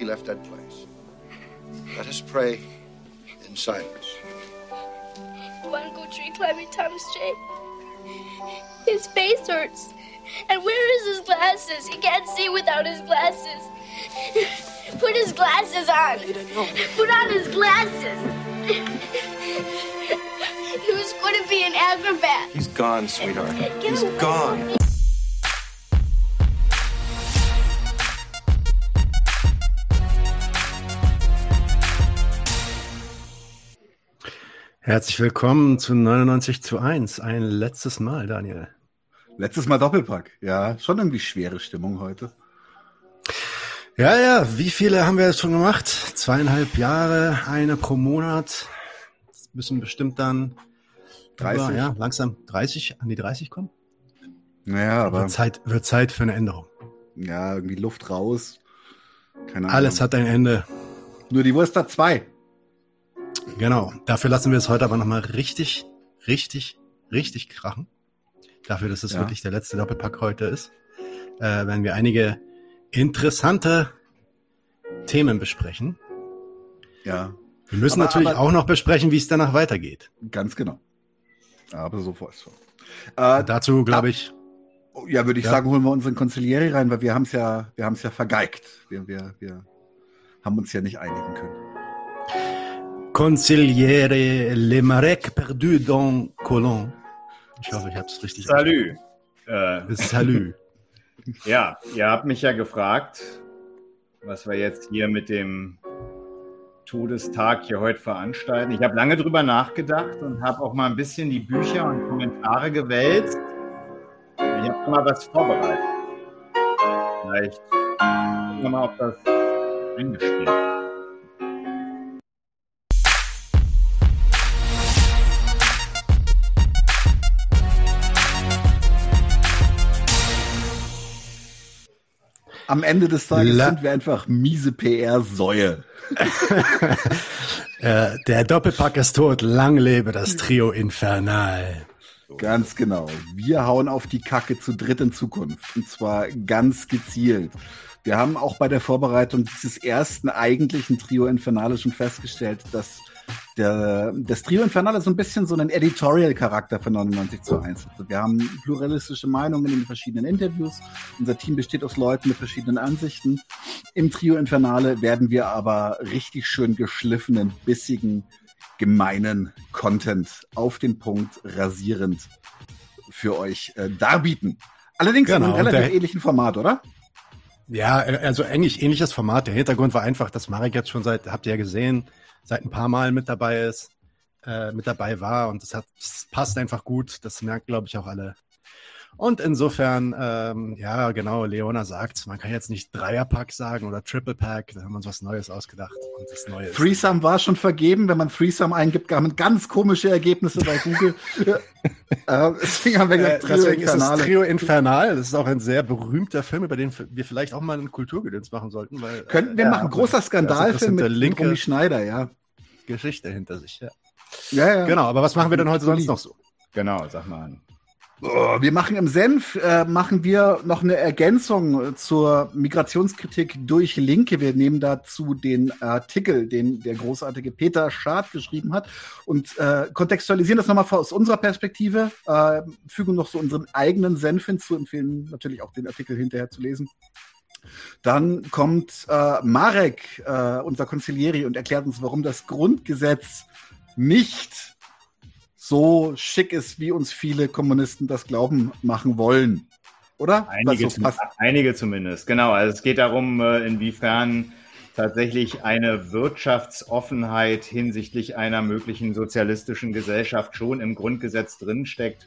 he left that place. Let us pray in silence. Wanna go tree climbing, Thomas J? His face hurts. And where is his glasses? He can't see without his glasses. Put his glasses on. Put on his glasses. he was going to be an acrobat. He's gone, sweetheart. Get He's away gone. Herzlich willkommen zu 99 zu 1. Ein letztes Mal, Daniel. Letztes Mal Doppelpack. Ja, schon irgendwie schwere Stimmung heute. Ja, ja, wie viele haben wir jetzt schon gemacht? Zweieinhalb Jahre, eine pro Monat. Das müssen bestimmt dann 30. über, ja, langsam 30, an die 30 kommen. Naja, aber Wird Zeit, wird Zeit für eine Änderung. ja, irgendwie Luft raus. Keine Ahnung. Alles hat ein Ende. Nur die Wurst hat zwei. Genau. Dafür lassen wir es heute aber nochmal richtig, richtig, richtig krachen. Dafür, dass es Ja. wirklich der letzte Doppelpack heute ist, äh, werden wir einige interessante Themen besprechen. Ja, Wir müssen Aber- natürlich aber- auch noch besprechen, wie es danach weitergeht. ganz genau. Aber so vor's so. Äh, Dazu, glaube ich, ja, würde ich Ja. sagen, holen wir unseren Consiglieri rein, weil wir haben es ja, wir haben es ja vergeigt. Wir, wir, wir haben uns ja nicht einigen können. Consigliere Le Marec perdu dans Colon. Ich hoffe, ich habe es richtig Salü. Äh. Salü. ja, ihr habt mich ja gefragt, was wir jetzt hier mit dem Todestag hier heute veranstalten. Ich habe lange drüber nachgedacht und habe auch mal ein bisschen die Bücher und Kommentare gewälzt. Ich habe mal was vorbereitet. Vielleicht gucken wir mal, ob das eingespielt Am Ende des Tages La- sind wir einfach miese PR-Säue. Äh, der Doppelpack ist tot. Lang lebe das Trio Infernal. Ganz genau. Wir hauen auf die Kacke zu dritt in Zukunft. Und zwar ganz gezielt. Wir haben auch bei der Vorbereitung dieses ersten eigentlichen Trio Infernale schon festgestellt, dass der, das Trio Infernale so ein bisschen so einen Editorial-Charakter von 99 zu 1 hat. Also wir haben pluralistische Meinungen in den verschiedenen Interviews. Unser Team besteht aus Leuten mit verschiedenen Ansichten. Im Trio Infernale werden wir aber richtig schön geschliffenen, bissigen, gemeinen Content auf den Punkt rasierend für euch äh, darbieten. Allerdings in Genau, einem und relativ ähnlichen Format, oder? Ja, äh, also eigentlich ähnliches Format. Der Hintergrund war einfach, dass Marek jetzt schon seit, habt ihr ja gesehen, seit ein paar Mal mit dabei ist, äh, mit dabei war und das hat, das passt einfach gut. Das merken, glaube ich, auch alle. Und insofern, ähm, ja, genau, Leona sagt, man kann jetzt nicht Dreierpack sagen oder Triple Pack, da haben wir uns was Neues ausgedacht. Und das Neue ist- Threesome war schon vergeben. Wenn man Threesome eingibt, kamen ganz komische Ergebnisse bei Google. äh, deswegen haben wir Äh, gesagt, Trio deswegen ist das Infernale. Trio Infernal. Das ist auch ein sehr berühmter Film, über den wir vielleicht auch mal einen Kulturgedöns machen sollten. Weil, Könnten wir äh, machen. ja, Großer Skandalfilm ist mit, der mit linke Romy Schneider, ja. Geschichte hinter sich. Ja. Ja, ja. Genau, aber was machen wir denn heute sonst noch so? Genau, sag mal an. Oh, wir machen im Senf, äh, machen wir noch eine Ergänzung äh, zur Migrationskritik durch Linke. Wir nehmen dazu den Artikel, den der großartige Peter Schad geschrieben hat und äh, kontextualisieren das nochmal aus unserer Perspektive, äh, fügen noch so unseren eigenen Senf hinzu, empfehlen natürlich auch den Artikel hinterher zu lesen. Dann kommt äh, Marek, äh, unser Consiglieri, und erklärt uns, warum das Grundgesetz nicht so schick ist, wie uns viele Kommunisten das glauben machen wollen. Oder? Einige, so zum, einige zumindest, genau. Also es geht darum, äh, inwiefern tatsächlich eine Wirtschaftsoffenheit hinsichtlich einer möglichen sozialistischen Gesellschaft schon im Grundgesetz drinsteckt.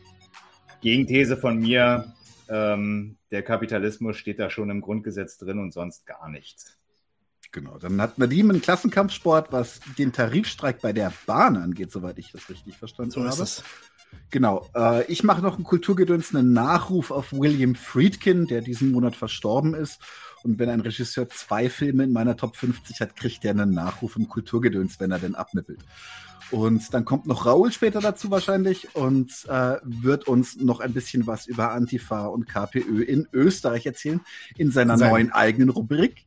Gegenthese von mir, ähm, der Kapitalismus steht da schon im Grundgesetz drin und sonst gar nichts. Genau. Dann hat Nadim einen Klassenkampfsport, was den Tarifstreik bei der Bahn angeht, soweit ich das richtig verstanden So ist habe. es. Genau. Äh, ich mache noch einen Kulturgedöns, einen Nachruf auf William Friedkin, der diesen Monat verstorben ist. Und wenn ein Regisseur zwei Filme in meiner Top 50 hat, kriegt er einen Nachruf im Kulturgedöns, wenn er denn abnippelt. Und dann kommt noch Raoul später dazu wahrscheinlich und äh, wird uns noch ein bisschen was über Antifa und KPÖ in Österreich erzählen, in seiner Sein- neuen eigenen Rubrik.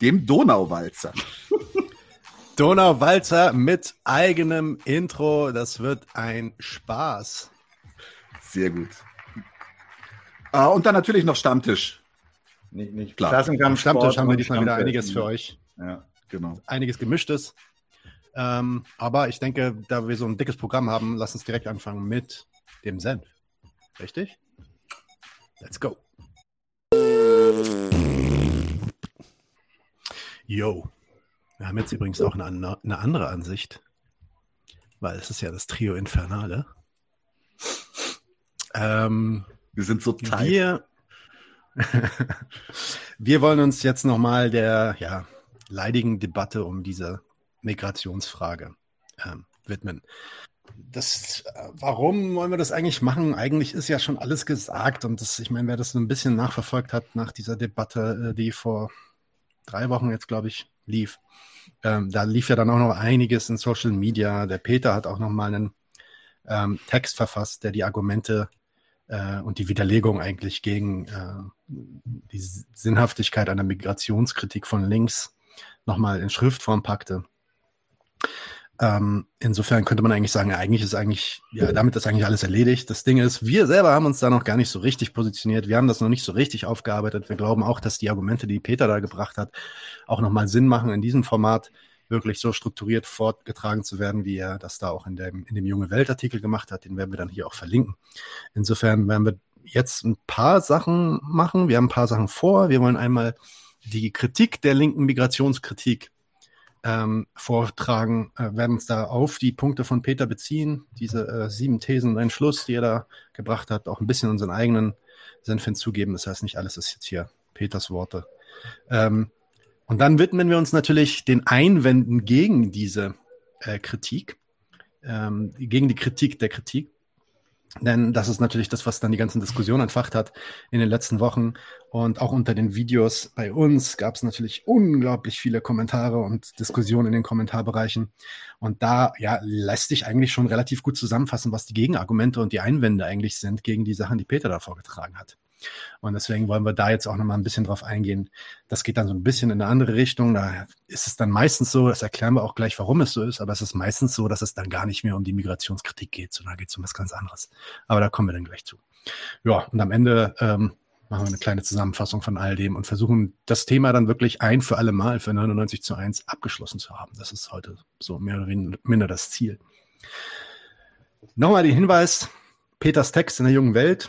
Dem Donauwalzer. Donauwalzer mit eigenem Intro. Das wird ein Spaß. Sehr gut. Ah, und dann natürlich noch Stammtisch. Nicht, nicht Klar. Klassenkampf, Stammtisch Sport haben wir diesmal wieder einiges für euch. Ja. Genau. Einiges gemischtes. Ähm, aber ich denke, da wir so ein dickes Programm haben, lass uns direkt anfangen mit dem Senf. Richtig? Let's go. Yo. Wir haben jetzt übrigens auch eine, eine andere Ansicht, weil es ist ja das Trio Infernale. Ähm, Wir sind so tight. wir, wir wollen uns jetzt nochmal der ja, leidigen Debatte um diese Migrationsfrage ähm, widmen. Das, warum wollen wir das eigentlich machen? Eigentlich ist ja schon alles gesagt und das, ich meine, wer das so ein bisschen nachverfolgt hat nach dieser Debatte, äh, die vor drei Wochen jetzt, glaube ich, lief, ähm, da lief ja dann auch noch einiges in Social Media. Der Peter hat auch noch mal einen ähm, Text verfasst, der die Argumente äh, und die Widerlegung eigentlich gegen äh, die Sinnhaftigkeit einer Migrationskritik von links nochmal in Schriftform packte. Ähm, insofern könnte man eigentlich sagen, eigentlich ist eigentlich, ja, damit ist eigentlich alles erledigt. Das Ding ist, wir selber haben uns da noch gar nicht so richtig positioniert. Wir haben das noch nicht so richtig aufgearbeitet. Wir glauben auch, dass die Argumente, die Peter da gebracht hat, auch nochmal Sinn machen, in diesem Format wirklich so strukturiert fortgetragen zu werden, wie er das da auch in dem, in dem Junge Welt-Artikel gemacht hat. Den werden wir dann hier auch verlinken. Insofern werden wir jetzt ein paar Sachen machen. Wir haben ein paar Sachen vor. Wir wollen einmal die Kritik der linken Migrationskritik ähm, vortragen, äh, werden uns da auf die Punkte von Peter beziehen, diese äh, sieben Thesen und einen Schluss, die er da gebracht hat, auch ein bisschen unseren eigenen Senf hinzugeben. Das heißt, nicht alles ist jetzt hier Peters Worte. Ähm, und dann widmen wir uns natürlich den Einwänden gegen diese äh, Kritik, ähm, gegen die Kritik der Kritik. Denn das ist natürlich das, was dann die ganzen Diskussionen entfacht hat in den letzten Wochen. Und auch unter den Videos bei uns gab es natürlich unglaublich viele Kommentare und Diskussionen in den Kommentarbereichen. Und da ja, lässt sich eigentlich schon relativ gut zusammenfassen, was die Gegenargumente und die Einwände eigentlich sind gegen die Sachen, die Peter da vorgetragen hat. Und deswegen wollen wir da jetzt auch nochmal ein bisschen drauf eingehen. Das geht dann so ein bisschen in eine andere Richtung. Da ist es dann meistens so, das erklären wir auch gleich, warum es so ist, aber es ist meistens so, dass es dann gar nicht mehr um die Migrationskritik geht, sondern geht es um was ganz anderes. Aber da kommen wir dann gleich zu. Ja, und am Ende ähm, machen wir eine kleine Zusammenfassung von all dem und versuchen das Thema dann wirklich ein für alle Mal für 99 zu 1 abgeschlossen zu haben. Das ist heute so mehr oder minder das Ziel. Nochmal den Hinweis, Peters Text in der jungen Welt,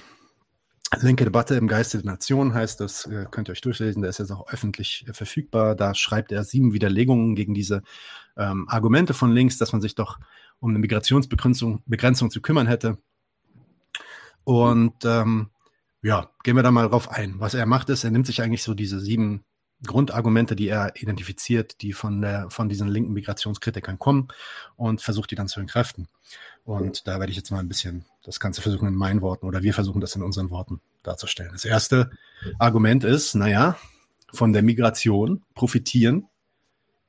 Linke Debatte im Geiste der Nation heißt das, äh, könnt ihr euch durchlesen, der ist jetzt auch öffentlich äh, verfügbar. Da schreibt er sieben Widerlegungen gegen diese ähm, Argumente von links, dass man sich doch um eine Migrationsbegrenzung Begrenzung zu kümmern hätte. Und ähm, ja, gehen wir da mal drauf ein. Was er macht ist, er nimmt sich eigentlich so diese sieben Grundargumente, die er identifiziert, die von, der, von diesen linken Migrationskritikern kommen und versucht die dann zu entkräften. Und da werde ich jetzt mal ein bisschen das Ganze versuchen in meinen Worten oder wir versuchen das in unseren Worten darzustellen. Das erste Argument ist, naja, von der Migration profitieren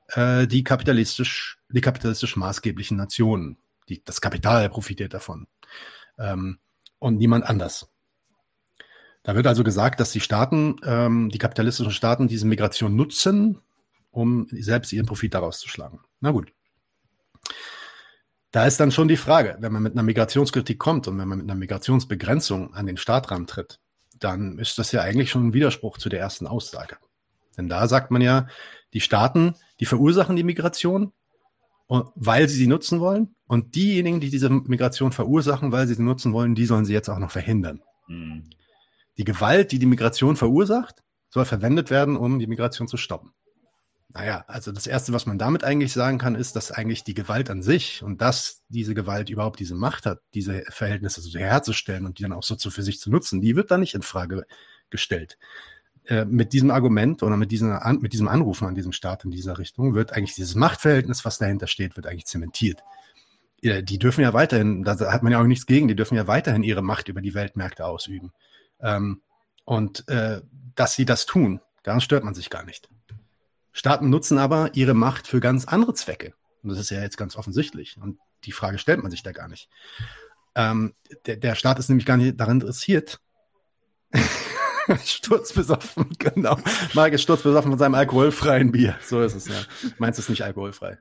äh, die kapitalistisch, die kapitalistisch maßgeblichen Nationen. Die, das Kapital profitiert davon. Ähm, und niemand anders. Da wird also gesagt, dass die Staaten, ähm, die kapitalistischen Staaten diese Migration nutzen, um selbst ihren Profit daraus zu schlagen. Na gut. Da ist dann schon die Frage, wenn man mit einer Migrationskritik kommt und wenn man mit einer Migrationsbegrenzung an den Staat rantritt, dann ist das ja eigentlich schon ein Widerspruch zu der ersten Aussage. Denn da sagt man ja, die Staaten, die verursachen die Migration, weil sie sie nutzen wollen. Und diejenigen, die diese Migration verursachen, weil sie sie nutzen wollen, die sollen sie jetzt auch noch verhindern. Mhm. Die Gewalt, die die Migration verursacht, soll verwendet werden, um die Migration zu stoppen. Naja, also das Erste, was man damit eigentlich sagen kann, ist, dass eigentlich die Gewalt an sich und dass diese Gewalt überhaupt diese Macht hat, diese Verhältnisse so herzustellen und die dann auch so für sich zu nutzen, die wird da nicht in Frage gestellt. Äh, mit diesem Argument oder mit, diesem, mit diesem Anrufen an diesem Staat in dieser Richtung wird eigentlich dieses Machtverhältnis, was dahinter steht, wird eigentlich zementiert. Die dürfen ja weiterhin, da hat man ja auch nichts gegen, die dürfen ja weiterhin ihre Macht über die Weltmärkte ausüben. Ähm, und äh, dass sie das tun, daran stört man sich gar nicht. Staaten nutzen aber ihre Macht für ganz andere Zwecke. Und das ist ja jetzt ganz offensichtlich. Und die Frage stellt man sich da gar nicht. Ähm, der, der Staat ist nämlich gar nicht daran interessiert. sturzbesoffen, genau. Marek ist sturzbesoffen von seinem alkoholfreien Bier. So ist es, ja. Meinst du es nicht alkoholfrei?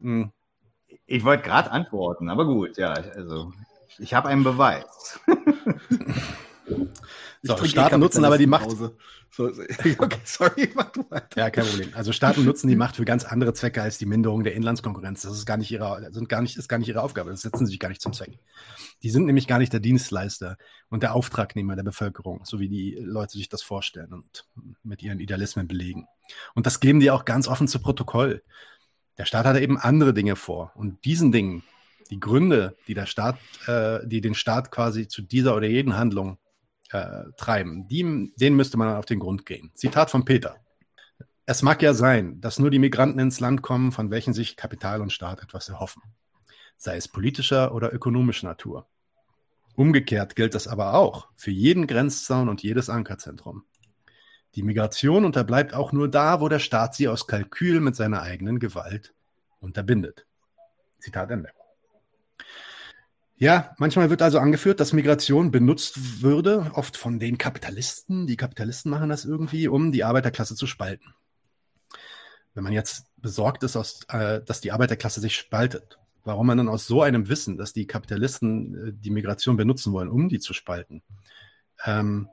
Hm. Ich wollte gerade antworten, aber gut, ja, also ich habe einen Beweis. so, Staaten nutzen aber die Macht. So, okay, sorry, mach du weiter. Ja, kein Problem. Also Staaten nutzen die Macht für ganz andere Zwecke als die Minderung der Inlandskonkurrenz. Das ist gar nicht ihre, sind gar nicht, ist gar nicht ihre Aufgabe. Das setzen sie sich gar nicht zum Zweck. Die sind nämlich gar nicht der Dienstleister und der Auftragnehmer der Bevölkerung, so wie die Leute sich das vorstellen und mit ihren Idealismen belegen. Und das geben die auch ganz offen zu Protokoll. Der Staat hat eben andere Dinge vor. Und diesen Dingen, die Gründe, die der Staat, äh, die den Staat quasi zu dieser oder jeden Handlung äh, treiben, die, denen müsste man auf den Grund gehen. Zitat von Peter. Es mag ja sein, dass nur die Migranten ins Land kommen, von welchen sich Kapital und Staat etwas erhoffen, sei es politischer oder ökonomischer Natur. Umgekehrt gilt das aber auch für jeden Grenzzaun und jedes Ankerzentrum. Die Migration unterbleibt auch nur da, wo der Staat sie aus Kalkül mit seiner eigenen Gewalt unterbindet. Zitat Ende. Ja, manchmal wird also angeführt, dass Migration benutzt würde, oft von den Kapitalisten. Die Kapitalisten machen das irgendwie, um die Arbeiterklasse zu spalten. Wenn man jetzt besorgt ist, äh, dass die Arbeiterklasse sich spaltet, warum man dann aus so einem Wissen, dass die Kapitalisten äh, die Migration benutzen wollen, um die zu spalten, ähm,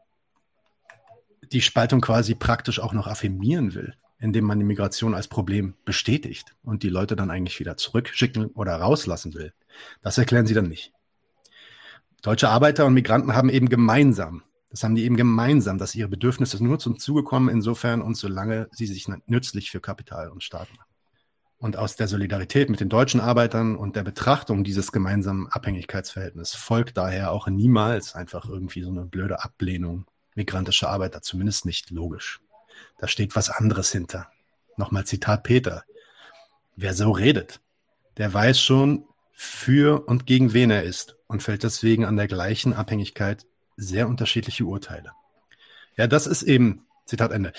die Spaltung quasi praktisch auch noch affirmieren will, indem man die Migration als Problem bestätigt und die Leute dann eigentlich wieder zurückschicken oder rauslassen will. Das erklären sie dann nicht. Deutsche Arbeiter und Migranten haben eben gemeinsam, das haben die eben gemeinsam, dass ihre Bedürfnisse nur zum Zuge kommen, insofern und solange sie sich nützlich für Kapital und Staat machen. Und aus der Solidarität mit den deutschen Arbeitern und der Betrachtung dieses gemeinsamen Abhängigkeitsverhältnisses folgt daher auch niemals einfach irgendwie so eine blöde Ablehnung migrantischer Arbeiter, zumindest nicht logisch. Da steht was anderes hinter. Nochmal Zitat Peter. Wer so redet, der weiß schon, für und gegen wen er ist und fällt deswegen an der gleichen Abhängigkeit sehr unterschiedliche Urteile. Ja, das ist eben, Zitat Ende,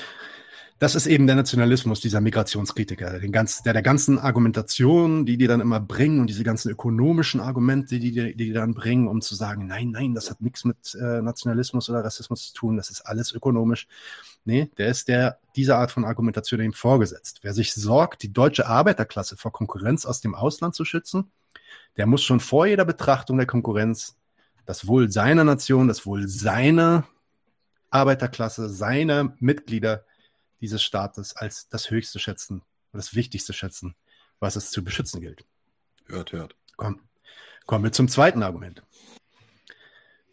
das ist eben der Nationalismus dieser Migrationskritiker, den ganz, der der ganzen Argumentation, die die dann immer bringen und diese ganzen ökonomischen Argumente, die die, die dann bringen, um zu sagen, nein, nein, das hat nichts mit äh, Nationalismus oder Rassismus zu tun, das ist alles ökonomisch. Nee, der ist der dieser Art von Argumentation eben vorgesetzt. Wer sich sorgt, die deutsche Arbeiterklasse vor Konkurrenz aus dem Ausland zu schützen, der muss schon vor jeder Betrachtung der Konkurrenz das Wohl seiner Nation, das Wohl seiner Arbeiterklasse, seiner Mitglieder dieses Staates als das Höchste schätzen und das Wichtigste schätzen, was es zu beschützen gilt. Hört, hört. Komm. Kommen wir zum zweiten Argument.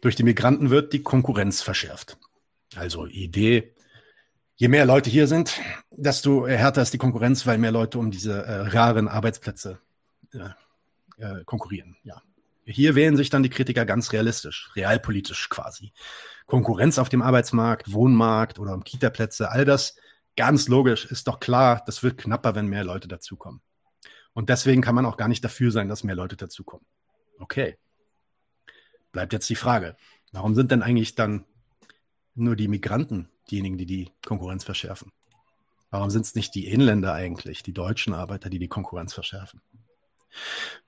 Durch die Migranten wird die Konkurrenz verschärft. Also Idee, je mehr Leute hier sind, desto härter ist die Konkurrenz, weil mehr Leute um diese äh, raren Arbeitsplätze äh, äh, konkurrieren. Ja. Hier wählen sich dann die Kritiker ganz realistisch, realpolitisch quasi. Konkurrenz auf dem Arbeitsmarkt, Wohnmarkt oder um Kitaplätze, all das ganz logisch, ist doch klar, das wird knapper, wenn mehr Leute dazukommen. Und deswegen kann man auch gar nicht dafür sein, dass mehr Leute dazukommen. Okay. Bleibt jetzt die Frage, warum sind denn eigentlich dann nur die Migranten diejenigen, die die Konkurrenz verschärfen? Warum sind es nicht die Inländer eigentlich, die deutschen Arbeiter, die die Konkurrenz verschärfen?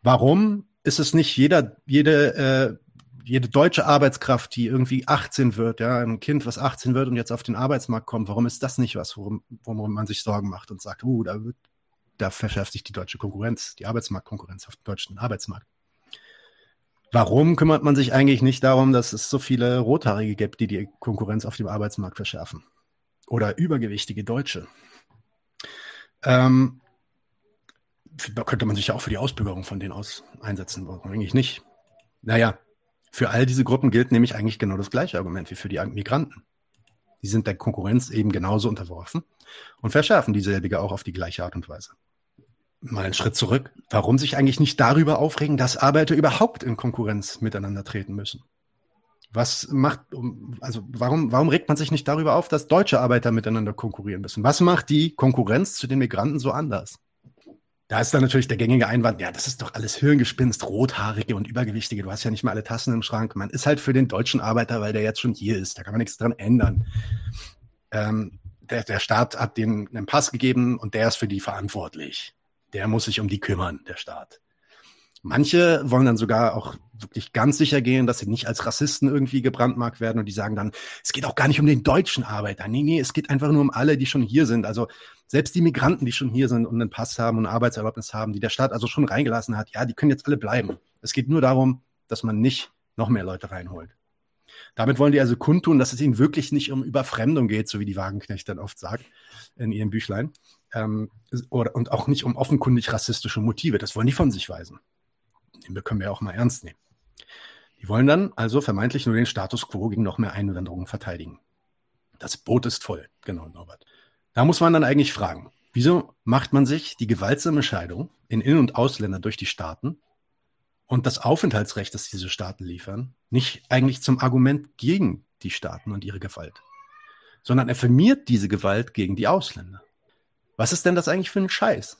Warum ist es nicht jeder, jede, äh, jede deutsche Arbeitskraft, die irgendwie 18 wird, ja, ein Kind, was 18 wird und jetzt auf den Arbeitsmarkt kommt, warum ist das nicht was, worum, worum man sich Sorgen macht und sagt, uh, da, wird, da verschärft sich die deutsche Konkurrenz, die Arbeitsmarktkonkurrenz auf dem deutschen Arbeitsmarkt. Warum kümmert man sich eigentlich nicht darum, dass es so viele Rothaarige gibt, die die Konkurrenz auf dem Arbeitsmarkt verschärfen? Oder übergewichtige Deutsche? Ähm, könnte man sich ja auch für die Ausbürgerung von denen aus einsetzen. Warum eigentlich nicht? Naja, für all diese Gruppen gilt nämlich eigentlich genau das gleiche Argument wie für die Migranten. Die sind der Konkurrenz eben genauso unterworfen und verschärfen dieselbige auch auf die gleiche Art und Weise. Mal einen Schritt zurück. Warum sich eigentlich nicht darüber aufregen, dass Arbeiter überhaupt in Konkurrenz miteinander treten müssen? Was macht, also warum, warum regt man sich nicht darüber auf, dass deutsche Arbeiter miteinander konkurrieren müssen? Was macht die Konkurrenz zu den Migranten so anders? Da ist dann natürlich der gängige Einwand, ja, das ist doch alles Hirngespinst, Rothaarige und Übergewichtige. Du hast ja nicht mal alle Tassen im Schrank. Man ist halt für den deutschen Arbeiter, weil der jetzt schon hier ist. Da kann man nichts dran ändern. Ähm, der, der Staat hat denen einen Pass gegeben und der ist für die verantwortlich. Der muss sich um die kümmern, der Staat. Manche wollen dann sogar auch wirklich ganz sicher gehen, dass sie nicht als Rassisten irgendwie gebrandmarkt werden und die sagen dann, es geht auch gar nicht um den deutschen Arbeiter. Nee, nee, es geht einfach nur um alle, die schon hier sind. Also selbst die Migranten, die schon hier sind und einen Pass haben und eine Arbeitserlaubnis haben, die der Staat also schon reingelassen hat, ja, die können jetzt alle bleiben. Es geht nur darum, dass man nicht noch mehr Leute reinholt. Damit wollen die also kundtun, dass es ihnen wirklich nicht um Überfremdung geht, so wie die Wagenknecht dann oft sagt in ihrem Büchlein. Ähm, oder, und auch nicht um offenkundig rassistische Motive. Das wollen die von sich weisen den können wir auch mal ernst nehmen. Die wollen dann also vermeintlich nur den Status quo gegen noch mehr Einwanderungen verteidigen. Das Boot ist voll, genau, Norbert. Da muss man dann eigentlich fragen, wieso macht man sich die gewaltsame Scheidung in In- und Ausländer durch die Staaten und das Aufenthaltsrecht, das diese Staaten liefern, nicht eigentlich zum Argument gegen die Staaten und ihre Gewalt, sondern affirmiert diese Gewalt gegen die Ausländer. Was ist denn das eigentlich für ein Scheiß?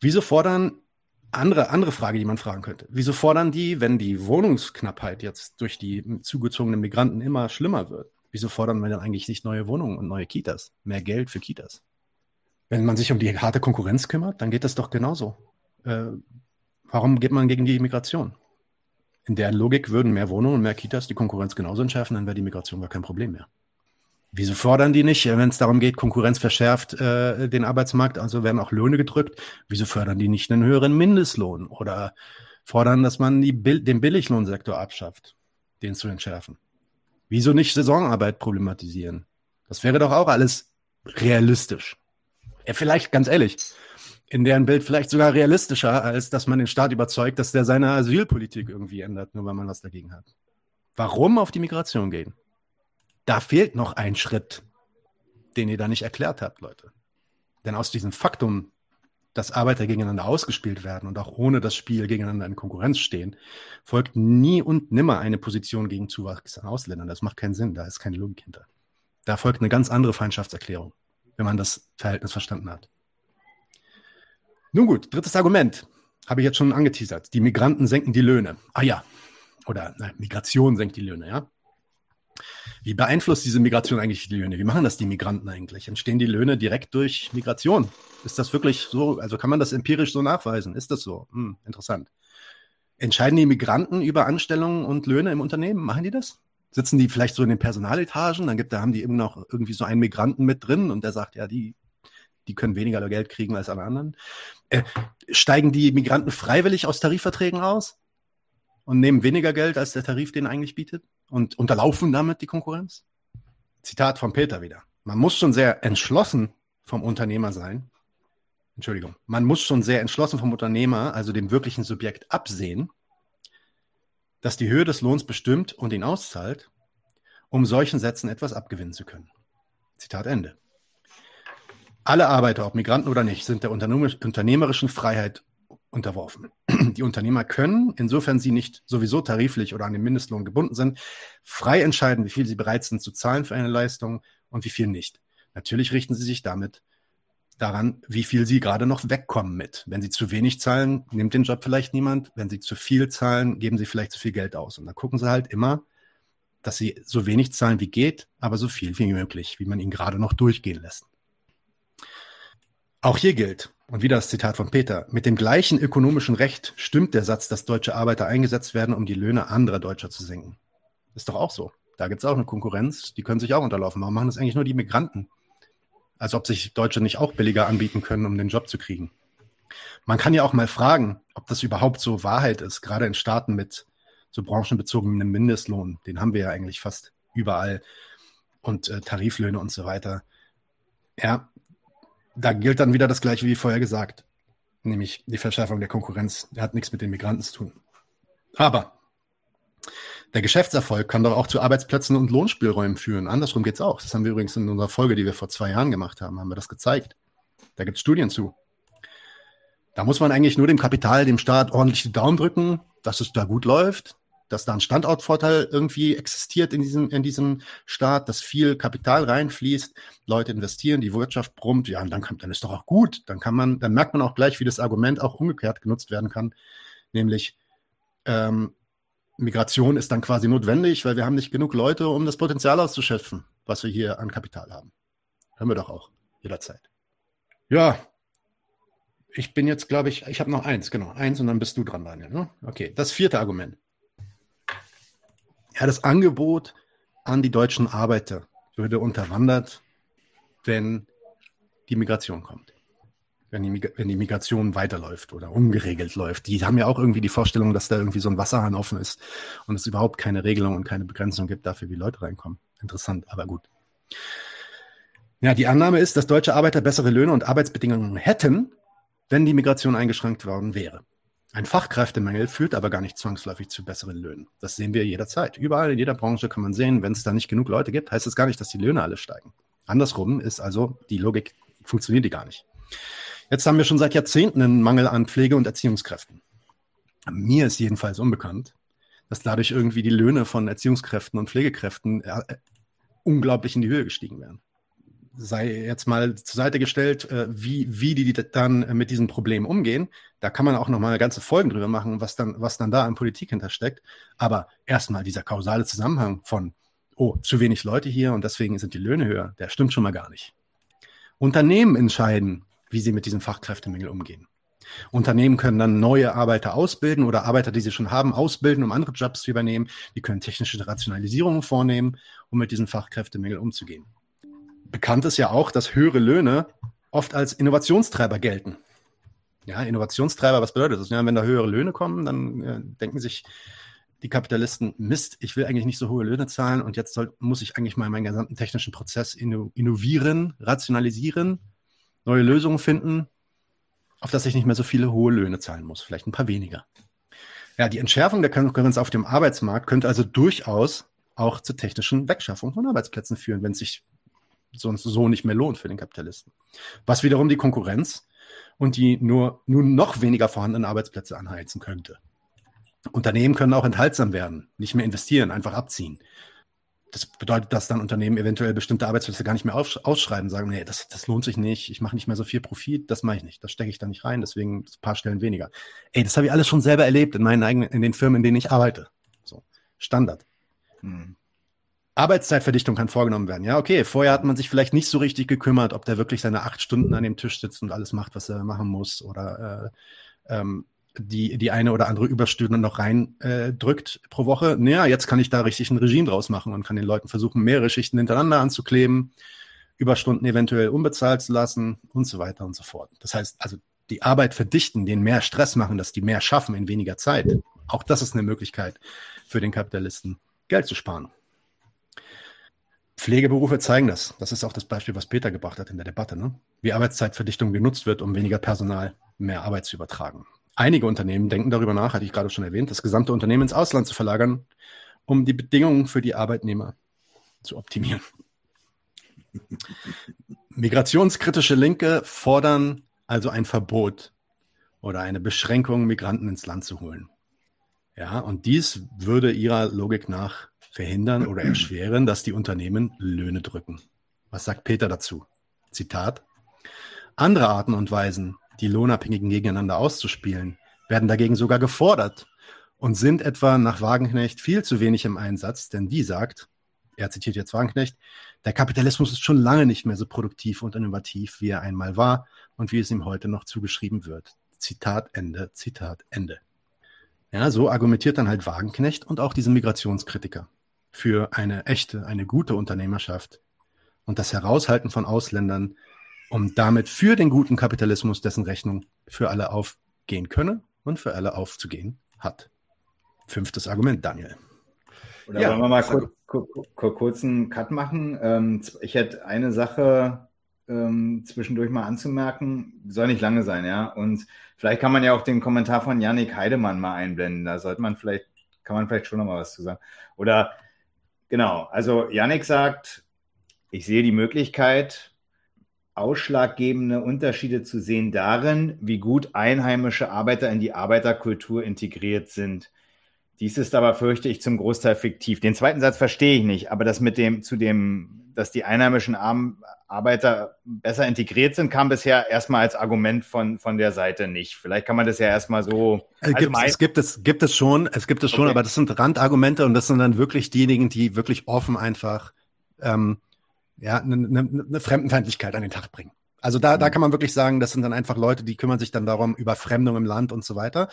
Wieso fordern andere, andere Frage, die man fragen könnte. Wieso fordern die, wenn die Wohnungsknappheit jetzt durch die zugezogenen Migranten immer schlimmer wird, wieso fordern wir dann eigentlich nicht neue Wohnungen und neue Kitas? Mehr Geld für Kitas? Wenn man sich um die harte Konkurrenz kümmert, dann geht das doch genauso. Äh, warum geht man gegen die Migration? In der Logik würden mehr Wohnungen und mehr Kitas die Konkurrenz genauso entschärfen, dann wäre die Migration gar kein Problem mehr. Wieso fordern die nicht, wenn es darum geht, Konkurrenz verschärft äh, den Arbeitsmarkt, also werden auch Löhne gedrückt, wieso fördern die nicht einen höheren Mindestlohn oder fordern, dass man die, den Billiglohnsektor abschafft, den zu entschärfen? Wieso nicht Saisonarbeit problematisieren? Das wäre doch auch alles realistisch. Ja, vielleicht, ganz ehrlich, in deren Bild vielleicht sogar realistischer, als dass man den Staat überzeugt, dass der seine Asylpolitik irgendwie ändert, nur weil man was dagegen hat. Warum auf die Migration gehen? Da fehlt noch ein Schritt, den ihr da nicht erklärt habt, Leute. Denn aus diesem Faktum, dass Arbeiter gegeneinander ausgespielt werden und auch ohne das Spiel gegeneinander in Konkurrenz stehen, folgt nie und nimmer eine Position gegen Zuwachs an Ausländern. Das macht keinen Sinn, da ist keine Logik hinter. Da folgt eine ganz andere Feindschaftserklärung, wenn man das Verhältnis verstanden hat. Nun gut, drittes Argument habe ich jetzt schon angeteasert. Die Migranten senken die Löhne. Ah ja, oder nein, Migration senkt die Löhne, ja. Wie beeinflusst diese Migration eigentlich die Löhne? Wie machen das die Migranten eigentlich? Entstehen die Löhne direkt durch Migration? Ist das wirklich so? Also kann man das empirisch so nachweisen? Ist das so? Hm, interessant. Entscheiden die Migranten über Anstellungen und Löhne im Unternehmen? Machen die das? Sitzen die vielleicht so in den Personaletagen? Dann gibt, da haben die eben noch irgendwie so einen Migranten mit drin und der sagt, ja, die, die können weniger Geld kriegen als alle anderen. Äh, steigen die Migranten freiwillig aus Tarifverträgen aus und nehmen weniger Geld, als der Tarif den eigentlich bietet? Und unterlaufen damit die Konkurrenz? Zitat von Peter wieder. Man muss schon sehr entschlossen vom Unternehmer sein. Entschuldigung. Man muss schon sehr entschlossen vom Unternehmer, also dem wirklichen Subjekt, absehen, dass die Höhe des Lohns bestimmt und ihn auszahlt, um solchen Sätzen etwas abgewinnen zu können. Zitat Ende. Alle Arbeiter, ob Migranten oder nicht, sind der unternehmerischen Freiheit unterworfen. Die Unternehmer können, insofern sie nicht sowieso tariflich oder an den Mindestlohn gebunden sind, frei entscheiden, wie viel sie bereit sind zu zahlen für eine Leistung und wie viel nicht. Natürlich richten sie sich damit daran, wie viel sie gerade noch wegkommen mit. Wenn sie zu wenig zahlen, nimmt den Job vielleicht niemand. Wenn sie zu viel zahlen, geben sie vielleicht zu viel Geld aus. Und da gucken sie halt immer, dass sie so wenig zahlen wie geht, aber so viel wie möglich, wie man ihnen gerade noch durchgehen lässt. Auch hier gilt, und wieder das Zitat von Peter, mit dem gleichen ökonomischen Recht stimmt der Satz, dass deutsche Arbeiter eingesetzt werden, um die Löhne anderer Deutscher zu senken. Ist doch auch so. Da gibt es auch eine Konkurrenz, die können sich auch unterlaufen. Warum machen das eigentlich nur die Migranten? Als ob sich Deutsche nicht auch billiger anbieten können, um den Job zu kriegen. Man kann ja auch mal fragen, ob das überhaupt so Wahrheit ist, gerade in Staaten mit so branchenbezogenen Mindestlohn. Den haben wir ja eigentlich fast überall. Und äh, Tariflöhne und so weiter. Ja, da gilt dann wieder das Gleiche wie vorher gesagt, nämlich die Verschärfung der Konkurrenz. Der hat nichts mit den Migranten zu tun. Aber der Geschäftserfolg kann doch auch zu Arbeitsplätzen und Lohnspielräumen führen. Andersrum geht es auch. Das haben wir übrigens in unserer Folge, die wir vor zwei Jahren gemacht haben, haben wir das gezeigt. Da gibt es Studien zu. Da muss man eigentlich nur dem Kapital, dem Staat ordentlich die Daumen drücken, dass es da gut läuft dass da ein Standortvorteil irgendwie existiert in diesem, in diesem Staat, dass viel Kapital reinfließt, Leute investieren, die Wirtschaft brummt, ja, und dann, kann, dann ist doch auch gut. Dann kann man, dann merkt man auch gleich, wie das Argument auch umgekehrt genutzt werden kann, nämlich ähm, Migration ist dann quasi notwendig, weil wir haben nicht genug Leute, um das Potenzial auszuschöpfen, was wir hier an Kapital haben. Hören wir doch auch jederzeit. Ja, ich bin jetzt, glaube ich, ich habe noch eins, genau, eins und dann bist du dran, Daniel. Ne? Okay, das vierte Argument. Ja, das Angebot an die deutschen Arbeiter würde unterwandert, wenn die Migration kommt. Wenn die, wenn die Migration weiterläuft oder ungeregelt läuft. Die haben ja auch irgendwie die Vorstellung, dass da irgendwie so ein Wasserhahn offen ist und es überhaupt keine Regelung und keine Begrenzung gibt dafür, wie Leute reinkommen. Interessant, aber gut. Ja, die Annahme ist, dass deutsche Arbeiter bessere Löhne und Arbeitsbedingungen hätten, wenn die Migration eingeschränkt worden wäre. Ein Fachkräftemangel führt aber gar nicht zwangsläufig zu besseren Löhnen. Das sehen wir jederzeit. Überall in jeder Branche kann man sehen, wenn es da nicht genug Leute gibt, heißt es gar nicht, dass die Löhne alle steigen. Andersrum ist also die Logik, funktioniert die gar nicht. Jetzt haben wir schon seit Jahrzehnten einen Mangel an Pflege- und Erziehungskräften. Mir ist jedenfalls unbekannt, dass dadurch irgendwie die Löhne von Erziehungskräften und Pflegekräften äh, unglaublich in die Höhe gestiegen wären. Sei jetzt mal zur Seite gestellt, äh, wie, wie die dann mit diesem Problem umgehen. Da kann man auch noch mal ganze Folgen drüber machen, was dann, was dann da an Politik hintersteckt. Aber erstmal dieser kausale Zusammenhang von, oh, zu wenig Leute hier und deswegen sind die Löhne höher, der stimmt schon mal gar nicht. Unternehmen entscheiden, wie sie mit diesem Fachkräftemangel umgehen. Unternehmen können dann neue Arbeiter ausbilden oder Arbeiter, die sie schon haben, ausbilden, um andere Jobs zu übernehmen. Die können technische Rationalisierungen vornehmen, um mit diesem Fachkräftemangel umzugehen. Bekannt ist ja auch, dass höhere Löhne oft als Innovationstreiber gelten. Ja, Innovationstreiber, was bedeutet das? Ja, wenn da höhere Löhne kommen, dann äh, denken sich die Kapitalisten, Mist, ich will eigentlich nicht so hohe Löhne zahlen und jetzt soll, muss ich eigentlich mal meinen gesamten technischen Prozess innovieren, rationalisieren neue Lösungen finden, auf das ich nicht mehr so viele hohe Löhne zahlen muss, vielleicht ein paar weniger. Ja, die Entschärfung der Konkurrenz auf dem Arbeitsmarkt könnte also durchaus auch zur technischen Wegschaffung von Arbeitsplätzen führen, wenn sich sonst so nicht mehr lohnt für den Kapitalisten. Was wiederum die Konkurrenz und die nur nun noch weniger vorhandenen Arbeitsplätze anheizen könnte. Unternehmen können auch enthaltsam werden, nicht mehr investieren, einfach abziehen das bedeutet, dass dann Unternehmen eventuell bestimmte Arbeitsplätze gar nicht mehr ausschreiben, sagen, nee, das, das lohnt sich nicht, ich mache nicht mehr so viel Profit, das mache ich nicht, das stecke ich da nicht rein, deswegen ein paar Stellen weniger. Ey, das habe ich alles schon selber erlebt in meinen eigenen, in den Firmen, in denen ich arbeite. So, Standard. Hm. Arbeitszeitverdichtung kann vorgenommen werden. Ja, okay, vorher hat man sich vielleicht nicht so richtig gekümmert, ob der wirklich seine acht Stunden an dem Tisch sitzt und alles macht, was er machen muss oder äh, ähm, die, die eine oder andere Überstunde noch rein äh, pro Woche. Naja, jetzt kann ich da richtig ein Regime draus machen und kann den Leuten versuchen, mehrere Schichten hintereinander anzukleben, Überstunden eventuell unbezahlt zu lassen und so weiter und so fort. Das heißt, also die Arbeit verdichten, den mehr Stress machen, dass die mehr schaffen in weniger Zeit. Auch das ist eine Möglichkeit für den Kapitalisten, Geld zu sparen. Pflegeberufe zeigen das. Das ist auch das Beispiel, was Peter gebracht hat in der Debatte, ne? wie Arbeitszeitverdichtung genutzt wird, um weniger Personal mehr Arbeit zu übertragen. Einige Unternehmen denken darüber nach, hatte ich gerade schon erwähnt, das gesamte Unternehmen ins Ausland zu verlagern, um die Bedingungen für die Arbeitnehmer zu optimieren. Migrationskritische Linke fordern also ein Verbot oder eine Beschränkung, Migranten ins Land zu holen. Ja, und dies würde ihrer Logik nach verhindern oder erschweren, dass die Unternehmen Löhne drücken. Was sagt Peter dazu? Zitat. Andere Arten und Weisen, die Lohnabhängigen gegeneinander auszuspielen, werden dagegen sogar gefordert und sind etwa nach Wagenknecht viel zu wenig im Einsatz, denn die sagt, er zitiert jetzt Wagenknecht, der Kapitalismus ist schon lange nicht mehr so produktiv und innovativ, wie er einmal war und wie es ihm heute noch zugeschrieben wird. Zitat Ende, Zitat Ende. Ja, so argumentiert dann halt Wagenknecht und auch diese Migrationskritiker für eine echte, eine gute Unternehmerschaft und das Heraushalten von Ausländern um damit für den guten Kapitalismus, dessen Rechnung für alle aufgehen könne und für alle aufzugehen hat. Fünftes Argument, Daniel. Oder ja, wollen wir mal kurz, kurz, kurz einen Cut machen? Ähm, ich hätte eine Sache ähm, zwischendurch mal anzumerken, soll nicht lange sein, ja. Und vielleicht kann man ja auch den Kommentar von Yannick Heidemann mal einblenden. Da sollte man vielleicht, kann man vielleicht schon noch mal was zu sagen. Oder genau, also Yannick sagt, ich sehe die Möglichkeit, ausschlaggebende Unterschiede zu sehen darin, wie gut einheimische Arbeiter in die Arbeiterkultur integriert sind. Dies ist aber, fürchte ich, zum Großteil fiktiv. Den zweiten Satz verstehe ich nicht, aber das mit dem, zu dem, dass die einheimischen Arbeiter besser integriert sind, kam bisher erstmal als Argument von, von der Seite nicht. Vielleicht kann man das ja erstmal so. Also gibt, es gibt es, gibt es schon, es gibt es schon, okay. aber das sind Randargumente und das sind dann wirklich diejenigen, die wirklich offen einfach ähm, ja, eine, eine, eine Fremdenfeindlichkeit an den Tag bringen. Also da, da mhm. kann man wirklich sagen, das sind dann einfach Leute, die kümmern sich dann darum, über Fremdung im Land und so weiter.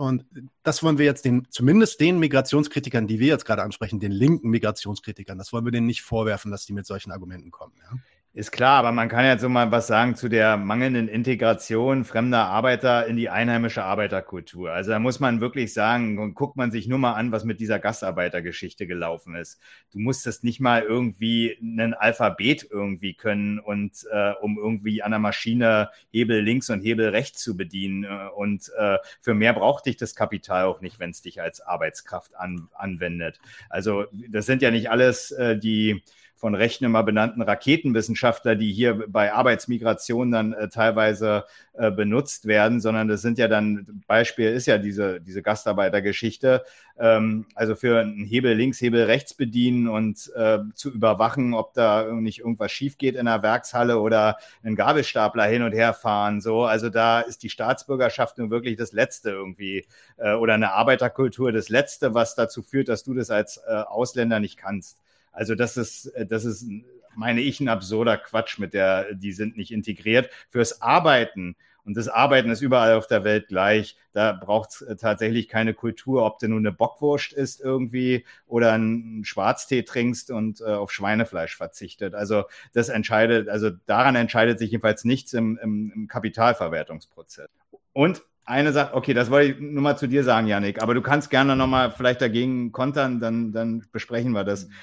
Und das wollen wir jetzt den, zumindest den Migrationskritikern, die wir jetzt gerade ansprechen, den linken Migrationskritikern, das wollen wir denen nicht vorwerfen, dass die mit solchen Argumenten kommen. Ja? Ist klar, aber man kann jetzt so mal was sagen zu der mangelnden Integration fremder Arbeiter in die einheimische Arbeiterkultur. Also da muss man wirklich sagen, guckt man sich nur mal an, was mit dieser Gastarbeitergeschichte gelaufen ist. Du musstest nicht mal irgendwie ein Alphabet irgendwie können und äh, um irgendwie an der Maschine Hebel links und Hebel rechts zu bedienen. Äh, und äh, für mehr braucht dich das Kapital auch nicht, wenn es dich als Arbeitskraft an, anwendet. Also das sind ja nicht alles äh, die von Rechten immer benannten Raketenwissenschaftler, die hier bei Arbeitsmigration dann äh, teilweise äh, benutzt werden, sondern das sind ja dann, Beispiel ist ja diese, diese Gastarbeitergeschichte, ähm, also für einen Hebel links, Hebel rechts bedienen und äh, zu überwachen, ob da nicht irgendwas schief geht in der Werkshalle oder ein Gabelstapler hin und her fahren, so. Also da ist die Staatsbürgerschaft nun wirklich das Letzte irgendwie äh, oder eine Arbeiterkultur das Letzte, was dazu führt, dass du das als äh, Ausländer nicht kannst. Also das ist, äh, das ist, meine ich, ein absurder Quatsch mit der, die sind nicht integriert. Fürs Arbeiten und das Arbeiten ist überall auf der Welt gleich. Da braucht es äh, tatsächlich keine Kultur, ob du nun eine Bockwurst isst irgendwie oder einen Schwarztee trinkst und äh, auf Schweinefleisch verzichtet. Also das entscheidet, also daran entscheidet sich jedenfalls nichts im, im, im Kapitalverwertungsprozess. Und eine Sache, okay, das wollte ich nur mal zu dir sagen, Janik, aber du kannst gerne nochmal vielleicht dagegen kontern, dann, dann besprechen wir das. Mhm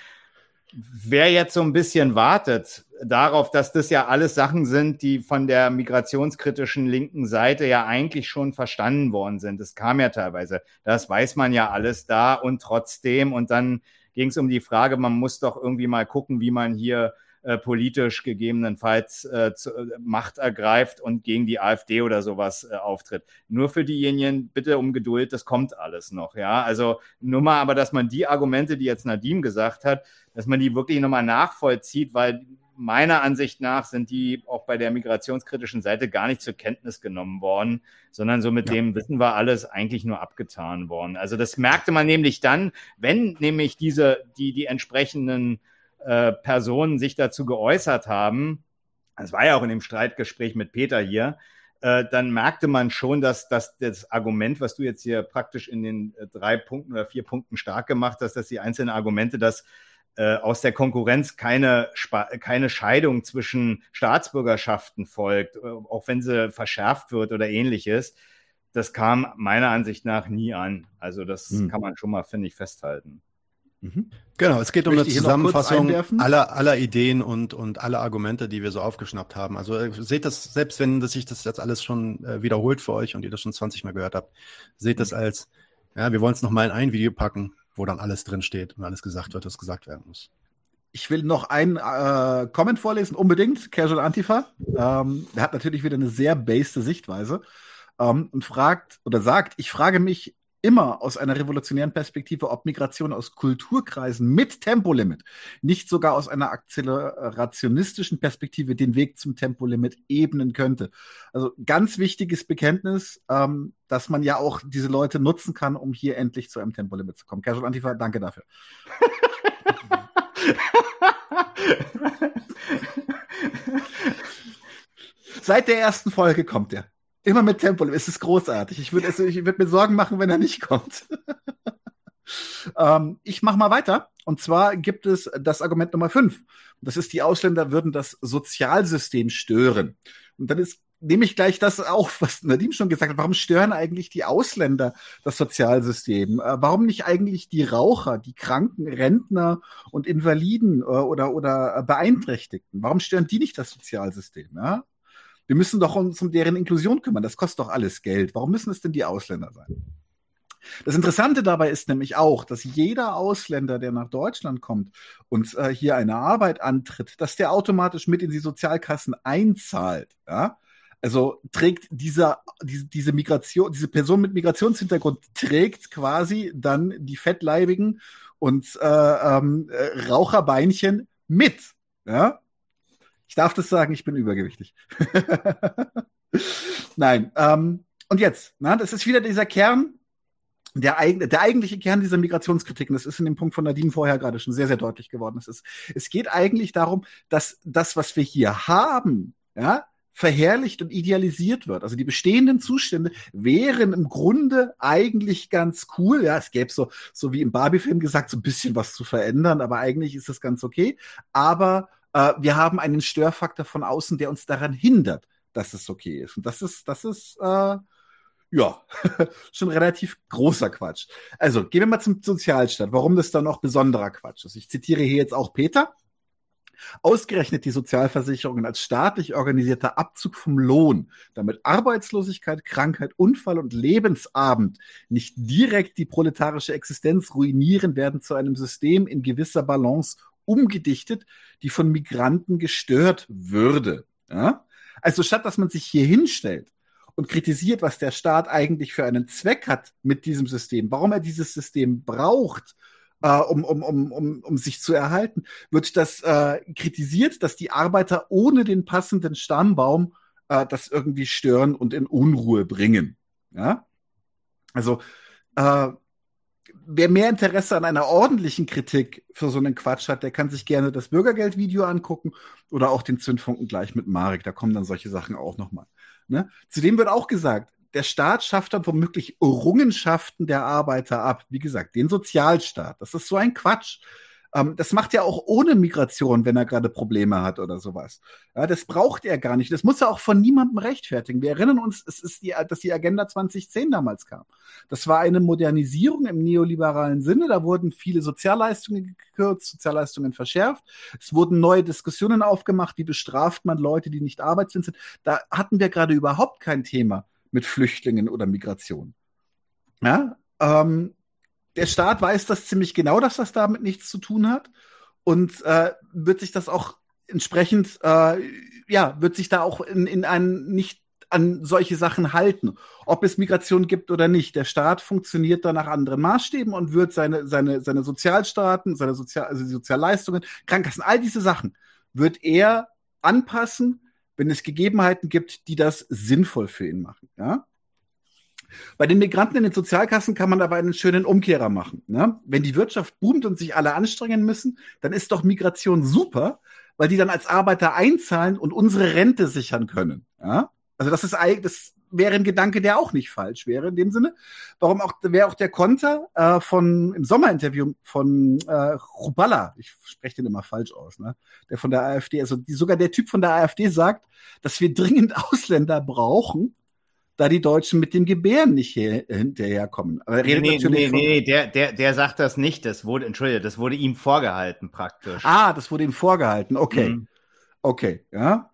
wer jetzt so ein bisschen wartet darauf, dass das ja alles Sachen sind, die von der migrationskritischen linken Seite ja eigentlich schon verstanden worden sind. Das kam ja teilweise. Das weiß man ja alles da und trotzdem. Und dann ging es um die Frage, man muss doch irgendwie mal gucken, wie man hier äh, politisch gegebenenfalls äh, zu, äh, Macht ergreift und gegen die AfD oder sowas äh, auftritt. Nur für diejenigen bitte um Geduld, das kommt alles noch. Ja, also nur mal, aber dass man die Argumente, die jetzt Nadim gesagt hat, dass man die wirklich nochmal nachvollzieht, weil meiner Ansicht nach sind die auch bei der migrationskritischen Seite gar nicht zur Kenntnis genommen worden, sondern so mit ja. dem Wissen war alles eigentlich nur abgetan worden. Also das merkte man nämlich dann, wenn nämlich diese, die, die entsprechenden äh, Personen sich dazu geäußert haben, das war ja auch in dem Streitgespräch mit Peter hier, äh, dann merkte man schon, dass, dass das Argument, was du jetzt hier praktisch in den äh, drei Punkten oder vier Punkten stark gemacht hast, dass die einzelnen Argumente, dass aus der Konkurrenz keine, keine Scheidung zwischen Staatsbürgerschaften folgt, auch wenn sie verschärft wird oder ähnliches, das kam meiner Ansicht nach nie an. Also das hm. kann man schon mal, finde ich, festhalten. Mhm. Genau, es geht um eine Zusammenfassung aller, aller Ideen und, und aller Argumente, die wir so aufgeschnappt haben. Also äh, seht das, selbst wenn das sich das jetzt alles schon äh, wiederholt für euch und ihr das schon 20 Mal gehört habt, seht das mhm. als, ja, wir wollen es nochmal in ein Video packen, wo dann alles drin steht und alles gesagt wird, was gesagt werden muss. Ich will noch einen äh, Comment vorlesen, unbedingt. Casual Antifa. Ähm, der hat natürlich wieder eine sehr based Sichtweise ähm, und fragt oder sagt, ich frage mich, immer aus einer revolutionären Perspektive, ob Migration aus Kulturkreisen mit Tempolimit nicht sogar aus einer akzelerationistischen Perspektive den Weg zum Tempolimit ebnen könnte. Also ganz wichtiges Bekenntnis, ähm, dass man ja auch diese Leute nutzen kann, um hier endlich zu einem Tempolimit zu kommen. Casual Antifa, danke dafür. Seit der ersten Folge kommt er. Immer mit Tempo. Es ist großartig. Ich würde würd mir Sorgen machen, wenn er nicht kommt. ähm, ich mache mal weiter. Und zwar gibt es das Argument Nummer fünf. Das ist, die Ausländer würden das Sozialsystem stören. Und dann ist nehme ich gleich das auf, was Nadim schon gesagt hat. Warum stören eigentlich die Ausländer das Sozialsystem? Äh, warum nicht eigentlich die Raucher, die Kranken, Rentner und Invaliden äh, oder, oder Beeinträchtigten? Warum stören die nicht das Sozialsystem? Ja? Wir müssen doch uns um deren Inklusion kümmern. Das kostet doch alles Geld. Warum müssen es denn die Ausländer sein? Das Interessante dabei ist nämlich auch, dass jeder Ausländer, der nach Deutschland kommt und äh, hier eine Arbeit antritt, dass der automatisch mit in die Sozialkassen einzahlt. Ja? Also trägt dieser, diese, diese Migration, diese Person mit Migrationshintergrund trägt quasi dann die Fettleibigen und äh, ähm, äh, Raucherbeinchen mit. Ja? Ich darf das sagen, ich bin übergewichtig. Nein. Ähm, und jetzt, na, das ist wieder dieser Kern, der, der eigentliche Kern dieser Migrationskritiken, das ist in dem Punkt von Nadine vorher gerade schon sehr, sehr deutlich geworden. Es, ist, es geht eigentlich darum, dass das, was wir hier haben, ja, verherrlicht und idealisiert wird. Also die bestehenden Zustände wären im Grunde eigentlich ganz cool. Ja, es gäbe so, so wie im Barbie-Film gesagt, so ein bisschen was zu verändern, aber eigentlich ist das ganz okay. Aber äh, wir haben einen Störfaktor von außen, der uns daran hindert, dass es okay ist. Und das ist, das ist, äh, ja, schon relativ großer Quatsch. Also, gehen wir mal zum Sozialstaat. Warum das dann noch besonderer Quatsch ist. Ich zitiere hier jetzt auch Peter. Ausgerechnet die Sozialversicherungen als staatlich organisierter Abzug vom Lohn, damit Arbeitslosigkeit, Krankheit, Unfall und Lebensabend nicht direkt die proletarische Existenz ruinieren, werden zu einem System in gewisser Balance umgedichtet, die von Migranten gestört würde. Ja? Also statt dass man sich hier hinstellt und kritisiert, was der Staat eigentlich für einen Zweck hat mit diesem System, warum er dieses System braucht, äh, um, um, um, um, um sich zu erhalten, wird das äh, kritisiert, dass die Arbeiter ohne den passenden Stammbaum äh, das irgendwie stören und in Unruhe bringen. Ja? Also äh, wer mehr Interesse an einer ordentlichen Kritik für so einen Quatsch hat, der kann sich gerne das Bürgergeldvideo angucken oder auch den Zündfunken gleich mit Marek. Da kommen dann solche Sachen auch nochmal. Ne? Zudem wird auch gesagt, der Staat schafft dann womöglich Errungenschaften der Arbeiter ab. Wie gesagt, den Sozialstaat. Das ist so ein Quatsch. Ähm, das macht er auch ohne Migration, wenn er gerade Probleme hat oder sowas. Ja, das braucht er gar nicht. Das muss er auch von niemandem rechtfertigen. Wir erinnern uns, es ist die, dass die Agenda 2010 damals kam. Das war eine Modernisierung im neoliberalen Sinne. Da wurden viele Sozialleistungen gekürzt, Sozialleistungen verschärft. Es wurden neue Diskussionen aufgemacht. Wie bestraft man Leute, die nicht arbeitslos sind? Da hatten wir gerade überhaupt kein Thema mit Flüchtlingen oder Migration. Ja, ähm, der Staat weiß das ziemlich genau, dass das damit nichts zu tun hat und äh, wird sich das auch entsprechend, äh, ja, wird sich da auch in, in einen nicht an solche Sachen halten, ob es Migration gibt oder nicht. Der Staat funktioniert da nach anderen Maßstäben und wird seine, seine, seine Sozialstaaten, seine Sozial, also Sozialleistungen, Krankenkassen, all diese Sachen wird er anpassen, wenn es Gegebenheiten gibt, die das sinnvoll für ihn machen. Ja? Bei den Migranten in den Sozialkassen kann man aber einen schönen Umkehrer machen. Ne? Wenn die Wirtschaft boomt und sich alle anstrengen müssen, dann ist doch Migration super, weil die dann als Arbeiter einzahlen und unsere Rente sichern können. Ja? Also das ist eigentlich, das wäre ein Gedanke, der auch nicht falsch wäre in dem Sinne. Warum auch wäre auch der Konter äh, von im Sommerinterview von äh, Ruballa, ich spreche den immer falsch aus, ne? Der von der AfD, also die, sogar der Typ von der AfD sagt, dass wir dringend Ausländer brauchen, da die Deutschen mit dem Gebären nicht hier, hinterherkommen. Aber nee, nee, nee, nee, der, der, der sagt das nicht. Das wurde, entschuldige, das wurde ihm vorgehalten praktisch. Ah, das wurde ihm vorgehalten. Okay. Mhm. Okay, ja.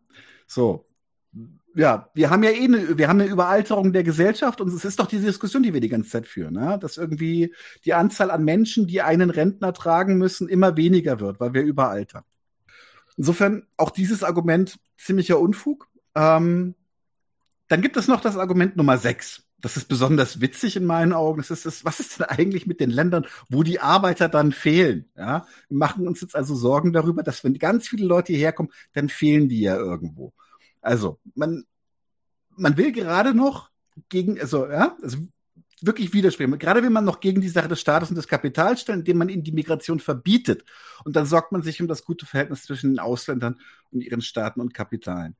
So. Ja, wir haben ja eh eine, wir haben eine Überalterung der Gesellschaft und es ist doch diese Diskussion, die wir die ganze Zeit führen, ne? dass irgendwie die Anzahl an Menschen, die einen Rentner tragen müssen, immer weniger wird, weil wir überaltern. Insofern auch dieses Argument ziemlicher Unfug. Ähm, dann gibt es noch das Argument Nummer sechs. Das ist besonders witzig in meinen Augen. Das ist das, was ist denn eigentlich mit den Ländern, wo die Arbeiter dann fehlen? Ja, wir machen uns jetzt also Sorgen darüber, dass wenn ganz viele Leute hierher kommen, dann fehlen die ja irgendwo. Also, man, man will gerade noch gegen, also, ja, also wirklich widersprechen. Gerade wenn man noch gegen die Sache des Staates und des Kapitals stellt, indem man ihnen die Migration verbietet. Und dann sorgt man sich um das gute Verhältnis zwischen den Ausländern und ihren Staaten und Kapitalen.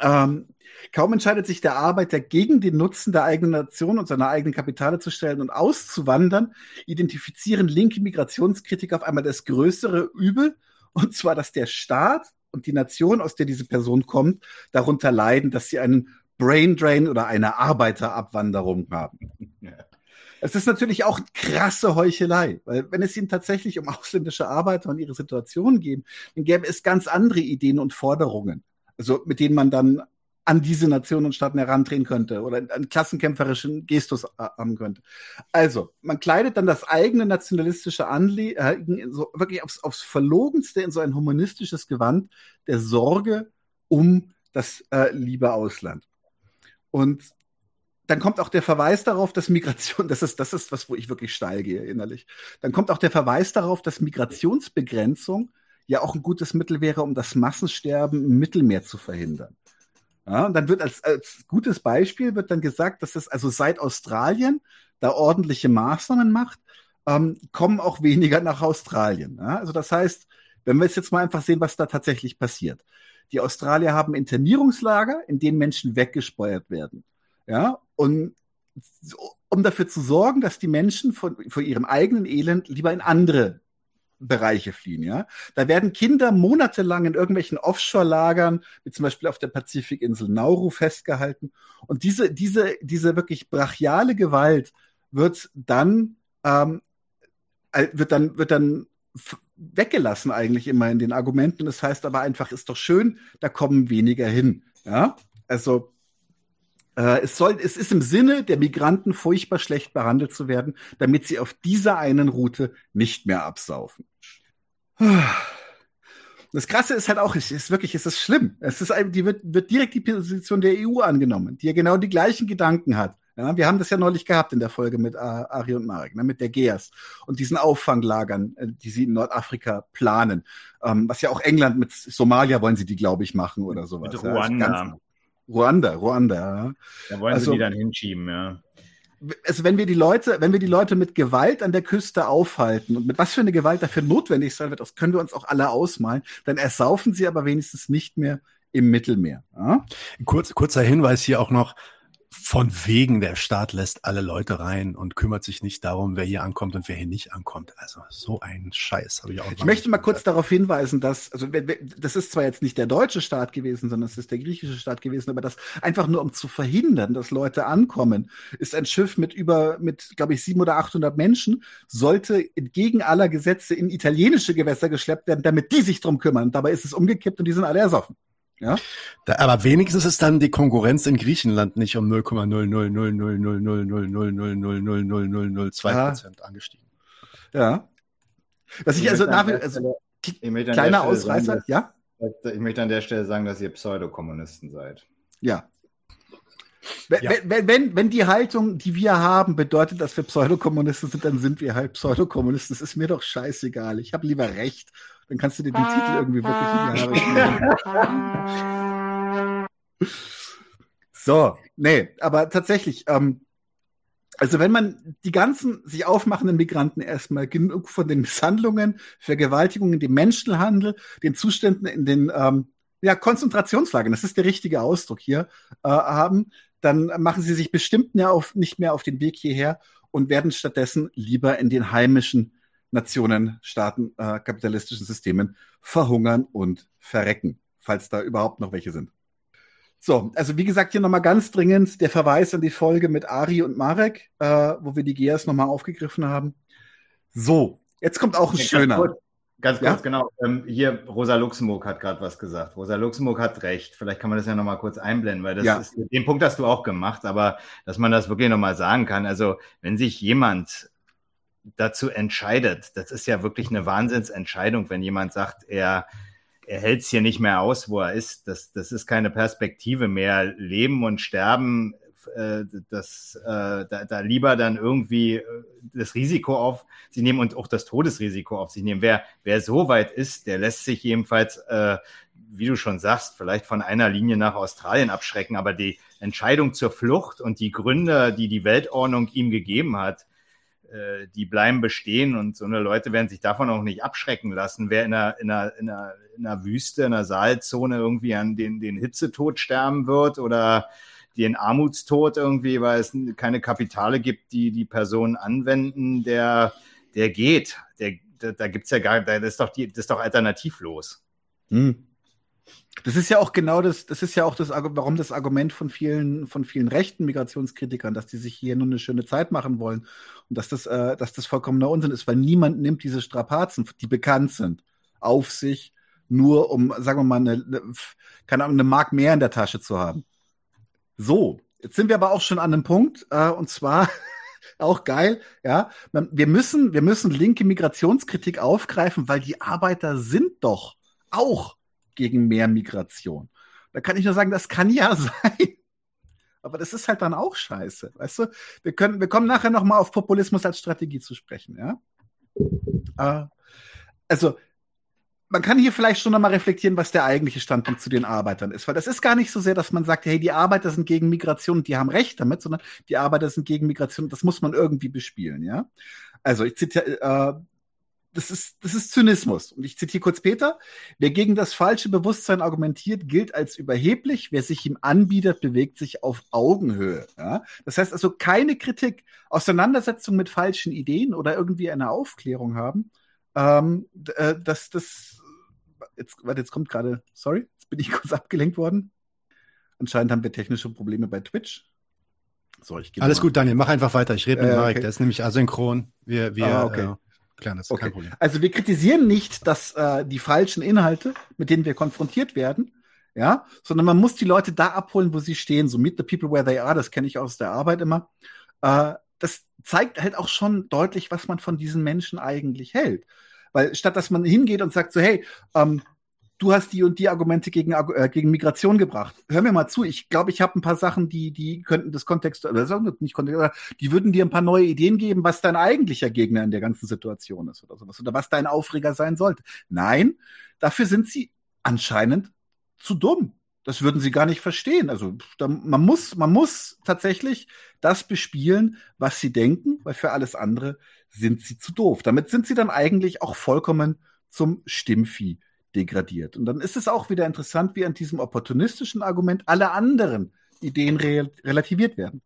Ähm, kaum entscheidet sich der Arbeiter gegen den Nutzen der eigenen Nation und seiner eigenen Kapitale zu stellen und auszuwandern, identifizieren linke Migrationskritiker auf einmal das größere Übel, und zwar, dass der Staat und die Nation, aus der diese Person kommt, darunter leiden, dass sie einen Brain Drain oder eine Arbeiterabwanderung haben. Es ist natürlich auch krasse Heuchelei, weil wenn es ihnen tatsächlich um ausländische Arbeiter und ihre Situation geht, dann gäbe es ganz andere Ideen und Forderungen also mit denen man dann an diese Nationen und Staaten herantreten könnte oder einen klassenkämpferischen Gestus äh, haben könnte. Also, man kleidet dann das eigene nationalistische Anliegen äh, so wirklich aufs, aufs Verlogenste in so ein humanistisches Gewand der Sorge um das äh, liebe Ausland. Und dann kommt auch der Verweis darauf, dass Migration, das ist, das ist was, wo ich wirklich steil gehe innerlich. Dann kommt auch der Verweis darauf, dass Migrationsbegrenzung ja auch ein gutes Mittel wäre, um das Massensterben im Mittelmeer zu verhindern. Ja, und dann wird als, als gutes Beispiel wird dann gesagt, dass es also seit Australien da ordentliche Maßnahmen macht, ähm, kommen auch weniger nach Australien. Ja? Also das heißt, wenn wir jetzt mal einfach sehen, was da tatsächlich passiert. Die Australier haben Internierungslager, in denen Menschen weggespeuert werden. Ja, und um dafür zu sorgen, dass die Menschen von, von ihrem eigenen Elend lieber in andere Bereiche fliehen, ja. Da werden Kinder monatelang in irgendwelchen Offshore-Lagern, wie zum Beispiel auf der Pazifikinsel Nauru, festgehalten. Und diese, diese, diese wirklich brachiale Gewalt wird dann, ähm, wird dann, wird dann weggelassen eigentlich immer in den Argumenten. Das heißt aber einfach, ist doch schön, da kommen weniger hin, ja. Also, äh, es, soll, es ist im Sinne der Migranten furchtbar schlecht behandelt zu werden, damit sie auf dieser einen Route nicht mehr absaufen. Das Krasse ist halt auch, es ist wirklich, es ist schlimm. Es ist, die wird, wird direkt die Position der EU angenommen, die ja genau die gleichen Gedanken hat. Ja, wir haben das ja neulich gehabt in der Folge mit Ari und Marek, ne, mit der GEAS und diesen Auffanglagern, äh, die sie in Nordafrika planen. Ähm, was ja auch England mit Somalia wollen sie die, glaube ich, machen oder sowas. Mit Ruanda. Ja, Ruanda, Ruanda. Da wollen also, sie die dann hinschieben, ja. Also wenn wir die Leute, wenn wir die Leute mit Gewalt an der Küste aufhalten und mit was für eine Gewalt dafür notwendig sein wird, das können wir uns auch alle ausmalen, dann ersaufen sie aber wenigstens nicht mehr im Mittelmeer. Ja? Kurz, kurzer Hinweis hier auch noch, von wegen der Staat lässt alle Leute rein und kümmert sich nicht darum, wer hier ankommt und wer hier nicht ankommt. Also so ein Scheiß habe ich auch. Ich möchte mal kurz darauf hinweisen, dass also das ist zwar jetzt nicht der deutsche Staat gewesen, sondern es ist der griechische Staat gewesen, aber das einfach nur um zu verhindern, dass Leute ankommen, ist ein Schiff mit über mit glaube ich 700 oder 800 Menschen sollte entgegen aller Gesetze in italienische Gewässer geschleppt werden, damit die sich drum kümmern. Dabei ist es umgekippt und die sind alle ersoffen. Ja? Da, aber wenigstens ist dann die Konkurrenz in Griechenland nicht um 0,0000000000002 Prozent angestiegen. Ja. Was ich, ich also nach also, kleiner Ausreißer, sagen, dass, ja? Ich möchte an der Stelle sagen, dass ihr Pseudokommunisten seid. Ja. Wenn, ja. wenn, wenn, wenn die Haltung, die wir haben, bedeutet, dass wir Pseudokommunisten sind, dann sind wir halt Pseudokommunisten. Das ist mir doch scheißegal. Ich habe lieber Recht dann kannst du dir den Titel irgendwie wirklich in die Haare schneiden. so, nee, aber tatsächlich, ähm, also wenn man die ganzen sich aufmachenden Migranten erstmal genug von den Misshandlungen, Vergewaltigungen, dem Menschenhandel, den Zuständen in den ähm, ja, Konzentrationslagern, das ist der richtige Ausdruck hier, äh, haben, dann machen sie sich bestimmt mehr auf, nicht mehr auf den Weg hierher und werden stattdessen lieber in den heimischen Nationen, Staaten, äh, kapitalistischen Systemen verhungern und verrecken, falls da überhaupt noch welche sind. So, also wie gesagt, hier nochmal ganz dringend der Verweis an die Folge mit Ari und Marek, äh, wo wir die Geas nochmal aufgegriffen haben. So, jetzt kommt auch ein ja, schöner. Ganz kurz, ganz kurz ja? genau. Ähm, hier, Rosa Luxemburg hat gerade was gesagt. Rosa Luxemburg hat recht. Vielleicht kann man das ja nochmal kurz einblenden, weil das ja. ist, den Punkt hast du auch gemacht, aber dass man das wirklich nochmal sagen kann. Also, wenn sich jemand dazu entscheidet. Das ist ja wirklich eine Wahnsinnsentscheidung, wenn jemand sagt, er, er hält es hier nicht mehr aus, wo er ist. Das, das ist keine Perspektive mehr. Leben und Sterben, äh, das, äh, da, da lieber dann irgendwie äh, das Risiko auf sich nehmen und auch das Todesrisiko auf sich nehmen. Wer, wer so weit ist, der lässt sich jedenfalls, äh, wie du schon sagst, vielleicht von einer Linie nach Australien abschrecken, aber die Entscheidung zur Flucht und die Gründe, die die Weltordnung ihm gegeben hat, äh, die bleiben bestehen und so eine Leute werden sich davon auch nicht abschrecken lassen. Wer in einer, in einer, in einer, in einer Wüste, in einer Saalzone irgendwie an den, den Hitzetod sterben wird oder den Armutstod irgendwie, weil es keine Kapitale gibt, die die Personen anwenden, der, der geht. Der, da, da gibt's ja gar, das ist doch die, das ist doch alternativlos. Hm. Das ist ja auch genau das, das ist ja auch das, warum das Argument von vielen, von vielen rechten Migrationskritikern, dass die sich hier nur eine schöne Zeit machen wollen und dass das, äh, dass das vollkommener Unsinn ist, weil niemand nimmt diese Strapazen, die bekannt sind, auf sich, nur um, sagen wir mal, eine, eine, keine Ahnung, eine Mark mehr in der Tasche zu haben. So, jetzt sind wir aber auch schon an einem Punkt, äh, und zwar auch geil, ja. Wir müssen, wir müssen linke Migrationskritik aufgreifen, weil die Arbeiter sind doch auch gegen mehr Migration. Da kann ich nur sagen, das kann ja sein. Aber das ist halt dann auch scheiße, weißt du? Wir können, wir kommen nachher noch mal auf Populismus als Strategie zu sprechen, ja? Äh, also, man kann hier vielleicht schon noch mal reflektieren, was der eigentliche Standpunkt zu den Arbeitern ist, weil das ist gar nicht so sehr, dass man sagt, hey, die Arbeiter sind gegen Migration und die haben recht damit, sondern die Arbeiter sind gegen Migration, das muss man irgendwie bespielen, ja? Also, ich zitiere, äh, das ist, das ist Zynismus. Und ich zitiere kurz Peter. Wer gegen das falsche Bewusstsein argumentiert, gilt als überheblich. Wer sich ihm anbietet, bewegt sich auf Augenhöhe. Ja? Das heißt also keine Kritik, Auseinandersetzung mit falschen Ideen oder irgendwie eine Aufklärung haben. Ähm, äh, das, das, jetzt, warte, jetzt kommt gerade, sorry, jetzt bin ich kurz abgelenkt worden. Anscheinend haben wir technische Probleme bei Twitch. So, ich Alles mal. gut, Daniel, mach einfach weiter. Ich rede mit äh, Marek, okay. der ist nämlich asynchron. Wir, wir ah, okay. äh, klären das, okay. kein Problem. Also wir kritisieren nicht, dass äh, die falschen Inhalte, mit denen wir konfrontiert werden, ja, sondern man muss die Leute da abholen, wo sie stehen. So meet the people where they are, das kenne ich aus der Arbeit immer. Äh, das zeigt halt auch schon deutlich, was man von diesen Menschen eigentlich hält. Weil statt dass man hingeht und sagt so, hey, ähm, du hast die und die Argumente gegen, äh, gegen Migration gebracht. Hör mir mal zu, ich glaube, ich habe ein paar Sachen, die, die könnten das Kontext, oder nicht Kontext, die würden dir ein paar neue Ideen geben, was dein eigentlicher Gegner in der ganzen Situation ist oder sowas, oder was dein Aufreger sein sollte. Nein, dafür sind sie anscheinend zu dumm. Das würden sie gar nicht verstehen. Also da, man muss, man muss tatsächlich das bespielen, was sie denken, weil für alles andere sind sie zu doof. Damit sind sie dann eigentlich auch vollkommen zum Stimmvieh degradiert. Und dann ist es auch wieder interessant, wie an diesem opportunistischen Argument alle anderen Ideen re relativiert werden.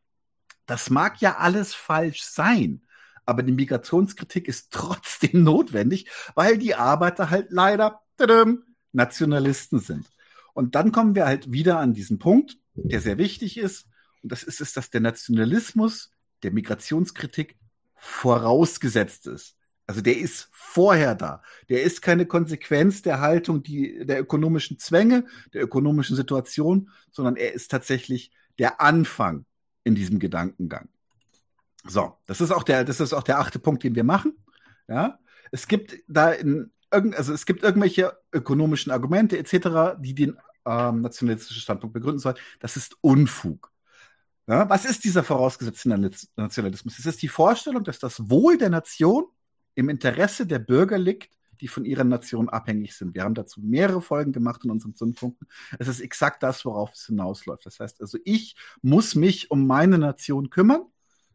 Das mag ja alles falsch sein, aber die Migrationskritik ist trotzdem notwendig, weil die Arbeiter halt leider tadam, Nationalisten sind. Und dann kommen wir halt wieder an diesen Punkt, der sehr wichtig ist. Und das ist es, dass der Nationalismus der Migrationskritik vorausgesetzt ist. Also der ist vorher da. Der ist keine Konsequenz der Haltung, die, der ökonomischen Zwänge, der ökonomischen Situation, sondern er ist tatsächlich der Anfang in diesem Gedankengang. So, das ist auch der, das ist auch der achte Punkt, den wir machen. Ja, es gibt da in also es gibt irgendwelche ökonomischen Argumente etc., die den ähm, nationalistischen Standpunkt begründen sollen. Das ist Unfug. Ja, was ist dieser vorausgesetzte Nationalismus? Es ist die Vorstellung, dass das Wohl der Nation im Interesse der Bürger liegt, die von ihrer Nation abhängig sind. Wir haben dazu mehrere Folgen gemacht in unseren Zündfunken. Es ist exakt das, worauf es hinausläuft. Das heißt also, ich muss mich um meine Nation kümmern.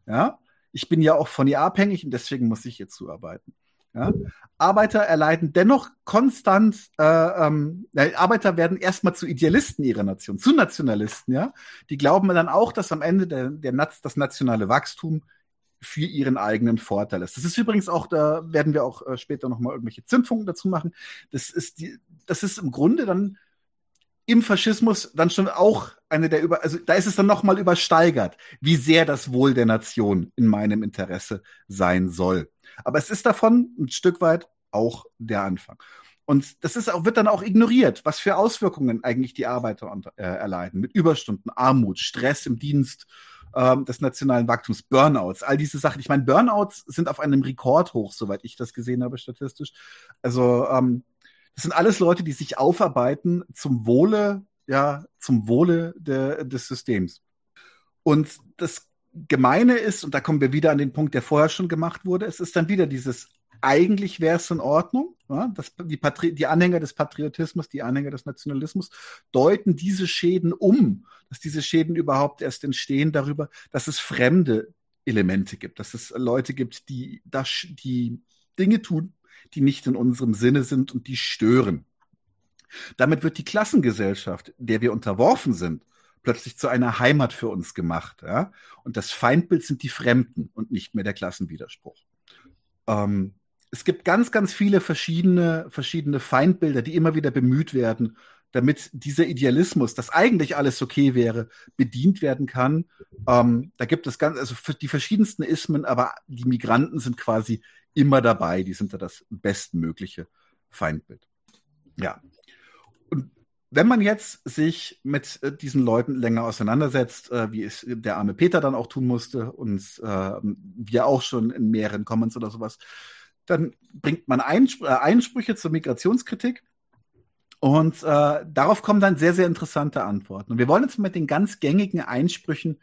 Ja, ich bin ja auch von ihr abhängig und deswegen muss ich hier zuarbeiten. Ja? Arbeiter erleiden dennoch konstant, äh, ähm, Arbeiter werden erstmal zu Idealisten ihrer Nation, zu Nationalisten, ja. Die glauben dann auch, dass am Ende der, der das nationale Wachstum für ihren eigenen Vorteil ist. Das ist übrigens auch, da werden wir auch äh, später nochmal irgendwelche Zündfunken dazu machen. Das ist die, das ist im Grunde dann im Faschismus dann schon auch eine der über, also da ist es dann nochmal übersteigert, wie sehr das Wohl der Nation in meinem Interesse sein soll. Aber es ist davon ein Stück weit auch der Anfang. Und das ist auch, wird dann auch ignoriert, was für Auswirkungen eigentlich die Arbeiter äh, erleiden. Mit Überstunden, Armut, Stress im Dienst, ähm, des nationalen Wachstums, Burnouts, all diese Sachen. Ich meine, Burnouts sind auf einem Rekordhoch, soweit ich das gesehen habe, statistisch. Also ähm, das sind alles Leute, die sich aufarbeiten zum Wohle, ja, zum Wohle de, des Systems. Und das Gemeine ist, und da kommen wir wieder an den Punkt, der vorher schon gemacht wurde, es ist dann wieder dieses eigentlich wäre es in Ordnung. Ja, dass die, Patri die Anhänger des Patriotismus, die Anhänger des Nationalismus deuten diese Schäden um, dass diese Schäden überhaupt erst entstehen darüber, dass es fremde Elemente gibt, dass es Leute gibt, die, das, die Dinge tun, die nicht in unserem Sinne sind und die stören. Damit wird die Klassengesellschaft, der wir unterworfen sind, plötzlich zu einer Heimat für uns gemacht. Ja? Und das Feindbild sind die Fremden und nicht mehr der Klassenwiderspruch. Ähm, es gibt ganz, ganz viele verschiedene, verschiedene Feindbilder, die immer wieder bemüht werden, damit dieser Idealismus, dass eigentlich alles okay wäre, bedient werden kann. Ähm, da gibt es ganz, also die verschiedensten Ismen, aber die Migranten sind quasi immer dabei. Die sind da das bestmögliche Feindbild. Ja. Und wenn man jetzt sich mit äh, diesen Leuten länger auseinandersetzt, äh, wie es der arme Peter dann auch tun musste und äh, wir auch schon in mehreren Comments oder sowas, dann bringt man Einspr äh, Einsprüche zur Migrationskritik. Und äh, darauf kommen dann sehr, sehr interessante Antworten. Und wir wollen uns mit den ganz gängigen Einsprüchen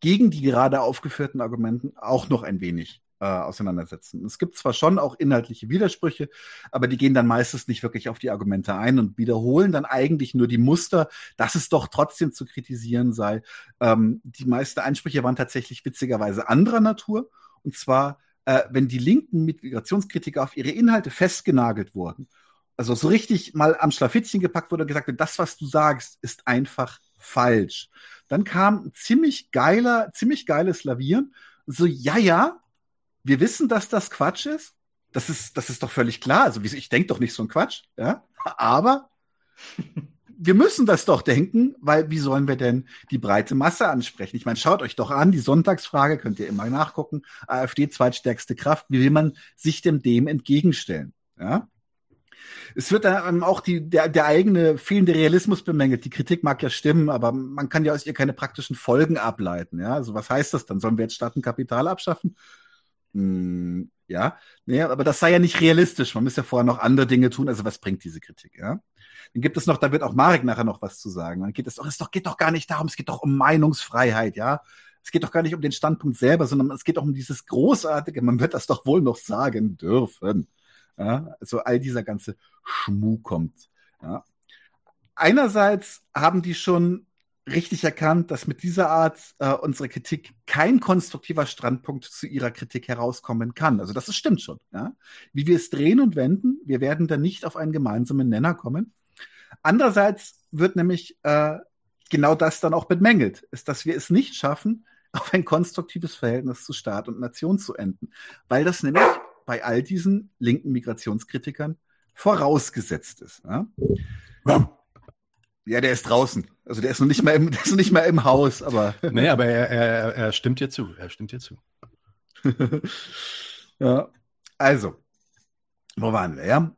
gegen die gerade aufgeführten Argumenten auch noch ein wenig äh, auseinandersetzen. Es gibt zwar schon auch inhaltliche Widersprüche, aber die gehen dann meistens nicht wirklich auf die Argumente ein und wiederholen dann eigentlich nur die Muster, dass es doch trotzdem zu kritisieren sei. Ähm, die meisten Einsprüche waren tatsächlich witzigerweise anderer Natur. Und zwar äh, wenn die linken Migrationskritiker auf ihre Inhalte festgenagelt wurden, also so richtig mal am Schlafittchen gepackt wurde und gesagt wird, das, was du sagst, ist einfach falsch. Dann kam ein ziemlich geiler, ziemlich geiles Lavieren. So, ja, ja, wir wissen, dass das Quatsch ist. Das ist, das ist doch völlig klar. Also ich denke doch nicht so ein Quatsch, ja. Aber wir müssen das doch denken, weil wie sollen wir denn die breite Masse ansprechen? Ich meine, schaut euch doch an, die Sonntagsfrage könnt ihr immer nachgucken. AfD zweitstärkste Kraft. Wie will man sich dem dem entgegenstellen? Ja. Es wird dann auch die, der, der eigene fehlende Realismus bemängelt. Die Kritik mag ja stimmen, aber man kann ja aus ihr keine praktischen Folgen ableiten. Ja, also was heißt das dann? Sollen wir jetzt Staatenkapital abschaffen? Hm, ja, nee, aber das sei ja nicht realistisch. Man muss ja vorher noch andere Dinge tun. Also was bringt diese Kritik? Ja, dann gibt es noch, da wird auch Marek nachher noch was zu sagen. Dann geht es doch, es geht doch gar nicht darum, es geht doch um Meinungsfreiheit. Ja, es geht doch gar nicht um den Standpunkt selber, sondern es geht doch um dieses großartige. Man wird das doch wohl noch sagen dürfen. Ja, also all dieser ganze Schmuh kommt. Ja. Einerseits haben die schon richtig erkannt, dass mit dieser Art äh, unsere Kritik kein konstruktiver Standpunkt zu ihrer Kritik herauskommen kann. Also das ist, stimmt schon. Ja? Wie wir es drehen und wenden, wir werden da nicht auf einen gemeinsamen Nenner kommen. Andererseits wird nämlich äh, genau das dann auch bemängelt, ist, dass wir es nicht schaffen, auf ein konstruktives Verhältnis zu Staat und Nation zu enden, weil das nämlich bei all diesen linken Migrationskritikern vorausgesetzt ist. Ja? Ja, der ist draußen. Also der ist noch nicht mal im, der ist noch nicht mal im Haus, aber. Nee, aber er, er, er stimmt dir zu. Er stimmt dir zu. ja. Also, wo waren wir, ja?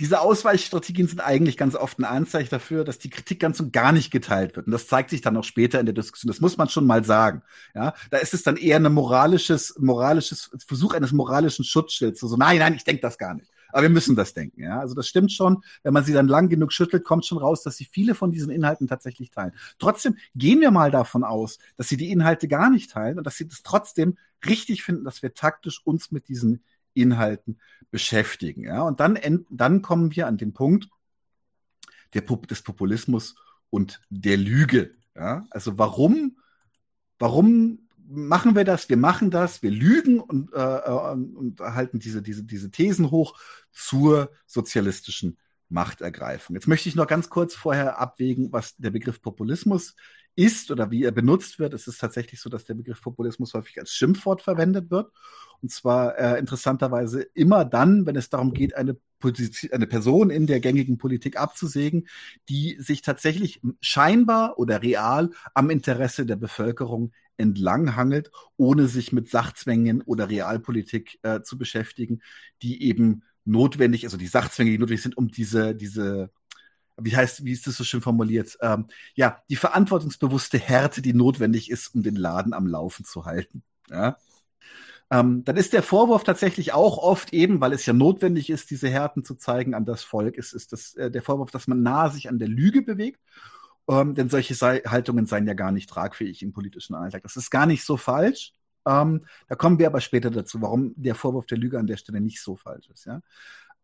Diese Ausweichstrategien sind eigentlich ganz oft ein Anzeichen dafür, dass die Kritik ganz und gar nicht geteilt wird. Und das zeigt sich dann auch später in der Diskussion. Das muss man schon mal sagen. Ja, da ist es dann eher ein moralisches, moralisches Versuch eines moralischen Schutzschilds. So, nein, nein, ich denke das gar nicht. Aber wir müssen das denken. Ja, also das stimmt schon. Wenn man sie dann lang genug schüttelt, kommt schon raus, dass sie viele von diesen Inhalten tatsächlich teilen. Trotzdem gehen wir mal davon aus, dass sie die Inhalte gar nicht teilen und dass sie das trotzdem richtig finden, dass wir taktisch uns mit diesen Inhalten beschäftigen. Ja, und dann, dann kommen wir an den Punkt der, des Populismus und der Lüge. Ja, also warum, warum machen wir das? Wir machen das, wir lügen und, äh, äh und halten diese, diese, diese Thesen hoch zur sozialistischen Machtergreifung. Jetzt möchte ich noch ganz kurz vorher abwägen, was der Begriff Populismus ist oder wie er benutzt wird. Es ist tatsächlich so, dass der Begriff Populismus häufig als Schimpfwort verwendet wird. Und zwar äh, interessanterweise immer dann, wenn es darum geht, eine, eine Person in der gängigen Politik abzusägen, die sich tatsächlich scheinbar oder real am Interesse der Bevölkerung entlanghangelt, ohne sich mit Sachzwängen oder Realpolitik äh, zu beschäftigen, die eben notwendig, also die Sachzwänge, die notwendig sind, um diese, diese wie heißt, wie ist das so schön formuliert? Ähm, ja, die verantwortungsbewusste Härte, die notwendig ist, um den Laden am Laufen zu halten. Ja? Ähm, dann ist der Vorwurf tatsächlich auch oft eben, weil es ja notwendig ist, diese Härten zu zeigen an das Volk, ist, ist das, äh, der Vorwurf, dass man nahe sich an der Lüge bewegt. Ähm, denn solche sei Haltungen seien ja gar nicht tragfähig im politischen Alltag. Das ist gar nicht so falsch. Ähm, da kommen wir aber später dazu, warum der Vorwurf der Lüge an der Stelle nicht so falsch ist. Ja?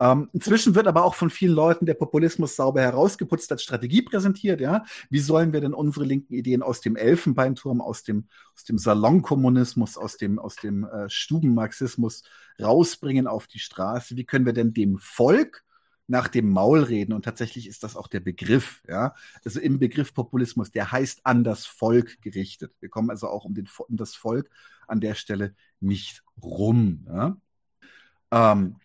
Ähm, inzwischen wird aber auch von vielen Leuten der Populismus sauber herausgeputzt als Strategie präsentiert. Ja, wie sollen wir denn unsere linken Ideen aus dem Elfenbeinturm, aus dem aus dem Salonkommunismus, aus dem aus dem äh, Stubenmarxismus rausbringen auf die Straße? Wie können wir denn dem Volk nach dem Maul reden und tatsächlich ist das auch der Begriff, ja. Also im Begriff Populismus, der heißt an das Volk gerichtet. Wir kommen also auch um, den, um das Volk an der Stelle nicht rum. Ja? Ähm,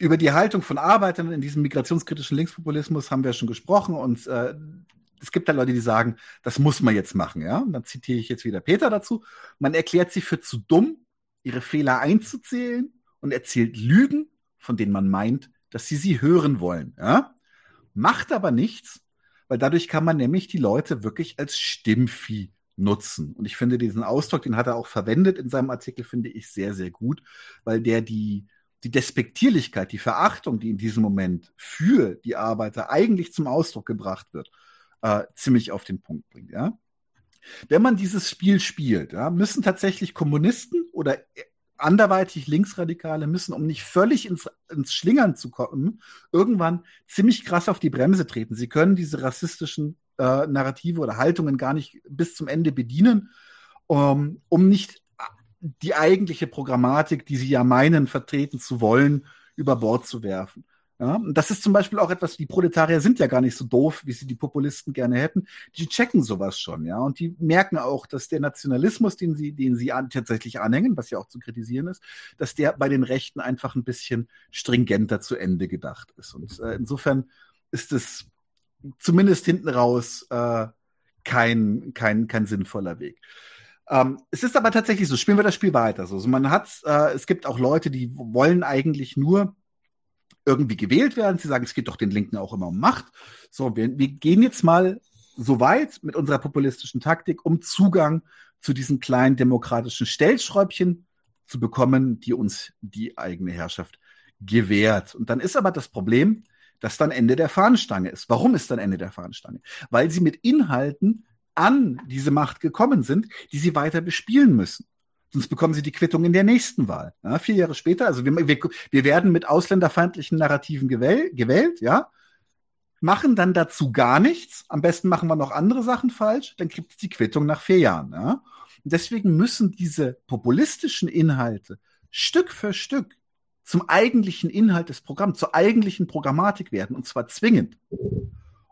über die Haltung von Arbeitern in diesem migrationskritischen Linkspopulismus haben wir schon gesprochen und äh, es gibt da Leute, die sagen, das muss man jetzt machen, ja. Und dann zitiere ich jetzt wieder Peter dazu. Man erklärt sie für zu dumm, ihre Fehler einzuzählen und erzählt Lügen, von denen man meint, dass sie sie hören wollen, ja. Macht aber nichts, weil dadurch kann man nämlich die Leute wirklich als Stimmvieh nutzen. Und ich finde diesen Ausdruck, den hat er auch verwendet in seinem Artikel, finde ich sehr, sehr gut, weil der die die Despektierlichkeit, die Verachtung, die in diesem Moment für die Arbeiter eigentlich zum Ausdruck gebracht wird, äh, ziemlich auf den Punkt bringt. Ja? Wenn man dieses Spiel spielt, ja, müssen tatsächlich Kommunisten oder anderweitig Linksradikale müssen, um nicht völlig ins, ins Schlingern zu kommen, irgendwann ziemlich krass auf die Bremse treten. Sie können diese rassistischen äh, Narrative oder Haltungen gar nicht bis zum Ende bedienen, um, um nicht die eigentliche Programmatik, die sie ja meinen, vertreten zu wollen, über Bord zu werfen. Ja, das ist zum Beispiel auch etwas, die Proletarier sind ja gar nicht so doof, wie sie die Populisten gerne hätten. Die checken sowas schon, ja. Und die merken auch, dass der Nationalismus, den sie, den sie an, tatsächlich anhängen, was ja auch zu kritisieren ist, dass der bei den Rechten einfach ein bisschen stringenter zu Ende gedacht ist. Und äh, insofern ist es zumindest hinten raus äh, kein, kein, kein sinnvoller Weg. Ähm, es ist aber tatsächlich so, spielen wir das Spiel weiter. So. Also man hat, äh, es gibt auch Leute, die wollen eigentlich nur irgendwie gewählt werden. Sie sagen, es geht doch den Linken auch immer um Macht. So, wir, wir gehen jetzt mal so weit mit unserer populistischen Taktik, um Zugang zu diesen kleinen demokratischen Stellschräubchen zu bekommen, die uns die eigene Herrschaft gewährt. Und dann ist aber das Problem, dass dann Ende der Fahnenstange ist. Warum ist dann Ende der Fahnenstange? Weil sie mit Inhalten an diese Macht gekommen sind, die sie weiter bespielen müssen. Sonst bekommen sie die Quittung in der nächsten Wahl. Ja, vier Jahre später, also wir, wir, wir werden mit ausländerfeindlichen Narrativen gewähl, gewählt, ja, machen dann dazu gar nichts. Am besten machen wir noch andere Sachen falsch, dann gibt es die Quittung nach vier Jahren. Ja. Und deswegen müssen diese populistischen Inhalte Stück für Stück zum eigentlichen Inhalt des Programms, zur eigentlichen Programmatik werden, und zwar zwingend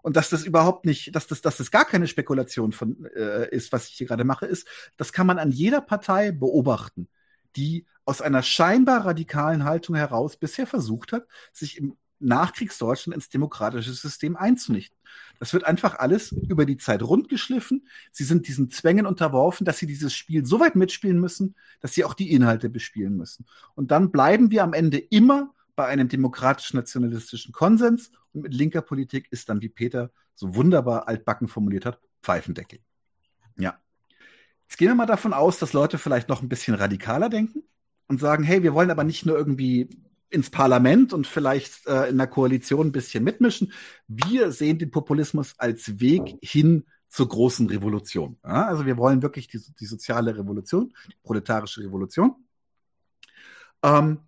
und dass das überhaupt nicht, dass das, dass das gar keine Spekulation von äh, ist, was ich hier gerade mache, ist, das kann man an jeder Partei beobachten, die aus einer scheinbar radikalen Haltung heraus bisher versucht hat, sich im Nachkriegsdeutschland ins demokratische System einzunichten. Das wird einfach alles über die Zeit rundgeschliffen. Sie sind diesen Zwängen unterworfen, dass sie dieses Spiel so weit mitspielen müssen, dass sie auch die Inhalte bespielen müssen. Und dann bleiben wir am Ende immer bei einem demokratisch-nationalistischen Konsens und mit linker Politik ist dann, wie Peter so wunderbar altbacken formuliert hat, Pfeifendeckel. Ja. Jetzt gehen wir mal davon aus, dass Leute vielleicht noch ein bisschen radikaler denken und sagen, hey, wir wollen aber nicht nur irgendwie ins Parlament und vielleicht äh, in der Koalition ein bisschen mitmischen. Wir sehen den Populismus als Weg hin zur großen Revolution. Ja, also wir wollen wirklich die, die soziale Revolution, die proletarische Revolution. Ähm,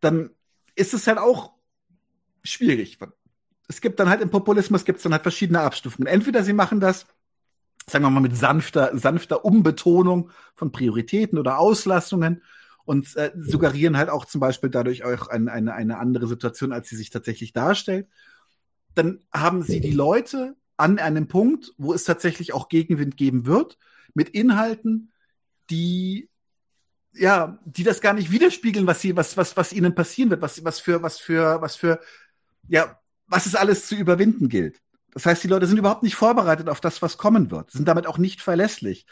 dann ist es halt auch schwierig. Es gibt dann halt im Populismus gibt es dann halt verschiedene Abstufungen. Entweder sie machen das, sagen wir mal, mit sanfter, sanfter Umbetonung von Prioritäten oder Auslassungen und äh, suggerieren halt auch zum Beispiel dadurch auch ein, eine, eine andere Situation, als sie sich tatsächlich darstellt. Dann haben sie die Leute an einem Punkt, wo es tatsächlich auch Gegenwind geben wird, mit Inhalten, die ja, die das gar nicht widerspiegeln, was sie, was, was, was ihnen passieren wird, was, was für, was für, was für, ja, was es alles zu überwinden gilt. Das heißt, die Leute sind überhaupt nicht vorbereitet auf das, was kommen wird, sind damit auch nicht verlässlich.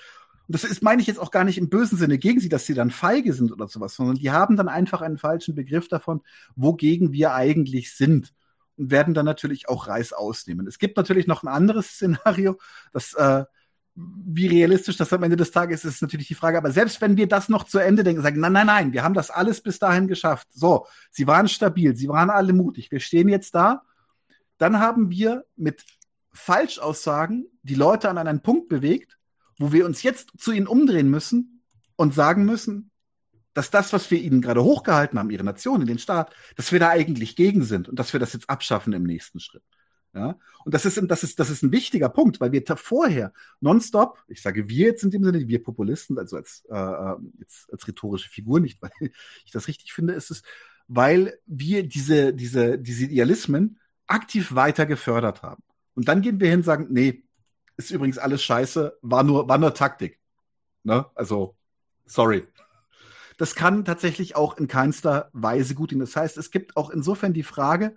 Und das ist, meine ich jetzt auch gar nicht im bösen Sinne gegen sie, dass sie dann feige sind oder sowas, sondern die haben dann einfach einen falschen Begriff davon, wogegen wir eigentlich sind und werden dann natürlich auch Reis ausnehmen. Es gibt natürlich noch ein anderes Szenario, das äh, wie realistisch das am Ende des Tages ist, ist natürlich die Frage. Aber selbst wenn wir das noch zu Ende denken, sagen, nein, nein, nein, wir haben das alles bis dahin geschafft. So, sie waren stabil, sie waren alle mutig. Wir stehen jetzt da. Dann haben wir mit Falschaussagen die Leute an einen Punkt bewegt, wo wir uns jetzt zu ihnen umdrehen müssen und sagen müssen, dass das, was wir ihnen gerade hochgehalten haben, ihre Nation, den Staat, dass wir da eigentlich gegen sind und dass wir das jetzt abschaffen im nächsten Schritt. Ja? Und das ist, das, ist, das ist ein wichtiger Punkt, weil wir vorher nonstop, ich sage wir jetzt in dem Sinne, wir Populisten, also als, äh, äh, jetzt als rhetorische Figur, nicht weil ich das richtig finde, ist es, weil wir diese, diese, diese Idealismen aktiv weiter gefördert haben. Und dann gehen wir hin und sagen, nee, ist übrigens alles scheiße, war nur, war nur Taktik. Ne? Also, sorry. Das kann tatsächlich auch in keinster Weise gut gehen. Das heißt, es gibt auch insofern die Frage,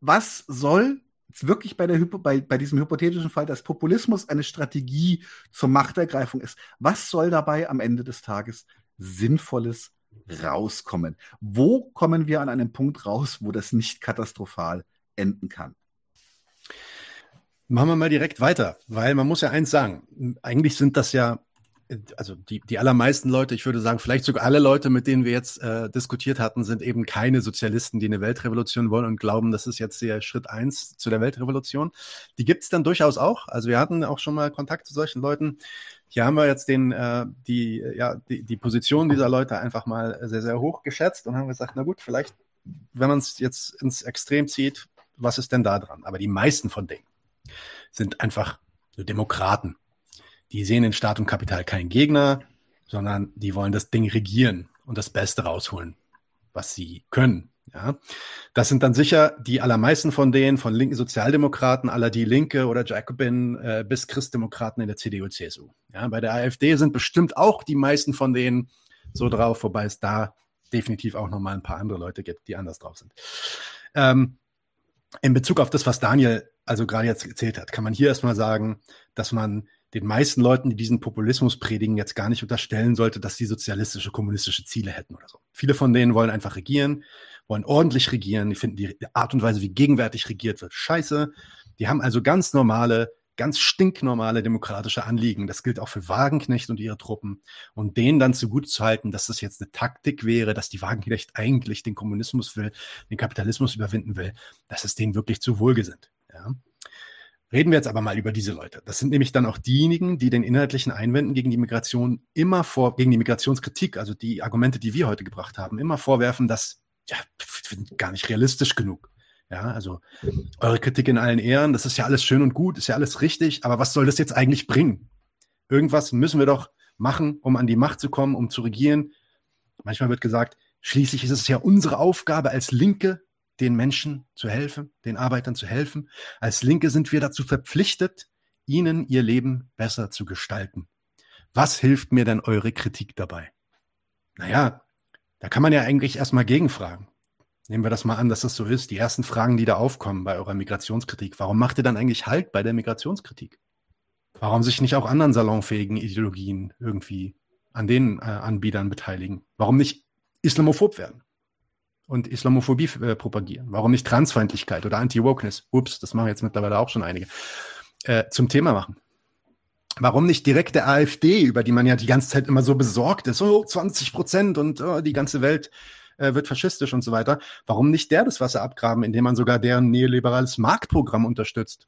was soll wirklich bei, der, bei, bei diesem hypothetischen Fall, dass Populismus eine Strategie zur Machtergreifung ist, was soll dabei am Ende des Tages Sinnvolles rauskommen? Wo kommen wir an einem Punkt raus, wo das nicht katastrophal enden kann? Machen wir mal direkt weiter, weil man muss ja eins sagen, eigentlich sind das ja also die, die allermeisten Leute, ich würde sagen, vielleicht sogar alle Leute, mit denen wir jetzt äh, diskutiert hatten, sind eben keine Sozialisten, die eine Weltrevolution wollen und glauben, das ist jetzt der Schritt eins zu der Weltrevolution. Die gibt es dann durchaus auch. Also wir hatten auch schon mal Kontakt zu solchen Leuten. Hier haben wir jetzt den, äh, die, ja, die, die Position dieser Leute einfach mal sehr, sehr hoch geschätzt und haben gesagt, na gut, vielleicht, wenn man es jetzt ins Extrem zieht, was ist denn da dran? Aber die meisten von denen sind einfach Demokraten die sehen in Staat und Kapital keinen Gegner, sondern die wollen das Ding regieren und das Beste rausholen, was sie können. Ja, das sind dann sicher die allermeisten von denen, von linken Sozialdemokraten, aller die Linke oder Jacobin äh, bis Christdemokraten in der CDU, CSU. Ja, bei der AfD sind bestimmt auch die meisten von denen so drauf, wobei es da definitiv auch noch mal ein paar andere Leute gibt, die anders drauf sind. Ähm, in Bezug auf das, was Daniel also gerade jetzt erzählt hat, kann man hier erstmal sagen, dass man den meisten Leuten, die diesen Populismus predigen, jetzt gar nicht unterstellen sollte, dass sie sozialistische, kommunistische Ziele hätten oder so. Viele von denen wollen einfach regieren, wollen ordentlich regieren, die finden die Art und Weise, wie gegenwärtig regiert wird, scheiße. Die haben also ganz normale, ganz stinknormale demokratische Anliegen. Das gilt auch für Wagenknecht und ihre Truppen. Und denen dann zugute zu halten, dass das jetzt eine Taktik wäre, dass die Wagenknecht eigentlich den Kommunismus will, den Kapitalismus überwinden will, das ist denen wirklich zu wohlgesinnt. Ja. Reden wir jetzt aber mal über diese Leute. Das sind nämlich dann auch diejenigen, die den inhaltlichen Einwänden gegen die Migration immer vor, gegen die Migrationskritik, also die Argumente, die wir heute gebracht haben, immer vorwerfen, dass, ja, gar nicht realistisch genug. Ja, also eure Kritik in allen Ehren, das ist ja alles schön und gut, ist ja alles richtig, aber was soll das jetzt eigentlich bringen? Irgendwas müssen wir doch machen, um an die Macht zu kommen, um zu regieren. Manchmal wird gesagt, schließlich ist es ja unsere Aufgabe als Linke, den Menschen zu helfen, den Arbeitern zu helfen. Als Linke sind wir dazu verpflichtet, ihnen ihr Leben besser zu gestalten. Was hilft mir denn eure Kritik dabei? Naja, da kann man ja eigentlich erstmal gegenfragen. Nehmen wir das mal an, dass das so ist. Die ersten Fragen, die da aufkommen bei eurer Migrationskritik. Warum macht ihr dann eigentlich Halt bei der Migrationskritik? Warum sich nicht auch anderen salonfähigen Ideologien irgendwie an den äh, Anbietern beteiligen? Warum nicht islamophob werden? Und Islamophobie äh, propagieren? Warum nicht Transfeindlichkeit oder Anti-Wokeness? Ups, das machen jetzt mittlerweile auch schon einige. Äh, zum Thema machen. Warum nicht direkt der AfD, über die man ja die ganze Zeit immer so besorgt ist, oh, 20 Prozent und oh, die ganze Welt äh, wird faschistisch und so weiter. Warum nicht der das Wasser abgraben, indem man sogar deren neoliberales Marktprogramm unterstützt?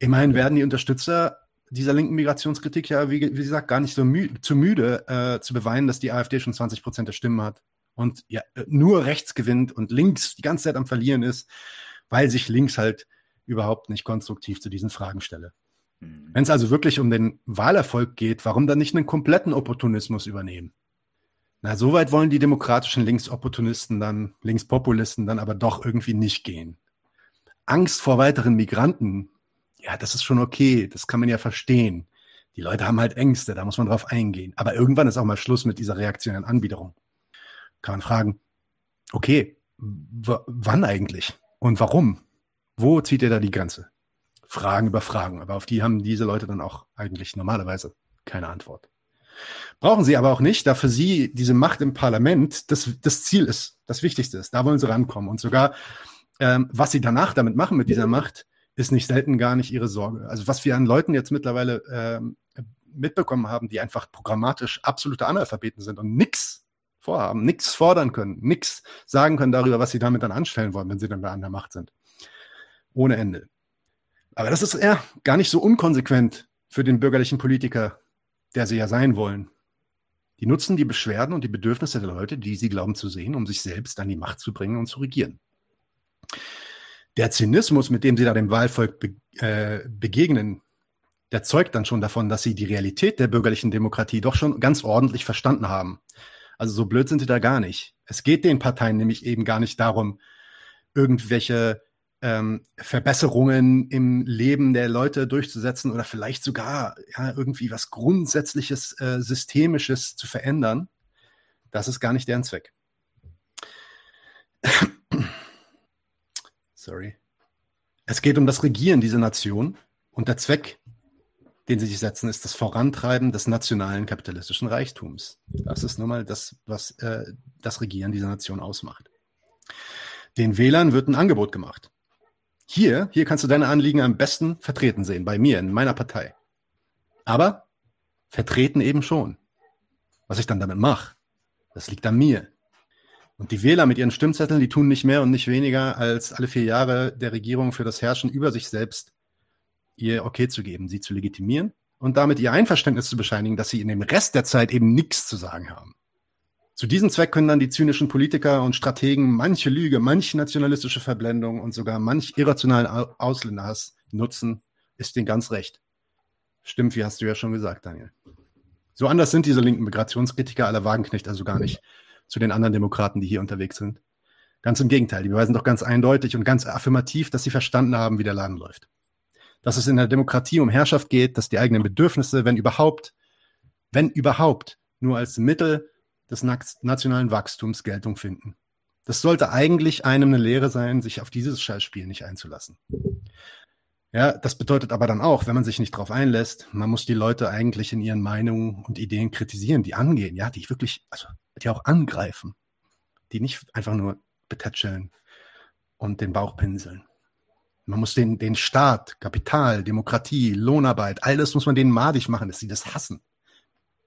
Immerhin werden die Unterstützer dieser linken Migrationskritik ja, wie, wie gesagt, gar nicht so mü zu müde äh, zu beweinen, dass die AfD schon 20 Prozent der Stimmen hat und ja, nur rechts gewinnt und links die ganze Zeit am Verlieren ist, weil sich links halt überhaupt nicht konstruktiv zu diesen Fragen stelle. Mhm. Wenn es also wirklich um den Wahlerfolg geht, warum dann nicht einen kompletten Opportunismus übernehmen? Na, so weit wollen die demokratischen Linksopportunisten dann, Linkspopulisten dann aber doch irgendwie nicht gehen. Angst vor weiteren Migranten, ja, das ist schon okay, das kann man ja verstehen. Die Leute haben halt Ängste, da muss man drauf eingehen. Aber irgendwann ist auch mal Schluss mit dieser reaktionären Anbiederung kann man fragen, okay, wann eigentlich und warum? Wo zieht ihr da die Grenze? Fragen über Fragen, aber auf die haben diese Leute dann auch eigentlich normalerweise keine Antwort. Brauchen sie aber auch nicht, da für sie diese Macht im Parlament das, das Ziel ist, das Wichtigste ist. Da wollen sie rankommen. Und sogar, ähm, was sie danach damit machen mit dieser Macht, ist nicht selten gar nicht ihre Sorge. Also was wir an Leuten jetzt mittlerweile ähm, mitbekommen haben, die einfach programmatisch absolute Analphabeten sind und nichts vorhaben, nichts fordern können, nichts sagen können darüber, was sie damit dann anstellen wollen, wenn sie dann da an der Macht sind. Ohne Ende. Aber das ist eher gar nicht so unkonsequent für den bürgerlichen Politiker, der sie ja sein wollen. Die nutzen die Beschwerden und die Bedürfnisse der Leute, die sie glauben zu sehen, um sich selbst an die Macht zu bringen und zu regieren. Der Zynismus, mit dem sie da dem Wahlvolk be äh, begegnen, der zeugt dann schon davon, dass sie die Realität der bürgerlichen Demokratie doch schon ganz ordentlich verstanden haben. Also so blöd sind sie da gar nicht. Es geht den Parteien nämlich eben gar nicht darum, irgendwelche ähm, Verbesserungen im Leben der Leute durchzusetzen oder vielleicht sogar ja, irgendwie was Grundsätzliches, äh, Systemisches zu verändern. Das ist gar nicht deren Zweck. Sorry. Es geht um das Regieren dieser Nation und der Zweck den sie sich setzen, ist das Vorantreiben des nationalen kapitalistischen Reichtums. Das ist nun mal das, was äh, das Regieren dieser Nation ausmacht. Den Wählern wird ein Angebot gemacht. Hier, hier kannst du deine Anliegen am besten vertreten sehen, bei mir, in meiner Partei. Aber vertreten eben schon. Was ich dann damit mache, das liegt an mir. Und die Wähler mit ihren Stimmzetteln, die tun nicht mehr und nicht weniger, als alle vier Jahre der Regierung für das Herrschen über sich selbst ihr Okay zu geben, sie zu legitimieren und damit ihr Einverständnis zu bescheinigen, dass sie in dem Rest der Zeit eben nichts zu sagen haben. Zu diesem Zweck können dann die zynischen Politiker und Strategen manche Lüge, manche nationalistische Verblendung und sogar manch irrationalen Ausländerhass nutzen, ist denen ganz recht. Stimmt, wie hast du ja schon gesagt, Daniel. So anders sind diese linken Migrationskritiker aller Wagenknecht also gar nicht zu den anderen Demokraten, die hier unterwegs sind. Ganz im Gegenteil, die beweisen doch ganz eindeutig und ganz affirmativ, dass sie verstanden haben, wie der Laden läuft. Dass es in der Demokratie um Herrschaft geht, dass die eigenen Bedürfnisse, wenn überhaupt, wenn überhaupt, nur als Mittel des nationalen Wachstums Geltung finden. Das sollte eigentlich einem eine Lehre sein, sich auf dieses Scheißspiel nicht einzulassen. Ja, das bedeutet aber dann auch, wenn man sich nicht darauf einlässt, man muss die Leute eigentlich in ihren Meinungen und Ideen kritisieren, die angehen, ja, die wirklich, also die auch angreifen, die nicht einfach nur betätscheln und den Bauch pinseln. Man muss den, den Staat, Kapital, Demokratie, Lohnarbeit, alles muss man denen madig machen, dass sie das hassen.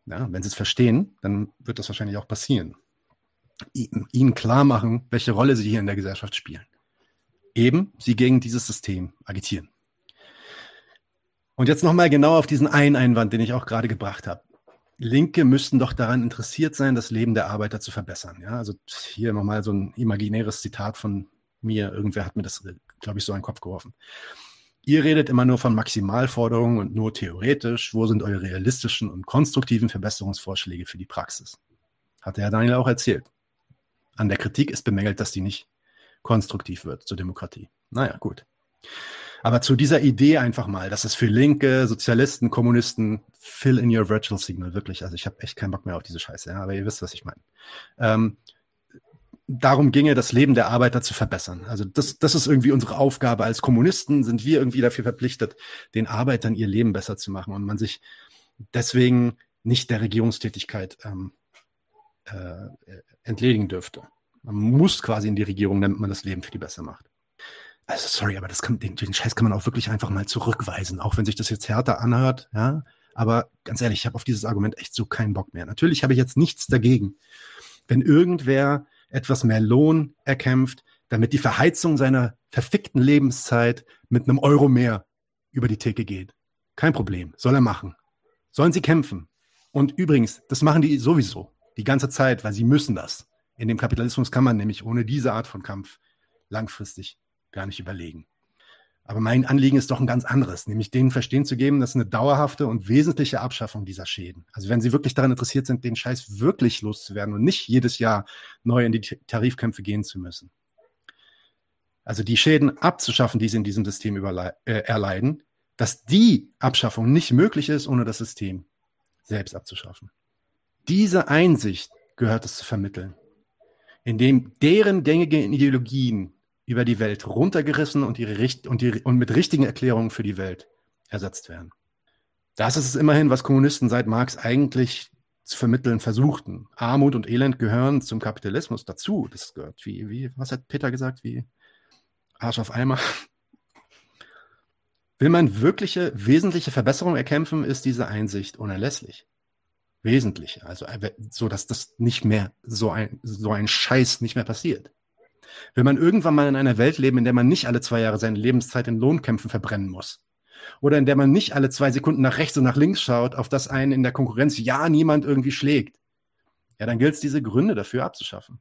Ja, wenn sie es verstehen, dann wird das wahrscheinlich auch passieren. Ihnen klar machen, welche Rolle sie hier in der Gesellschaft spielen. Eben sie gegen dieses System agitieren. Und jetzt nochmal genau auf diesen einen Einwand, den ich auch gerade gebracht habe. Linke müssten doch daran interessiert sein, das Leben der Arbeiter zu verbessern. Ja, also hier nochmal so ein imaginäres Zitat von mir. Irgendwer hat mir das, glaube ich, so in den Kopf geworfen. Ihr redet immer nur von Maximalforderungen und nur theoretisch. Wo sind eure realistischen und konstruktiven Verbesserungsvorschläge für die Praxis? Hat der Herr Daniel auch erzählt. An der Kritik ist bemängelt, dass die nicht konstruktiv wird zur Demokratie. Naja, gut. Aber zu dieser Idee einfach mal, dass es für Linke, Sozialisten, Kommunisten, fill in your virtual signal, wirklich. Also ich habe echt keinen Bock mehr auf diese Scheiße, ja, aber ihr wisst, was ich meine. Ähm, darum ginge, das Leben der Arbeiter zu verbessern. Also das, das ist irgendwie unsere Aufgabe. Als Kommunisten sind wir irgendwie dafür verpflichtet, den Arbeitern ihr Leben besser zu machen und man sich deswegen nicht der Regierungstätigkeit ähm, äh, entledigen dürfte. Man muss quasi in die Regierung, damit man das Leben für die besser macht. Also sorry, aber das kann, den, den Scheiß kann man auch wirklich einfach mal zurückweisen, auch wenn sich das jetzt härter anhört, ja. Aber ganz ehrlich, ich habe auf dieses Argument echt so keinen Bock mehr. Natürlich habe ich jetzt nichts dagegen, wenn irgendwer etwas mehr Lohn erkämpft, damit die Verheizung seiner verfickten Lebenszeit mit einem Euro mehr über die Theke geht. Kein Problem, soll er machen. Sollen sie kämpfen. Und übrigens, das machen die sowieso die ganze Zeit, weil sie müssen das. In dem Kapitalismus kann man nämlich ohne diese Art von Kampf langfristig gar nicht überlegen. Aber mein Anliegen ist doch ein ganz anderes, nämlich denen verstehen zu geben, dass eine dauerhafte und wesentliche Abschaffung dieser Schäden. Also wenn sie wirklich daran interessiert sind, den Scheiß wirklich loszuwerden und nicht jedes Jahr neu in die Tarifkämpfe gehen zu müssen. Also die Schäden abzuschaffen, die sie in diesem System äh, erleiden, dass die Abschaffung nicht möglich ist, ohne das System selbst abzuschaffen. Diese Einsicht gehört es zu vermitteln, indem deren gängigen Ideologien über die Welt runtergerissen und, ihre und, die, und mit richtigen Erklärungen für die Welt ersetzt werden. Das ist es immerhin, was Kommunisten seit Marx eigentlich zu vermitteln versuchten. Armut und Elend gehören zum Kapitalismus dazu. Das gehört wie, wie, was hat Peter gesagt, wie Arsch auf Eimer. Will man wirkliche, wesentliche Verbesserungen erkämpfen, ist diese Einsicht unerlässlich. Wesentliche. Also, äh, so dass das nicht mehr so ein, so ein Scheiß nicht mehr passiert. Will man irgendwann mal in einer Welt leben, in der man nicht alle zwei Jahre seine Lebenszeit in Lohnkämpfen verbrennen muss? Oder in der man nicht alle zwei Sekunden nach rechts und nach links schaut, auf das einen in der Konkurrenz ja niemand irgendwie schlägt? Ja, dann gilt es, diese Gründe dafür abzuschaffen.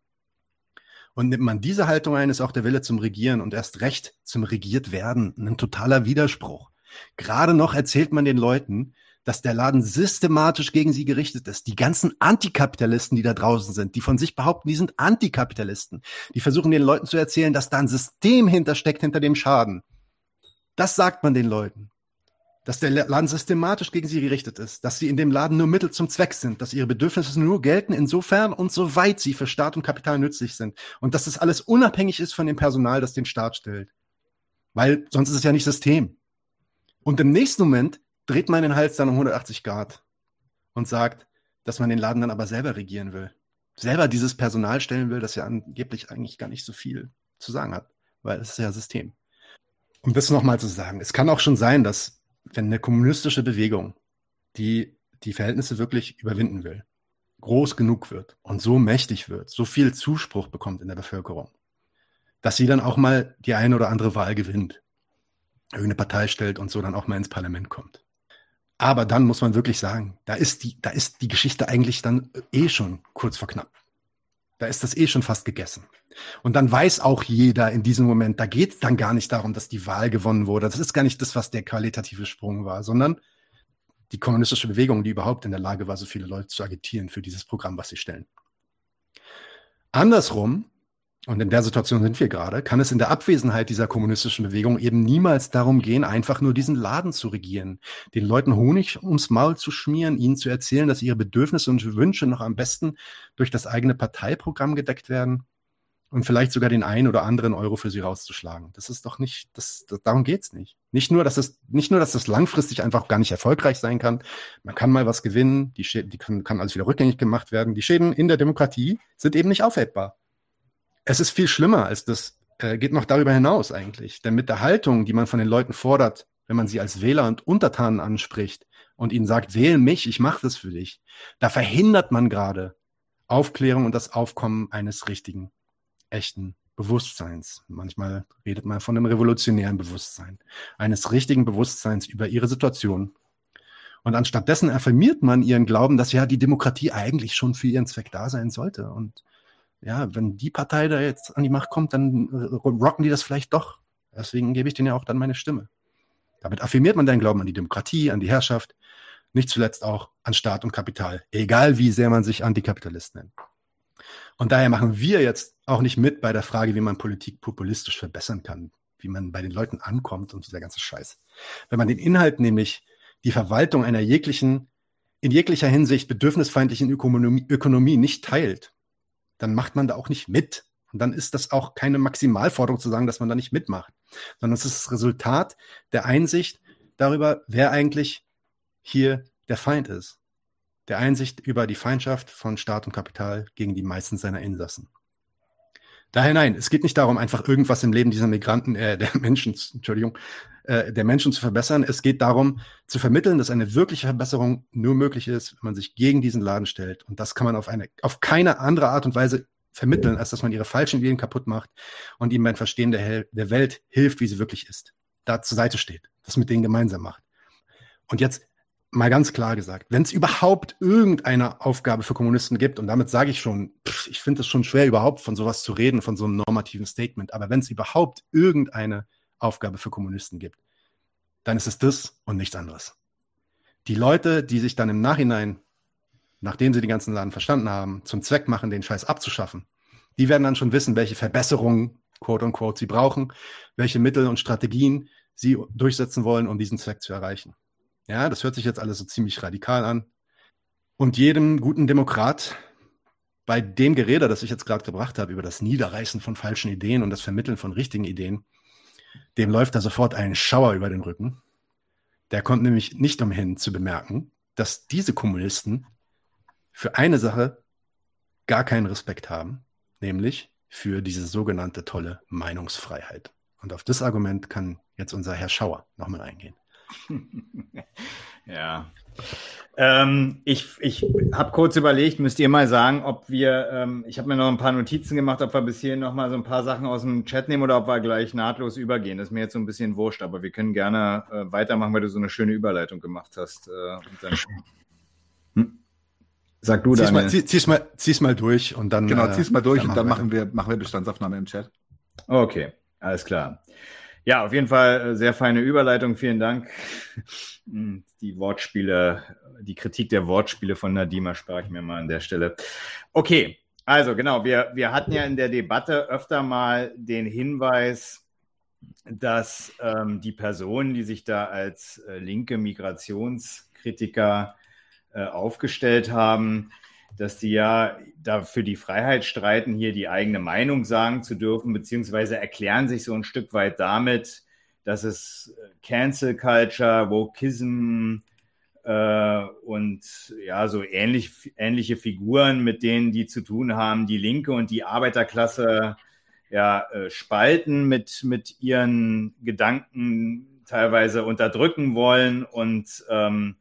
Und nimmt man diese Haltung ein, ist auch der Wille zum Regieren und erst recht zum Regiert werden ein totaler Widerspruch. Gerade noch erzählt man den Leuten, dass der Laden systematisch gegen sie gerichtet ist. Die ganzen Antikapitalisten, die da draußen sind, die von sich behaupten, die sind Antikapitalisten. Die versuchen den Leuten zu erzählen, dass da ein System hintersteckt hinter dem Schaden. Das sagt man den Leuten. Dass der Laden systematisch gegen sie gerichtet ist, dass sie in dem Laden nur Mittel zum Zweck sind, dass ihre Bedürfnisse nur gelten, insofern und soweit sie für Staat und Kapital nützlich sind. Und dass das alles unabhängig ist von dem Personal, das den Staat stellt. Weil sonst ist es ja nicht System. Und im nächsten Moment dreht man den Hals dann um 180 Grad und sagt, dass man den Laden dann aber selber regieren will. Selber dieses Personal stellen will, das ja angeblich eigentlich gar nicht so viel zu sagen hat, weil es ist ja System. Um das nochmal zu sagen, es kann auch schon sein, dass wenn eine kommunistische Bewegung, die die Verhältnisse wirklich überwinden will, groß genug wird und so mächtig wird, so viel Zuspruch bekommt in der Bevölkerung, dass sie dann auch mal die eine oder andere Wahl gewinnt, irgendeine Partei stellt und so dann auch mal ins Parlament kommt. Aber dann muss man wirklich sagen, da ist die, da ist die Geschichte eigentlich dann eh schon kurz vor knapp. Da ist das eh schon fast gegessen. Und dann weiß auch jeder in diesem Moment, da geht es dann gar nicht darum, dass die Wahl gewonnen wurde. Das ist gar nicht das, was der qualitative Sprung war, sondern die kommunistische Bewegung, die überhaupt in der Lage war, so viele Leute zu agitieren für dieses Programm, was sie stellen. Andersrum, und in der Situation sind wir gerade, kann es in der Abwesenheit dieser kommunistischen Bewegung eben niemals darum gehen, einfach nur diesen Laden zu regieren, den Leuten Honig ums Maul zu schmieren, ihnen zu erzählen, dass ihre Bedürfnisse und Wünsche noch am besten durch das eigene Parteiprogramm gedeckt werden und vielleicht sogar den einen oder anderen Euro für sie rauszuschlagen. Das ist doch nicht, das, das darum geht's nicht. Nicht nur, dass es, nicht nur, dass das langfristig einfach gar nicht erfolgreich sein kann. Man kann mal was gewinnen, die, Schäden, die kann, kann alles wieder rückgängig gemacht werden. Die Schäden in der Demokratie sind eben nicht aufhebbar. Es ist viel schlimmer als das, äh, geht noch darüber hinaus eigentlich. Denn mit der Haltung, die man von den Leuten fordert, wenn man sie als Wähler und Untertanen anspricht und ihnen sagt, wähl mich, ich mache das für dich, da verhindert man gerade Aufklärung und das Aufkommen eines richtigen echten Bewusstseins. Manchmal redet man von einem revolutionären Bewusstsein, eines richtigen Bewusstseins über ihre Situation. Und anstatt dessen affirmiert man ihren Glauben, dass ja die Demokratie eigentlich schon für ihren Zweck da sein sollte. Und ja, wenn die Partei da jetzt an die Macht kommt, dann rocken die das vielleicht doch. Deswegen gebe ich denen ja auch dann meine Stimme. Damit affirmiert man deinen Glauben an die Demokratie, an die Herrschaft, nicht zuletzt auch an Staat und Kapital, egal wie sehr man sich Antikapitalist nennt. Und daher machen wir jetzt auch nicht mit bei der Frage, wie man Politik populistisch verbessern kann, wie man bei den Leuten ankommt und der ganze Scheiß. Wenn man den Inhalt nämlich die Verwaltung einer jeglichen, in jeglicher Hinsicht bedürfnisfeindlichen Ökonomie, Ökonomie nicht teilt, dann macht man da auch nicht mit. Und dann ist das auch keine Maximalforderung zu sagen, dass man da nicht mitmacht, sondern es ist das Resultat der Einsicht darüber, wer eigentlich hier der Feind ist der Einsicht über die Feindschaft von Staat und Kapital gegen die meisten seiner Insassen. Daher nein, es geht nicht darum, einfach irgendwas im Leben dieser Migranten, äh, der Menschen, Entschuldigung, äh, der Menschen zu verbessern. Es geht darum, zu vermitteln, dass eine wirkliche Verbesserung nur möglich ist, wenn man sich gegen diesen Laden stellt. Und das kann man auf eine, auf keine andere Art und Weise vermitteln, als dass man ihre falschen Ideen kaputt macht und ihnen beim Verstehen der, der Welt hilft, wie sie wirklich ist. Da zur Seite steht, das mit denen gemeinsam macht. Und jetzt mal ganz klar gesagt, wenn es überhaupt irgendeine Aufgabe für Kommunisten gibt, und damit sage ich schon, pff, ich finde es schon schwer, überhaupt von sowas zu reden, von so einem normativen Statement, aber wenn es überhaupt irgendeine Aufgabe für Kommunisten gibt, dann ist es das und nichts anderes. Die Leute, die sich dann im Nachhinein, nachdem sie die ganzen Laden verstanden haben, zum Zweck machen, den Scheiß abzuschaffen, die werden dann schon wissen, welche Verbesserungen, quote unquote, sie brauchen, welche Mittel und Strategien sie durchsetzen wollen, um diesen Zweck zu erreichen. Ja, das hört sich jetzt alles so ziemlich radikal an. Und jedem guten Demokrat bei dem Gerede, das ich jetzt gerade gebracht habe, über das Niederreißen von falschen Ideen und das Vermitteln von richtigen Ideen, dem läuft da sofort ein Schauer über den Rücken. Der kommt nämlich nicht umhin zu bemerken, dass diese Kommunisten für eine Sache gar keinen Respekt haben, nämlich für diese sogenannte tolle Meinungsfreiheit. Und auf das Argument kann jetzt unser Herr Schauer nochmal eingehen. ja. Ähm, ich ich habe kurz überlegt, müsst ihr mal sagen, ob wir, ähm, ich habe mir noch ein paar Notizen gemacht, ob wir bis hierhin noch mal so ein paar Sachen aus dem Chat nehmen oder ob wir gleich nahtlos übergehen. Das ist mir jetzt so ein bisschen wurscht, aber wir können gerne äh, weitermachen, weil du so eine schöne Überleitung gemacht hast. Äh, hm? Sag du, zieh's Mal, zieh, zieh's, mal, zieh's mal durch und dann. Genau, zieh's mal durch dann und dann machen wir, machen wir Bestandsaufnahme im Chat. Okay, alles klar. Ja, auf jeden Fall äh, sehr feine Überleitung. Vielen Dank. Hm, die Wortspiele, die Kritik der Wortspiele von Nadima spare ich mir mal an der Stelle. Okay, also genau, wir, wir hatten ja in der Debatte öfter mal den Hinweis, dass ähm, die Personen, die sich da als äh, linke Migrationskritiker äh, aufgestellt haben, dass die ja da für die Freiheit streiten, hier die eigene Meinung sagen zu dürfen, beziehungsweise erklären sich so ein Stück weit damit, dass es äh, Cancel Culture, Wokeism äh, und ja, so ähnlich, ähnliche Figuren, mit denen die zu tun haben, die Linke und die Arbeiterklasse ja, äh, spalten mit, mit ihren Gedanken, teilweise unterdrücken wollen und ähm,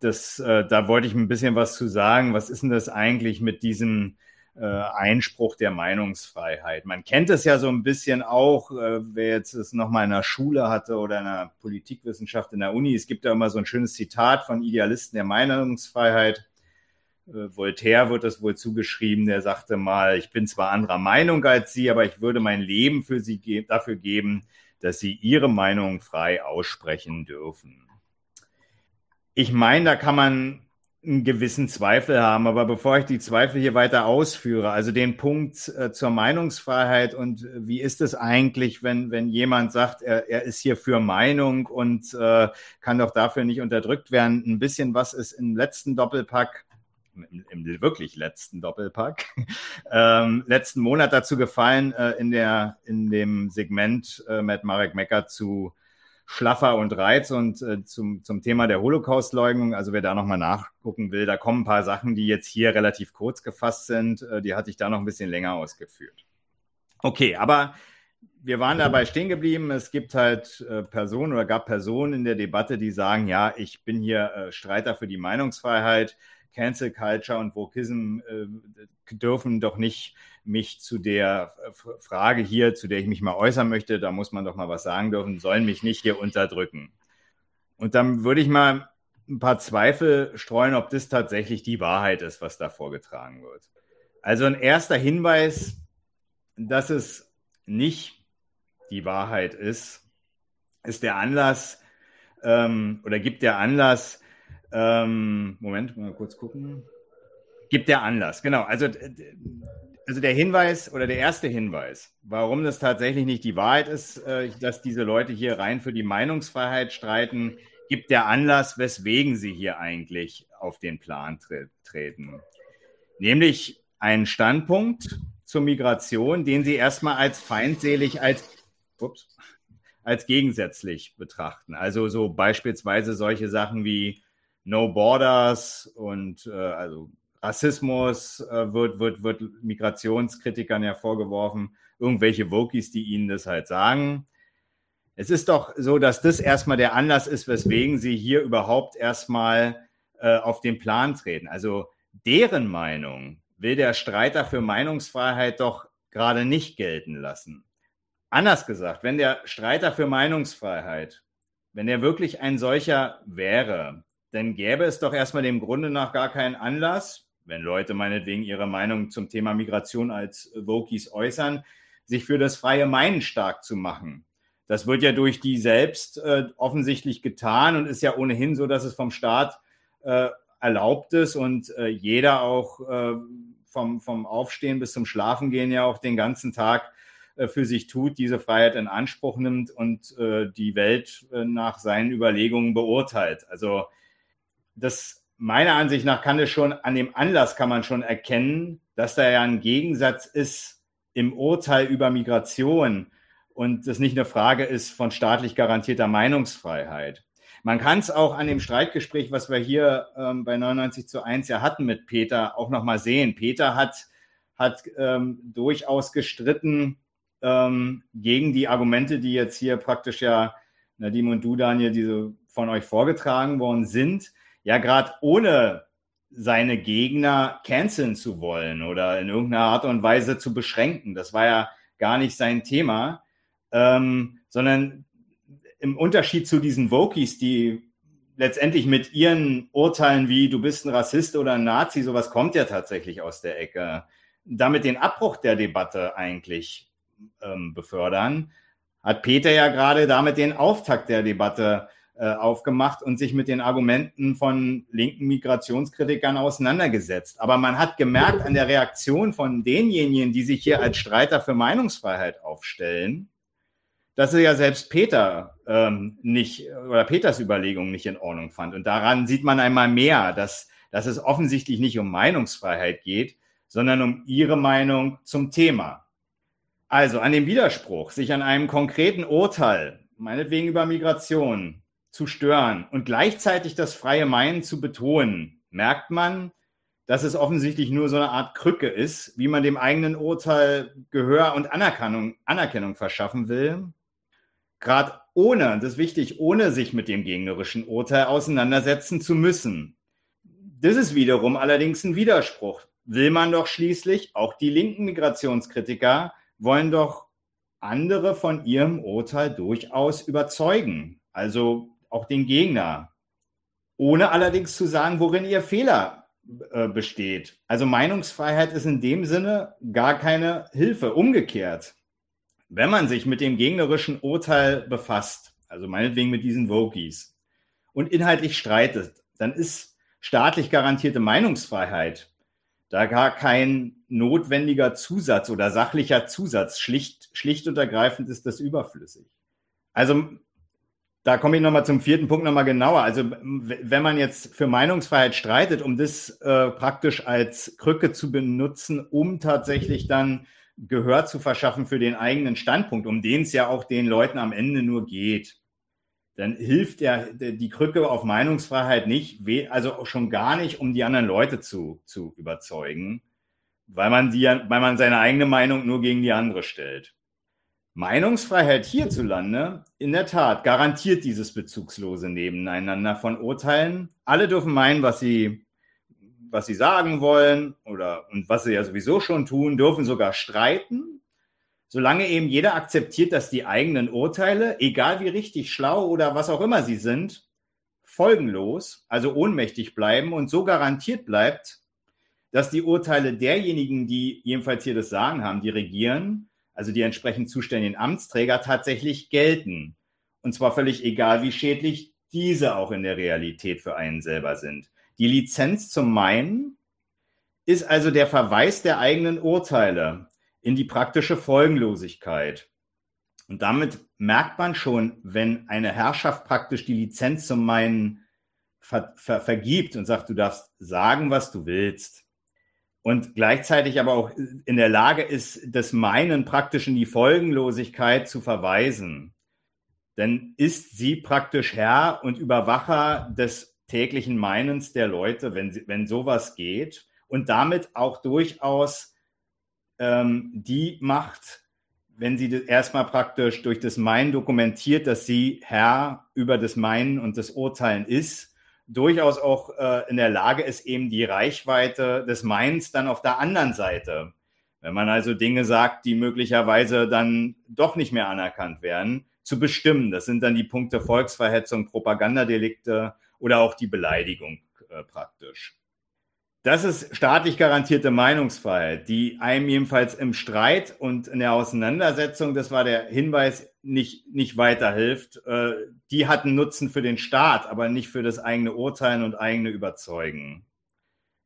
das, äh, da wollte ich ein bisschen was zu sagen. Was ist denn das eigentlich mit diesem äh, Einspruch der Meinungsfreiheit? Man kennt es ja so ein bisschen auch, äh, wer jetzt es nochmal in der Schule hatte oder in der Politikwissenschaft in der Uni. Es gibt ja immer so ein schönes Zitat von Idealisten der Meinungsfreiheit. Äh, Voltaire wird das wohl zugeschrieben, der sagte mal, ich bin zwar anderer Meinung als Sie, aber ich würde mein Leben für Sie ge dafür geben, dass Sie Ihre Meinung frei aussprechen dürfen. Ich meine, da kann man einen gewissen Zweifel haben. Aber bevor ich die Zweifel hier weiter ausführe, also den Punkt äh, zur Meinungsfreiheit und äh, wie ist es eigentlich, wenn, wenn jemand sagt, er, er ist hier für Meinung und äh, kann doch dafür nicht unterdrückt werden, ein bisschen was ist im letzten Doppelpack im, im wirklich letzten Doppelpack, ähm, letzten Monat dazu gefallen, äh, in, der, in dem Segment äh, mit Marek Mecker zu Schlaffer und Reiz und äh, zum, zum Thema der Holocaust-Leugnung. Also wer da nochmal nachgucken will, da kommen ein paar Sachen, die jetzt hier relativ kurz gefasst sind. Äh, die hatte ich da noch ein bisschen länger ausgeführt. Okay, aber wir waren dabei stehen geblieben. Es gibt halt äh, Personen oder gab Personen in der Debatte, die sagen, ja, ich bin hier äh, Streiter für die Meinungsfreiheit. Cancel Culture und Wokism äh, dürfen doch nicht mich zu der Frage hier, zu der ich mich mal äußern möchte, da muss man doch mal was sagen dürfen, sollen mich nicht hier unterdrücken. Und dann würde ich mal ein paar Zweifel streuen, ob das tatsächlich die Wahrheit ist, was da vorgetragen wird. Also ein erster Hinweis, dass es nicht die Wahrheit ist, ist der Anlass ähm, oder gibt der Anlass, ähm, Moment, mal kurz gucken. Gibt der Anlass, genau. Also, also der Hinweis oder der erste Hinweis, warum das tatsächlich nicht die Wahrheit ist, äh, dass diese Leute hier rein für die Meinungsfreiheit streiten, gibt der Anlass, weswegen sie hier eigentlich auf den Plan tre treten. Nämlich einen Standpunkt zur Migration, den sie erstmal als feindselig, als, ups, als gegensätzlich betrachten. Also so beispielsweise solche Sachen wie No Borders und äh, also Rassismus äh, wird, wird, wird Migrationskritikern ja vorgeworfen, irgendwelche Wokies, die ihnen das halt sagen. Es ist doch so, dass das erstmal der Anlass ist, weswegen sie hier überhaupt erstmal äh, auf den Plan treten. Also deren Meinung will der Streiter für Meinungsfreiheit doch gerade nicht gelten lassen. Anders gesagt, wenn der Streiter für Meinungsfreiheit, wenn er wirklich ein solcher wäre, dann gäbe es doch erstmal dem Grunde nach gar keinen Anlass, wenn Leute meinetwegen ihre Meinung zum Thema Migration als Vokies äußern, sich für das freie Meinen stark zu machen. Das wird ja durch die selbst äh, offensichtlich getan und ist ja ohnehin so, dass es vom Staat äh, erlaubt ist und äh, jeder auch äh, vom, vom Aufstehen bis zum Schlafengehen ja auch den ganzen Tag äh, für sich tut, diese Freiheit in Anspruch nimmt und äh, die Welt nach seinen Überlegungen beurteilt. Also das meiner Ansicht nach kann es schon an dem Anlass kann man schon erkennen, dass da ja ein Gegensatz ist im Urteil über Migration und das nicht eine Frage ist von staatlich garantierter Meinungsfreiheit. Man kann es auch an dem Streitgespräch, was wir hier ähm, bei 99 zu 1 ja hatten mit Peter, auch nochmal sehen. Peter hat, hat ähm, durchaus gestritten ähm, gegen die Argumente, die jetzt hier praktisch ja Nadim und du, Daniel, diese von euch vorgetragen worden sind ja gerade ohne seine Gegner canceln zu wollen oder in irgendeiner Art und Weise zu beschränken. Das war ja gar nicht sein Thema, ähm, sondern im Unterschied zu diesen Wokies, die letztendlich mit ihren Urteilen wie du bist ein Rassist oder ein Nazi, sowas kommt ja tatsächlich aus der Ecke, damit den Abbruch der Debatte eigentlich ähm, befördern, hat Peter ja gerade damit den Auftakt der Debatte aufgemacht und sich mit den Argumenten von linken Migrationskritikern auseinandergesetzt. Aber man hat gemerkt an der Reaktion von denjenigen, die sich hier als Streiter für Meinungsfreiheit aufstellen, dass er ja selbst Peter ähm, nicht oder Peters Überlegung nicht in Ordnung fand. Und daran sieht man einmal mehr, dass, dass es offensichtlich nicht um Meinungsfreiheit geht, sondern um ihre Meinung zum Thema. Also an dem Widerspruch, sich an einem konkreten Urteil, meinetwegen über Migration, zu stören und gleichzeitig das freie Meinen zu betonen, merkt man, dass es offensichtlich nur so eine Art Krücke ist, wie man dem eigenen Urteil Gehör und Anerkennung, Anerkennung verschaffen will. Gerade ohne, das ist wichtig, ohne sich mit dem gegnerischen Urteil auseinandersetzen zu müssen. Das ist wiederum allerdings ein Widerspruch. Will man doch schließlich, auch die linken Migrationskritiker wollen doch andere von ihrem Urteil durchaus überzeugen. Also auch den Gegner, ohne allerdings zu sagen, worin ihr Fehler äh, besteht. Also Meinungsfreiheit ist in dem Sinne gar keine Hilfe. Umgekehrt, wenn man sich mit dem gegnerischen Urteil befasst, also meinetwegen mit diesen Vokies, und inhaltlich streitet, dann ist staatlich garantierte Meinungsfreiheit da gar kein notwendiger Zusatz oder sachlicher Zusatz. Schlicht, schlicht und ergreifend ist das überflüssig. Also da komme ich nochmal zum vierten Punkt nochmal genauer. Also wenn man jetzt für Meinungsfreiheit streitet, um das äh, praktisch als Krücke zu benutzen, um tatsächlich dann Gehör zu verschaffen für den eigenen Standpunkt, um den es ja auch den Leuten am Ende nur geht, dann hilft ja die Krücke auf Meinungsfreiheit nicht, also schon gar nicht, um die anderen Leute zu, zu überzeugen, weil man, die, weil man seine eigene Meinung nur gegen die andere stellt. Meinungsfreiheit hierzulande, in der Tat, garantiert dieses bezugslose Nebeneinander von Urteilen. Alle dürfen meinen, was sie, was sie sagen wollen oder und was sie ja sowieso schon tun, dürfen sogar streiten, solange eben jeder akzeptiert, dass die eigenen Urteile, egal wie richtig, schlau oder was auch immer sie sind, folgenlos, also ohnmächtig bleiben und so garantiert bleibt, dass die Urteile derjenigen, die jedenfalls hier das Sagen haben, die regieren, also die entsprechend zuständigen Amtsträger, tatsächlich gelten. Und zwar völlig egal, wie schädlich diese auch in der Realität für einen selber sind. Die Lizenz zum Meinen ist also der Verweis der eigenen Urteile in die praktische Folgenlosigkeit. Und damit merkt man schon, wenn eine Herrschaft praktisch die Lizenz zum Meinen ver ver vergibt und sagt, du darfst sagen, was du willst, und gleichzeitig aber auch in der Lage ist, das Meinen praktisch in die Folgenlosigkeit zu verweisen, dann ist sie praktisch Herr und Überwacher des täglichen Meinens der Leute, wenn, sie, wenn sowas geht und damit auch durchaus ähm, die Macht, wenn sie erstmal praktisch durch das Meinen dokumentiert, dass sie Herr über das Meinen und das Urteilen ist, durchaus auch äh, in der Lage ist, eben die Reichweite des Mainz dann auf der anderen Seite, wenn man also Dinge sagt, die möglicherweise dann doch nicht mehr anerkannt werden, zu bestimmen. Das sind dann die Punkte Volksverhetzung, Propagandadelikte oder auch die Beleidigung äh, praktisch. Das ist staatlich garantierte Meinungsfreiheit, die einem jedenfalls im Streit und in der Auseinandersetzung, das war der Hinweis, nicht, nicht weiterhilft. Äh, die hatten Nutzen für den Staat, aber nicht für das eigene Urteilen und eigene Überzeugen.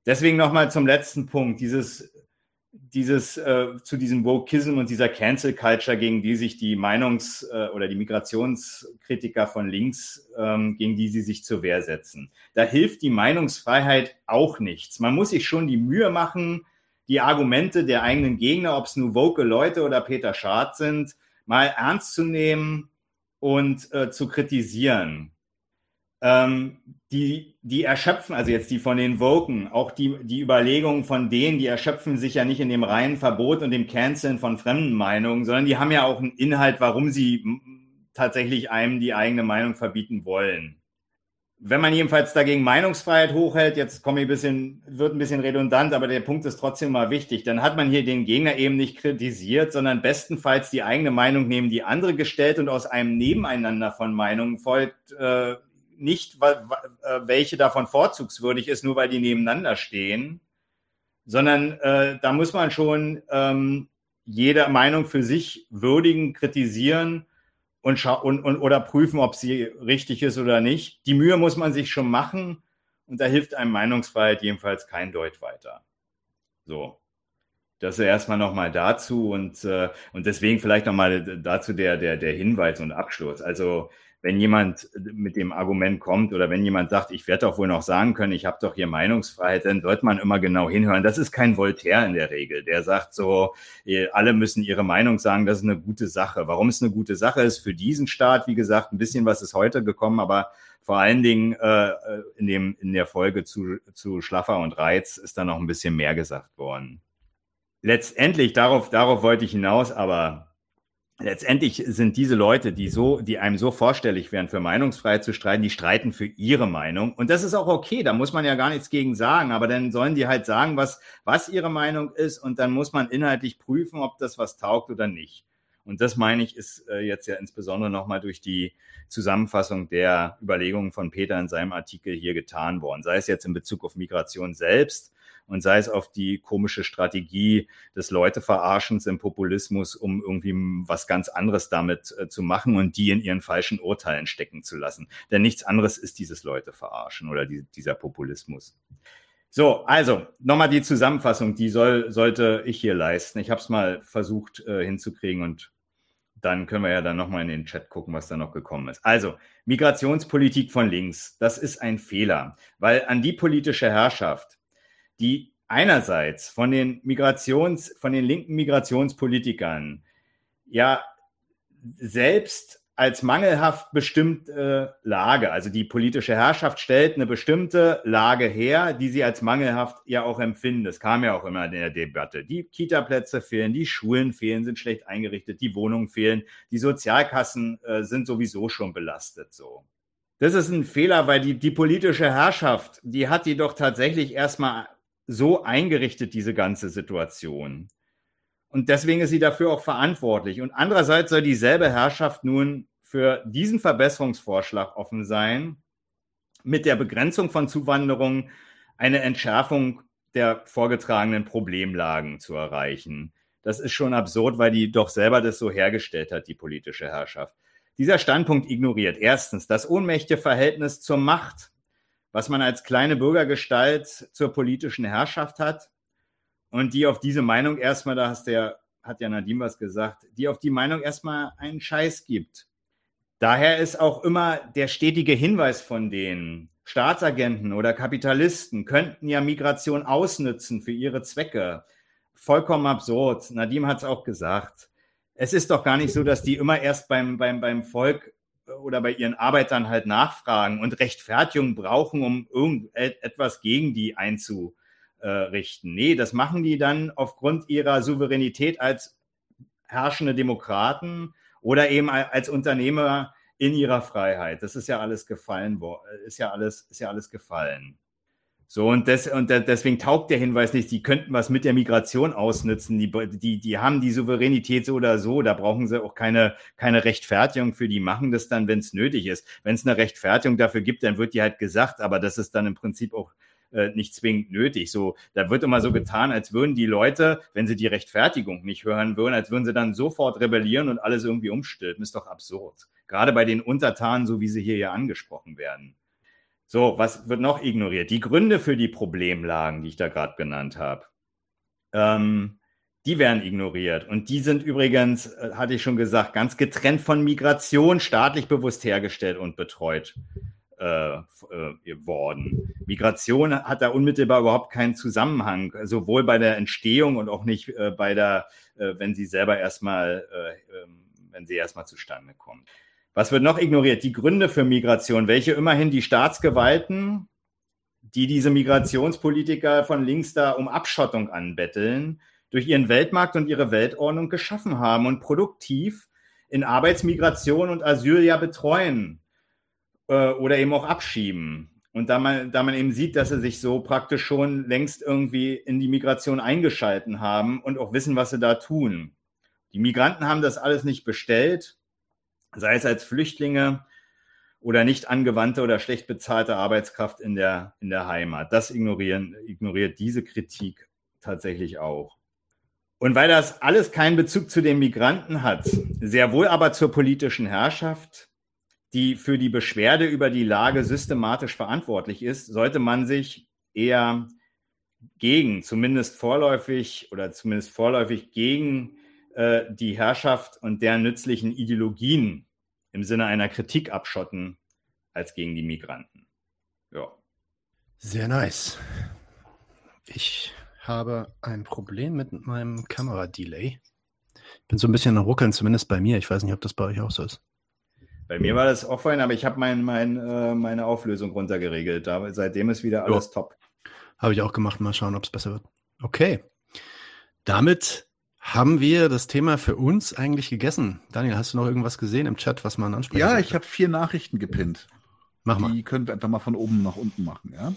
Deswegen nochmal zum letzten Punkt, dieses dieses äh, zu diesem Wokeism und dieser Cancel Culture, gegen die sich die Meinungs- äh, oder die Migrationskritiker von links, ähm, gegen die sie sich zur Wehr setzen. Da hilft die Meinungsfreiheit auch nichts. Man muss sich schon die Mühe machen, die Argumente der eigenen Gegner, ob es nur woke Leute oder Peter Schad sind, mal ernst zu nehmen und äh, zu kritisieren ähm, die, die erschöpfen, also jetzt die von den Woken, auch die, die Überlegungen von denen, die erschöpfen sich ja nicht in dem reinen Verbot und dem Canceln von fremden Meinungen, sondern die haben ja auch einen Inhalt, warum sie tatsächlich einem die eigene Meinung verbieten wollen. Wenn man jedenfalls dagegen Meinungsfreiheit hochhält, jetzt komme ich ein bisschen, wird ein bisschen redundant, aber der Punkt ist trotzdem mal wichtig, dann hat man hier den Gegner eben nicht kritisiert, sondern bestenfalls die eigene Meinung neben die andere gestellt und aus einem Nebeneinander von Meinungen folgt äh, nicht, äh, welche davon vorzugswürdig ist, nur weil die nebeneinander stehen, sondern äh, da muss man schon ähm, jede Meinung für sich würdigen, kritisieren und, und, und oder prüfen, ob sie richtig ist oder nicht. Die Mühe muss man sich schon machen und da hilft einem Meinungsfreiheit jedenfalls kein Deut weiter. So. Das ist erstmal nochmal dazu und, äh, und deswegen vielleicht nochmal dazu der, der, der Hinweis und Abschluss. Also wenn jemand mit dem Argument kommt oder wenn jemand sagt, ich werde doch wohl noch sagen können, ich habe doch hier Meinungsfreiheit, dann sollte man immer genau hinhören. Das ist kein Voltaire in der Regel, der sagt so, alle müssen ihre Meinung sagen, das ist eine gute Sache. Warum es eine gute Sache ist für diesen Staat, wie gesagt, ein bisschen was ist heute gekommen, aber vor allen Dingen äh, in, dem, in der Folge zu, zu Schlaffer und Reiz ist da noch ein bisschen mehr gesagt worden. Letztendlich, darauf, darauf wollte ich hinaus, aber letztendlich sind diese Leute, die so, die einem so vorstellig wären, für Meinungsfreiheit zu streiten, die streiten für ihre Meinung. Und das ist auch okay, da muss man ja gar nichts gegen sagen, aber dann sollen die halt sagen, was, was ihre Meinung ist und dann muss man inhaltlich prüfen, ob das was taugt oder nicht. Und das meine ich, ist äh, jetzt ja insbesondere nochmal durch die Zusammenfassung der Überlegungen von Peter in seinem Artikel hier getan worden. Sei es jetzt in Bezug auf Migration selbst und sei es auf die komische Strategie des Leuteverarschens im Populismus, um irgendwie was ganz anderes damit äh, zu machen und die in ihren falschen Urteilen stecken zu lassen. Denn nichts anderes ist dieses Leuteverarschen oder die, dieser Populismus. So, also nochmal die Zusammenfassung, die soll, sollte ich hier leisten. Ich habe es mal versucht äh, hinzukriegen und dann können wir ja dann nochmal in den Chat gucken, was da noch gekommen ist. Also, Migrationspolitik von links, das ist ein Fehler, weil an die politische Herrschaft, die einerseits von den Migrations, von den linken Migrationspolitikern ja selbst als mangelhaft bestimmte Lage, also die politische Herrschaft stellt eine bestimmte Lage her, die sie als mangelhaft ja auch empfinden. Das kam ja auch immer in der Debatte. Die Kita-Plätze fehlen, die Schulen fehlen, sind schlecht eingerichtet, die Wohnungen fehlen, die Sozialkassen äh, sind sowieso schon belastet so. Das ist ein Fehler, weil die, die politische Herrschaft, die hat die doch tatsächlich erstmal so eingerichtet, diese ganze Situation. Und deswegen ist sie dafür auch verantwortlich. Und andererseits soll dieselbe Herrschaft nun für diesen Verbesserungsvorschlag offen sein, mit der Begrenzung von Zuwanderung eine Entschärfung der vorgetragenen Problemlagen zu erreichen. Das ist schon absurd, weil die doch selber das so hergestellt hat, die politische Herrschaft. Dieser Standpunkt ignoriert erstens das ohnmächtige Verhältnis zur Macht was man als kleine Bürgergestalt zur politischen Herrschaft hat und die auf diese Meinung erstmal, da hast der, hat ja Nadim was gesagt, die auf die Meinung erstmal einen Scheiß gibt. Daher ist auch immer der stetige Hinweis von denen, Staatsagenten oder Kapitalisten könnten ja Migration ausnützen für ihre Zwecke. Vollkommen absurd. Nadim hat es auch gesagt. Es ist doch gar nicht so, dass die immer erst beim, beim, beim Volk oder bei ihren Arbeitern halt nachfragen und Rechtfertigung brauchen, um irgendetwas gegen die einzurichten. Nee, das machen die dann aufgrund ihrer Souveränität als herrschende Demokraten oder eben als Unternehmer in ihrer Freiheit. Das ist ja alles gefallen, ist ja alles, ist ja alles gefallen. So, und, des, und deswegen taugt der Hinweis nicht, die könnten was mit der Migration ausnutzen. Die, die, die haben die Souveränität so oder so. Da brauchen sie auch keine, keine Rechtfertigung für. Die machen das dann, wenn es nötig ist. Wenn es eine Rechtfertigung dafür gibt, dann wird die halt gesagt. Aber das ist dann im Prinzip auch äh, nicht zwingend nötig. So, da wird immer so getan, als würden die Leute, wenn sie die Rechtfertigung nicht hören würden, als würden sie dann sofort rebellieren und alles irgendwie umstülpen. Ist doch absurd. Gerade bei den Untertanen, so wie sie hier ja angesprochen werden. So, was wird noch ignoriert? Die Gründe für die Problemlagen, die ich da gerade genannt habe, ähm, die werden ignoriert. Und die sind übrigens, äh, hatte ich schon gesagt, ganz getrennt von Migration staatlich bewusst hergestellt und betreut äh, äh, worden. Migration hat da unmittelbar überhaupt keinen Zusammenhang, sowohl bei der Entstehung und auch nicht äh, bei der, äh, wenn sie selber erstmal, äh, ähm, wenn sie erstmal zustande kommt. Was wird noch ignoriert? Die Gründe für Migration, welche immerhin die Staatsgewalten, die diese Migrationspolitiker von links da um Abschottung anbetteln, durch ihren Weltmarkt und ihre Weltordnung geschaffen haben und produktiv in Arbeitsmigration und Asyl ja betreuen äh, oder eben auch abschieben. Und da man, da man eben sieht, dass sie sich so praktisch schon längst irgendwie in die Migration eingeschalten haben und auch wissen, was sie da tun. Die Migranten haben das alles nicht bestellt sei es als Flüchtlinge oder nicht angewandte oder schlecht bezahlte Arbeitskraft in der, in der Heimat. Das ignorieren, ignoriert diese Kritik tatsächlich auch. Und weil das alles keinen Bezug zu den Migranten hat, sehr wohl aber zur politischen Herrschaft, die für die Beschwerde über die Lage systematisch verantwortlich ist, sollte man sich eher gegen, zumindest vorläufig oder zumindest vorläufig gegen äh, die Herrschaft und deren nützlichen Ideologien im Sinne einer Kritik abschotten als gegen die Migranten. Ja. Sehr nice. Ich habe ein Problem mit meinem Kameradelay. Ich bin so ein bisschen am Ruckeln, zumindest bei mir. Ich weiß nicht, ob das bei euch auch so ist. Bei mir war das offline, aber ich habe mein, mein, äh, meine Auflösung runtergeregelt. Da, seitdem ist wieder alles jo. top. Habe ich auch gemacht. Mal schauen, ob es besser wird. Okay. Damit haben wir das Thema für uns eigentlich gegessen? Daniel, hast du noch irgendwas gesehen im Chat, was man ansprechen Ja, sollte? ich habe vier Nachrichten gepinnt. Mach mal. Die können wir einfach mal von oben nach unten machen, ja?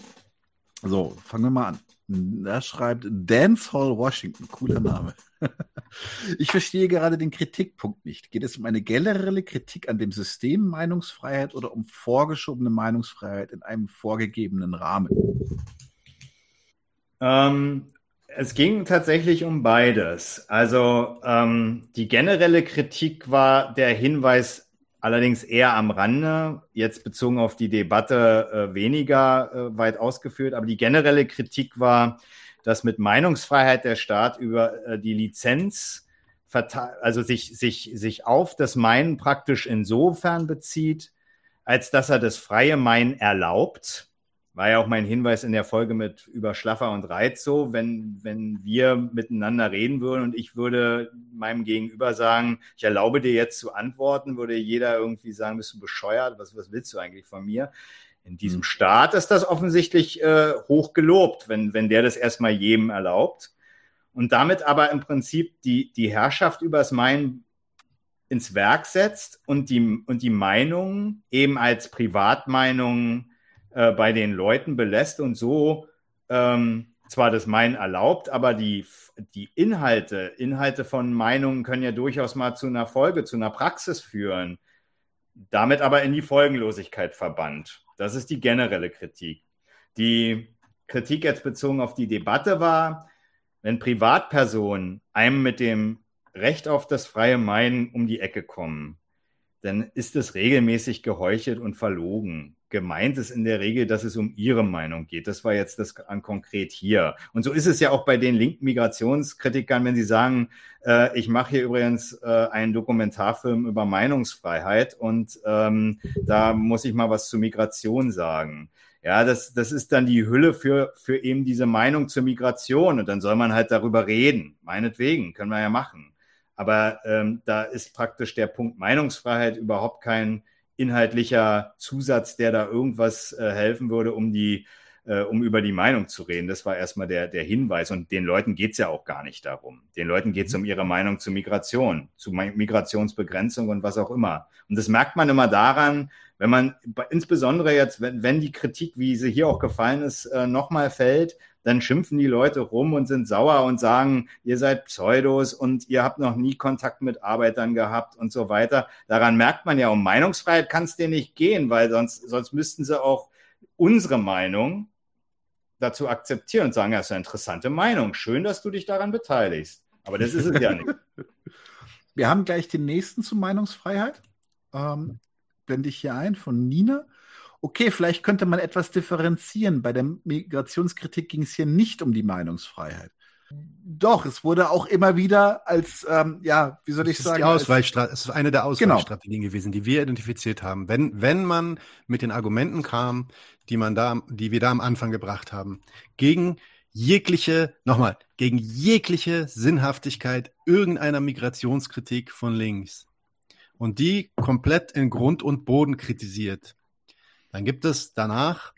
So, fangen wir mal an. Da schreibt Dancehall Washington, cooler Name. Ich verstehe gerade den Kritikpunkt nicht. Geht es um eine generelle Kritik an dem System Meinungsfreiheit oder um vorgeschobene Meinungsfreiheit in einem vorgegebenen Rahmen? Ähm, es ging tatsächlich um beides. Also ähm, die generelle Kritik war der Hinweis allerdings eher am Rande, jetzt bezogen auf die Debatte äh, weniger äh, weit ausgeführt, aber die generelle Kritik war, dass mit Meinungsfreiheit der Staat über äh, die Lizenz also sich, sich, sich auf das Meinen praktisch insofern bezieht, als dass er das freie Meinen erlaubt war ja auch mein Hinweis in der Folge mit über Schlaffer und Reiz so, wenn, wenn wir miteinander reden würden und ich würde meinem Gegenüber sagen, ich erlaube dir jetzt zu antworten, würde jeder irgendwie sagen, bist du bescheuert, was, was willst du eigentlich von mir? In diesem Staat ist das offensichtlich äh, hoch gelobt, wenn, wenn der das erstmal jedem erlaubt. Und damit aber im Prinzip die, die Herrschaft übers Meinen ins Werk setzt und die, und die Meinung eben als Privatmeinung äh, bei den Leuten belässt und so ähm, zwar das Meinen erlaubt, aber die, die Inhalte, Inhalte von Meinungen können ja durchaus mal zu einer Folge, zu einer Praxis führen, damit aber in die Folgenlosigkeit verbannt. Das ist die generelle Kritik. Die Kritik jetzt bezogen auf die Debatte war, wenn Privatpersonen einem mit dem Recht auf das freie Meinen um die Ecke kommen, dann ist es regelmäßig geheuchelt und verlogen gemeint ist in der Regel, dass es um ihre Meinung geht. Das war jetzt das an konkret hier. Und so ist es ja auch bei den linken Migrationskritikern, wenn sie sagen, äh, ich mache hier übrigens äh, einen Dokumentarfilm über Meinungsfreiheit und ähm, da muss ich mal was zur Migration sagen. Ja, das, das ist dann die Hülle für, für eben diese Meinung zur Migration und dann soll man halt darüber reden. Meinetwegen, können wir ja machen. Aber ähm, da ist praktisch der Punkt Meinungsfreiheit überhaupt kein inhaltlicher Zusatz, der da irgendwas äh, helfen würde, um die äh, um über die Meinung zu reden. Das war erstmal der, der Hinweis. Und den Leuten geht es ja auch gar nicht darum. Den Leuten geht es um ihre Meinung zu Migration, zu Migrationsbegrenzung und was auch immer. Und das merkt man immer daran, wenn man, insbesondere jetzt, wenn, wenn die Kritik, wie sie hier auch gefallen ist, äh, nochmal fällt, dann schimpfen die Leute rum und sind sauer und sagen, ihr seid Pseudos und ihr habt noch nie Kontakt mit Arbeitern gehabt und so weiter. Daran merkt man ja, um Meinungsfreiheit kann es dir nicht gehen, weil sonst, sonst müssten sie auch unsere Meinung dazu akzeptieren und sagen, ja, ist eine interessante Meinung. Schön, dass du dich daran beteiligst. Aber das ist es ja nicht. Wir haben gleich den nächsten zur Meinungsfreiheit. Ähm, blende ich hier ein von Nina okay, vielleicht könnte man etwas differenzieren. Bei der Migrationskritik ging es hier nicht um die Meinungsfreiheit. Doch, es wurde auch immer wieder als, ähm, ja, wie soll ich sagen? Ist die es ist eine der genau. Ausweichstrategien genau. gewesen, die wir identifiziert haben. Wenn, wenn man mit den Argumenten kam, die man da, die wir da am Anfang gebracht haben, gegen jegliche, nochmal, gegen jegliche Sinnhaftigkeit irgendeiner Migrationskritik von links und die komplett in Grund und Boden kritisiert, dann gibt es danach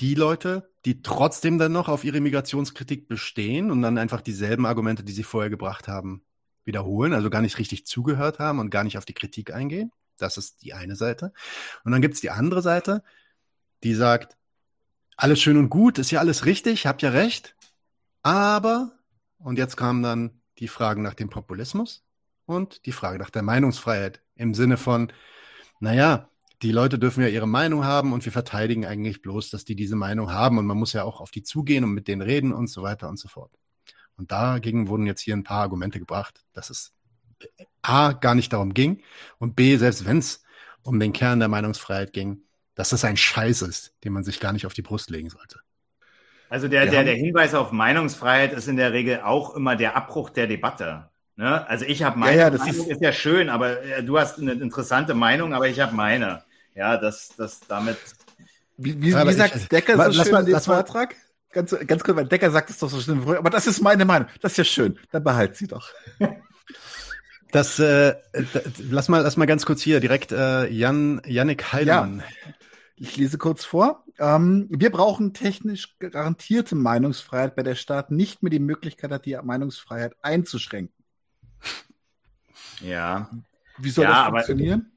die Leute, die trotzdem dann noch auf ihre Migrationskritik bestehen und dann einfach dieselben Argumente, die sie vorher gebracht haben, wiederholen, also gar nicht richtig zugehört haben und gar nicht auf die Kritik eingehen. Das ist die eine Seite. Und dann gibt es die andere Seite, die sagt, alles schön und gut, ist ja alles richtig, habt ja recht, aber, und jetzt kamen dann die Fragen nach dem Populismus und die Frage nach der Meinungsfreiheit im Sinne von, naja, die Leute dürfen ja ihre Meinung haben und wir verteidigen eigentlich bloß, dass die diese Meinung haben und man muss ja auch auf die zugehen und mit denen reden und so weiter und so fort. Und dagegen wurden jetzt hier ein paar Argumente gebracht, dass es A gar nicht darum ging und B, selbst wenn es um den Kern der Meinungsfreiheit ging, dass das ein Scheiß ist, den man sich gar nicht auf die Brust legen sollte. Also der, der, der Hinweis auf Meinungsfreiheit ist in der Regel auch immer der Abbruch der Debatte. Ne? Also ich habe meine ja, ja, Meinung, ist, ist, ja schön, aber äh, du hast eine interessante Meinung, aber ich habe meine. Ja, das, das damit. Wie, wie, wie sagt ich, Decker so schön mal, in dem Vortrag? Ganz, ganz kurz, weil Decker sagt es doch so schön, aber das ist meine Meinung. Das ist ja schön. Dann behalt sie doch. Das, äh, lass mal, lass mal ganz kurz hier direkt äh, Jan, Yannick Heidemann. Ja. Ich lese kurz vor. Ähm, wir brauchen technisch garantierte Meinungsfreiheit, bei der Staat nicht mehr die Möglichkeit hat, die Meinungsfreiheit einzuschränken. Ja. Wie soll ja, das funktionieren?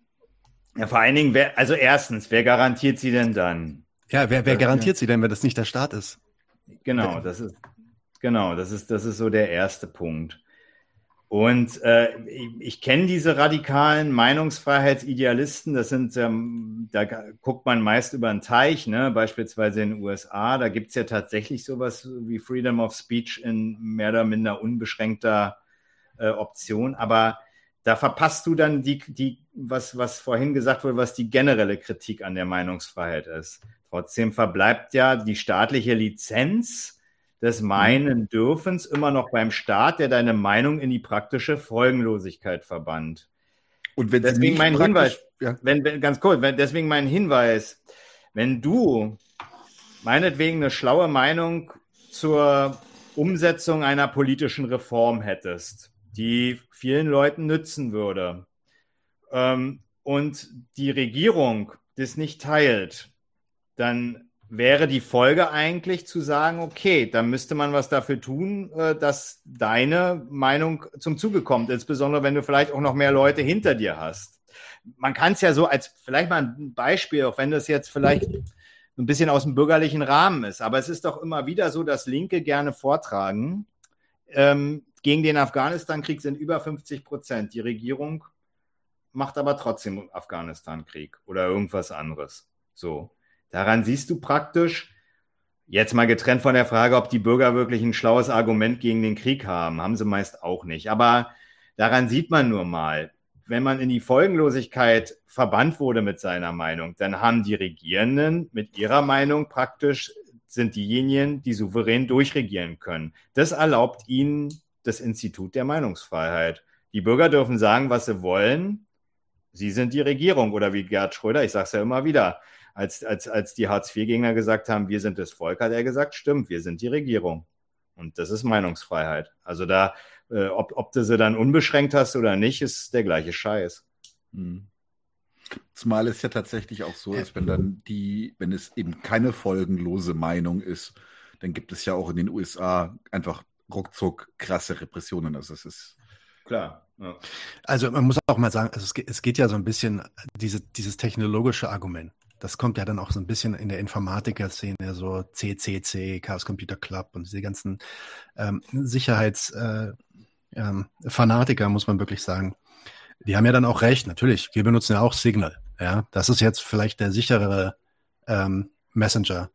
Ja, vor allen Dingen, wer, also erstens, wer garantiert sie denn dann? Ja, wer, wer garantiert sie denn, wenn das nicht der Staat ist? Genau, das ist genau, das ist das ist so der erste Punkt. Und äh, ich, ich kenne diese radikalen Meinungsfreiheitsidealisten, das sind, ähm, da guckt man meist über einen Teich, ne? beispielsweise in den USA, da gibt's ja tatsächlich sowas wie Freedom of Speech in mehr oder minder unbeschränkter äh, Option, aber da verpasst du dann die, die, was, was vorhin gesagt wurde, was die generelle Kritik an der Meinungsfreiheit ist. Trotzdem verbleibt ja die staatliche Lizenz des Meinen Dürfens immer noch beim Staat, der deine Meinung in die praktische Folgenlosigkeit verbannt. Und wenn deswegen mein Hinweis, ja. wenn, wenn, ganz kurz, wenn, deswegen mein Hinweis, wenn du meinetwegen eine schlaue Meinung zur Umsetzung einer politischen Reform hättest, die vielen Leuten nützen würde, ähm, und die Regierung das nicht teilt, dann wäre die Folge eigentlich zu sagen, okay, dann müsste man was dafür tun, äh, dass deine Meinung zum Zuge kommt, insbesondere wenn du vielleicht auch noch mehr Leute hinter dir hast. Man kann es ja so als vielleicht mal ein Beispiel, auch wenn das jetzt vielleicht ein bisschen aus dem bürgerlichen Rahmen ist, aber es ist doch immer wieder so, dass Linke gerne vortragen, ähm, gegen den Afghanistan-Krieg sind über 50 Prozent. Die Regierung macht aber trotzdem Afghanistan-Krieg oder irgendwas anderes. So. Daran siehst du praktisch, jetzt mal getrennt von der Frage, ob die Bürger wirklich ein schlaues Argument gegen den Krieg haben, haben sie meist auch nicht. Aber daran sieht man nur mal, wenn man in die Folgenlosigkeit verbannt wurde mit seiner Meinung, dann haben die Regierenden mit ihrer Meinung praktisch sind diejenigen, die souverän durchregieren können. Das erlaubt ihnen das Institut der Meinungsfreiheit. Die Bürger dürfen sagen, was sie wollen. Sie sind die Regierung oder wie Gerd Schröder, ich sage es ja immer wieder, als, als, als die Hartz-IV-Gegner gesagt haben, wir sind das Volk, hat er gesagt, stimmt, wir sind die Regierung. Und das ist Meinungsfreiheit. Also da, äh, ob, ob du sie dann unbeschränkt hast oder nicht, ist der gleiche Scheiß. Hm. Zumal es ja tatsächlich auch so ist, wenn dann die, wenn es eben keine folgenlose Meinung ist, dann gibt es ja auch in den USA einfach ruckzuck krasse Repressionen. Also es ist klar. Ja. Also man muss auch mal sagen, also es, geht, es geht ja so ein bisschen diese, dieses technologische Argument das kommt ja dann auch so ein bisschen in der Informatiker-Szene, so CCC, Chaos Computer Club und diese ganzen ähm, Sicherheitsfanatiker, äh, ähm, muss man wirklich sagen. Die haben ja dann auch recht, natürlich. Wir benutzen ja auch Signal. Ja, das ist jetzt vielleicht der sicherere ähm, Messenger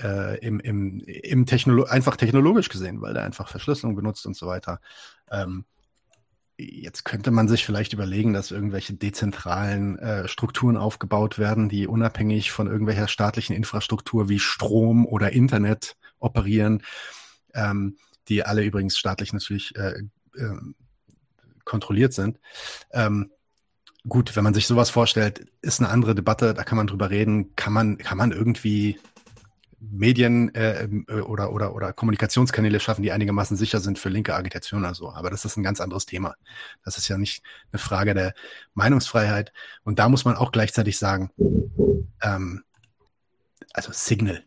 äh, im, im, im Technolo einfach technologisch gesehen, weil der einfach Verschlüsselung benutzt und so weiter. Ähm, Jetzt könnte man sich vielleicht überlegen, dass irgendwelche dezentralen äh, Strukturen aufgebaut werden, die unabhängig von irgendwelcher staatlichen Infrastruktur wie Strom oder Internet operieren, ähm, die alle übrigens staatlich natürlich äh, äh, kontrolliert sind. Ähm, gut, wenn man sich sowas vorstellt, ist eine andere Debatte, da kann man drüber reden, kann man, kann man irgendwie Medien äh, äh, oder, oder, oder Kommunikationskanäle schaffen, die einigermaßen sicher sind für linke Agitation oder so. Aber das ist ein ganz anderes Thema. Das ist ja nicht eine Frage der Meinungsfreiheit. Und da muss man auch gleichzeitig sagen, ähm, also Signal.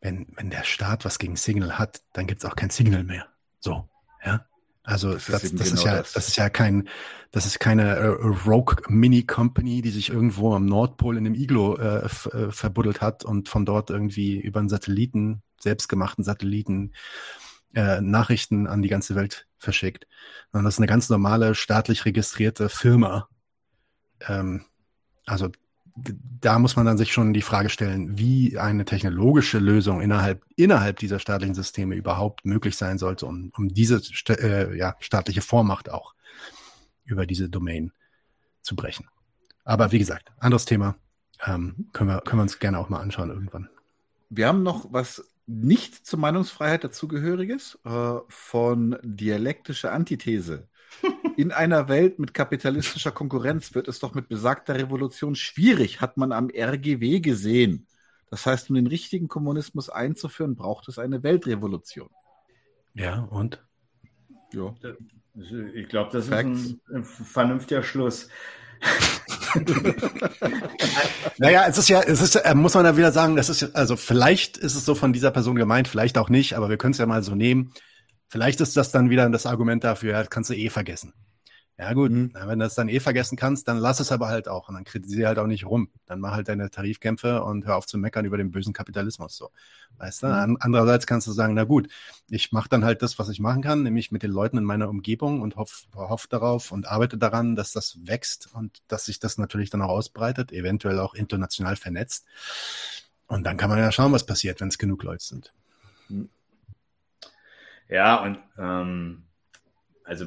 Wenn, wenn der Staat was gegen Signal hat, dann gibt es auch kein Signal mehr. So, ja. Also das, das, das genau ist ja, das. das. ist ja kein, das ist keine äh, Rogue Mini Company, die sich irgendwo am Nordpol in einem Iglo äh, äh, verbuddelt hat und von dort irgendwie über einen Satelliten, selbstgemachten Satelliten, äh, Nachrichten an die ganze Welt verschickt. Sondern das ist eine ganz normale staatlich registrierte Firma. Ähm, also da muss man dann sich schon die Frage stellen, wie eine technologische Lösung innerhalb, innerhalb dieser staatlichen Systeme überhaupt möglich sein sollte, um, um diese äh, ja, staatliche Vormacht auch über diese Domain zu brechen. Aber wie gesagt, anderes Thema. Ähm, können, wir, können wir uns gerne auch mal anschauen irgendwann. Wir haben noch was nicht zur Meinungsfreiheit dazugehöriges äh, von dialektischer Antithese. In einer Welt mit kapitalistischer Konkurrenz wird es doch mit besagter Revolution schwierig, hat man am RGW gesehen. Das heißt, um den richtigen Kommunismus einzuführen, braucht es eine Weltrevolution. Ja, und? Ja. Ich glaube, das Facts. ist ein, ein vernünftiger Schluss. naja, es ist ja, es ist, äh, muss man ja wieder sagen, das ist, also vielleicht ist es so von dieser Person gemeint, vielleicht auch nicht, aber wir können es ja mal so nehmen. Vielleicht ist das dann wieder das Argument dafür, ja, kannst du eh vergessen. Ja gut, mhm. wenn du das dann eh vergessen kannst, dann lass es aber halt auch und dann kritisiere halt auch nicht rum. Dann mach halt deine Tarifkämpfe und hör auf zu meckern über den bösen Kapitalismus. So, weißt du? Mhm. Andererseits kannst du sagen, na gut, ich mache dann halt das, was ich machen kann, nämlich mit den Leuten in meiner Umgebung und hoffe hoff darauf und arbeite daran, dass das wächst und dass sich das natürlich dann auch ausbreitet, eventuell auch international vernetzt. Und dann kann man ja schauen, was passiert, wenn es genug Leute sind. Mhm. Ja, und ähm, also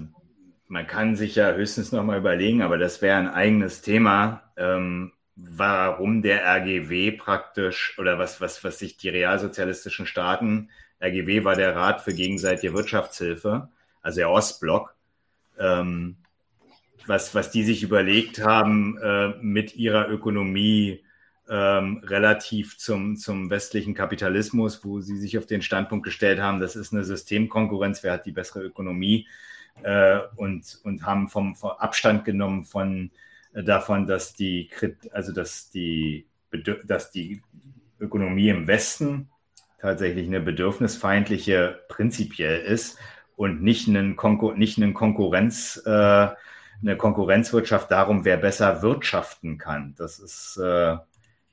man kann sich ja höchstens noch mal überlegen, aber das wäre ein eigenes Thema, ähm, warum der RGW praktisch oder was, was, was sich die realsozialistischen Staaten, RGW war der Rat für gegenseitige Wirtschaftshilfe, also der Ostblock, ähm, was, was die sich überlegt haben, äh, mit ihrer Ökonomie ähm, relativ zum, zum westlichen Kapitalismus, wo sie sich auf den Standpunkt gestellt haben, das ist eine Systemkonkurrenz, wer hat die bessere Ökonomie äh, und, und haben vom, vom Abstand genommen von äh, davon, dass die, also dass die, dass die Ökonomie im Westen tatsächlich eine bedürfnisfeindliche prinzipiell ist und nicht einen, Konkur nicht einen Konkurrenz, äh, eine Konkurrenzwirtschaft darum, wer besser wirtschaften kann. Das ist äh,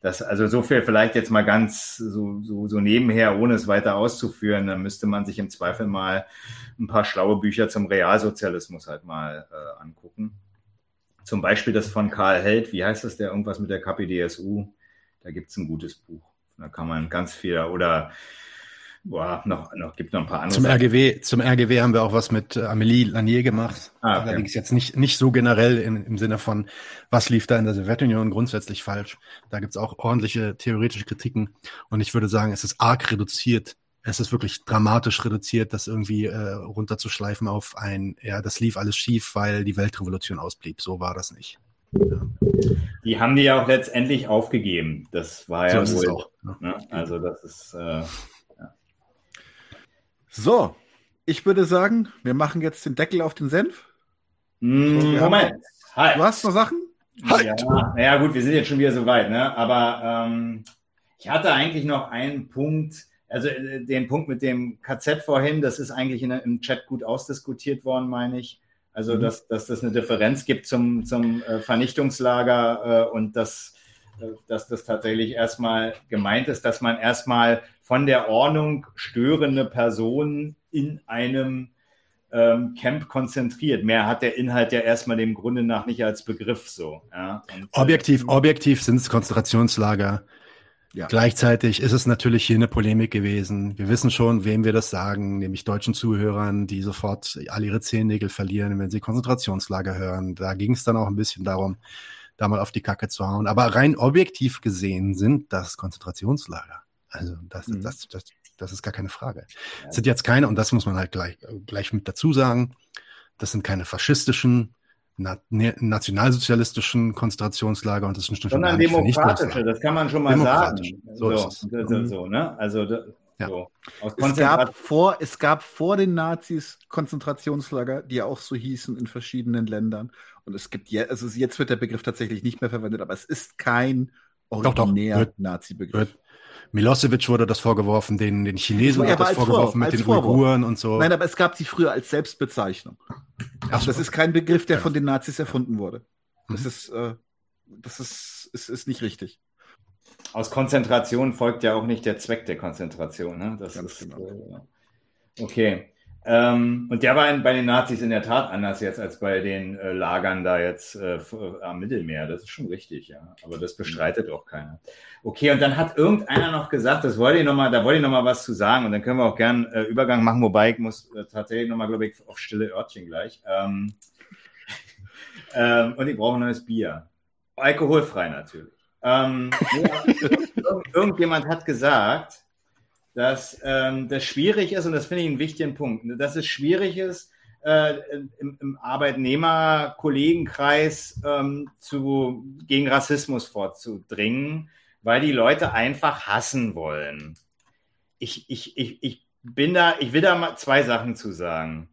das, also so viel vielleicht jetzt mal ganz so, so, so nebenher, ohne es weiter auszuführen, dann müsste man sich im Zweifel mal ein paar schlaue Bücher zum Realsozialismus halt mal äh, angucken. Zum Beispiel das von Karl Held, wie heißt das der, irgendwas mit der KPDSU? Da gibt's ein gutes Buch. Da kann man ganz viel, oder Boah, noch, noch, gibt noch ein paar andere. Zum RGW, zum RGW haben wir auch was mit äh, Amélie Lanier gemacht. Ah, okay. Allerdings jetzt nicht, nicht so generell in, im Sinne von, was lief da in der Sowjetunion grundsätzlich falsch. Da gibt's auch ordentliche theoretische Kritiken. Und ich würde sagen, es ist arg reduziert. Es ist wirklich dramatisch reduziert, das irgendwie äh, runterzuschleifen auf ein, ja, das lief alles schief, weil die Weltrevolution ausblieb. So war das nicht. Ja. Die haben die ja auch letztendlich aufgegeben. Das war ja so wohl. Auch, ne? Also das ist äh, so, ich würde sagen, wir machen jetzt den Deckel auf den Senf. Mm, Moment. Halt. Du hast noch Sachen? Halt. Ja, naja, gut, wir sind jetzt schon wieder so weit, ne? Aber ähm, ich hatte eigentlich noch einen Punkt, also äh, den Punkt mit dem KZ vorhin, das ist eigentlich in, im Chat gut ausdiskutiert worden, meine ich. Also, mhm. dass, dass das eine Differenz gibt zum, zum äh, Vernichtungslager äh, und dass, äh, dass das tatsächlich erstmal gemeint ist, dass man erstmal von der Ordnung störende Personen in einem ähm, Camp konzentriert. Mehr hat der Inhalt ja erstmal dem Grunde nach nicht als Begriff so. Ja? Und, objektiv, äh, objektiv sind es Konzentrationslager. Ja. Gleichzeitig ist es natürlich hier eine Polemik gewesen. Wir wissen schon, wem wir das sagen, nämlich deutschen Zuhörern, die sofort alle ihre Zehennägel verlieren, wenn sie Konzentrationslager hören. Da ging es dann auch ein bisschen darum, da mal auf die Kacke zu hauen. Aber rein objektiv gesehen sind das Konzentrationslager. Also das, mhm. das, das, das ist gar keine Frage. Es sind jetzt keine, und das muss man halt gleich, gleich mit dazu sagen, das sind keine faschistischen, na, ne, nationalsozialistischen Konzentrationslager und das sind schon Sondern demokratische, das kann man schon mal sagen. So, so. So, mhm. so ne? Also ja. so. es, gab vor, es gab vor den Nazis Konzentrationslager, die auch so hießen in verschiedenen Ländern. Und es gibt jetzt, also jetzt wird der Begriff tatsächlich nicht mehr verwendet, aber es ist kein originär Nazi-Begriff. Milosevic wurde das vorgeworfen, den, den Chinesen wurde das vorgeworfen vor, mit den Vorwurf. Uiguren und so. Nein, aber es gab sie früher als Selbstbezeichnung. Ach, das ist kein Begriff, der von den Nazis erfunden wurde. Das mhm. ist, äh, das ist, ist, ist nicht richtig. Aus Konzentration folgt ja auch nicht der Zweck der Konzentration. Ne? Das Ganz ist, genau. Äh, okay. Ähm, und der war in, bei den Nazis in der Tat anders jetzt als bei den äh, Lagern da jetzt äh, am Mittelmeer. Das ist schon richtig, ja. Aber das bestreitet auch keiner. Okay, und dann hat irgendeiner noch gesagt, das wollte ich noch mal, da wollte ich noch mal was zu sagen und dann können wir auch gern äh, Übergang machen, wobei ich muss äh, tatsächlich noch mal, glaube ich, auf stille Örtchen gleich. Ähm, ähm, und ich brauche ein neues Bier. Alkoholfrei natürlich. Ähm, irgendjemand hat gesagt, dass ähm, das schwierig ist, und das finde ich einen wichtigen Punkt, dass es schwierig ist, äh, im, im Arbeitnehmerkollegenkreis ähm, zu, gegen Rassismus vorzudringen, weil die Leute einfach hassen wollen. Ich, ich, ich, ich bin da, ich will da mal zwei Sachen zu sagen.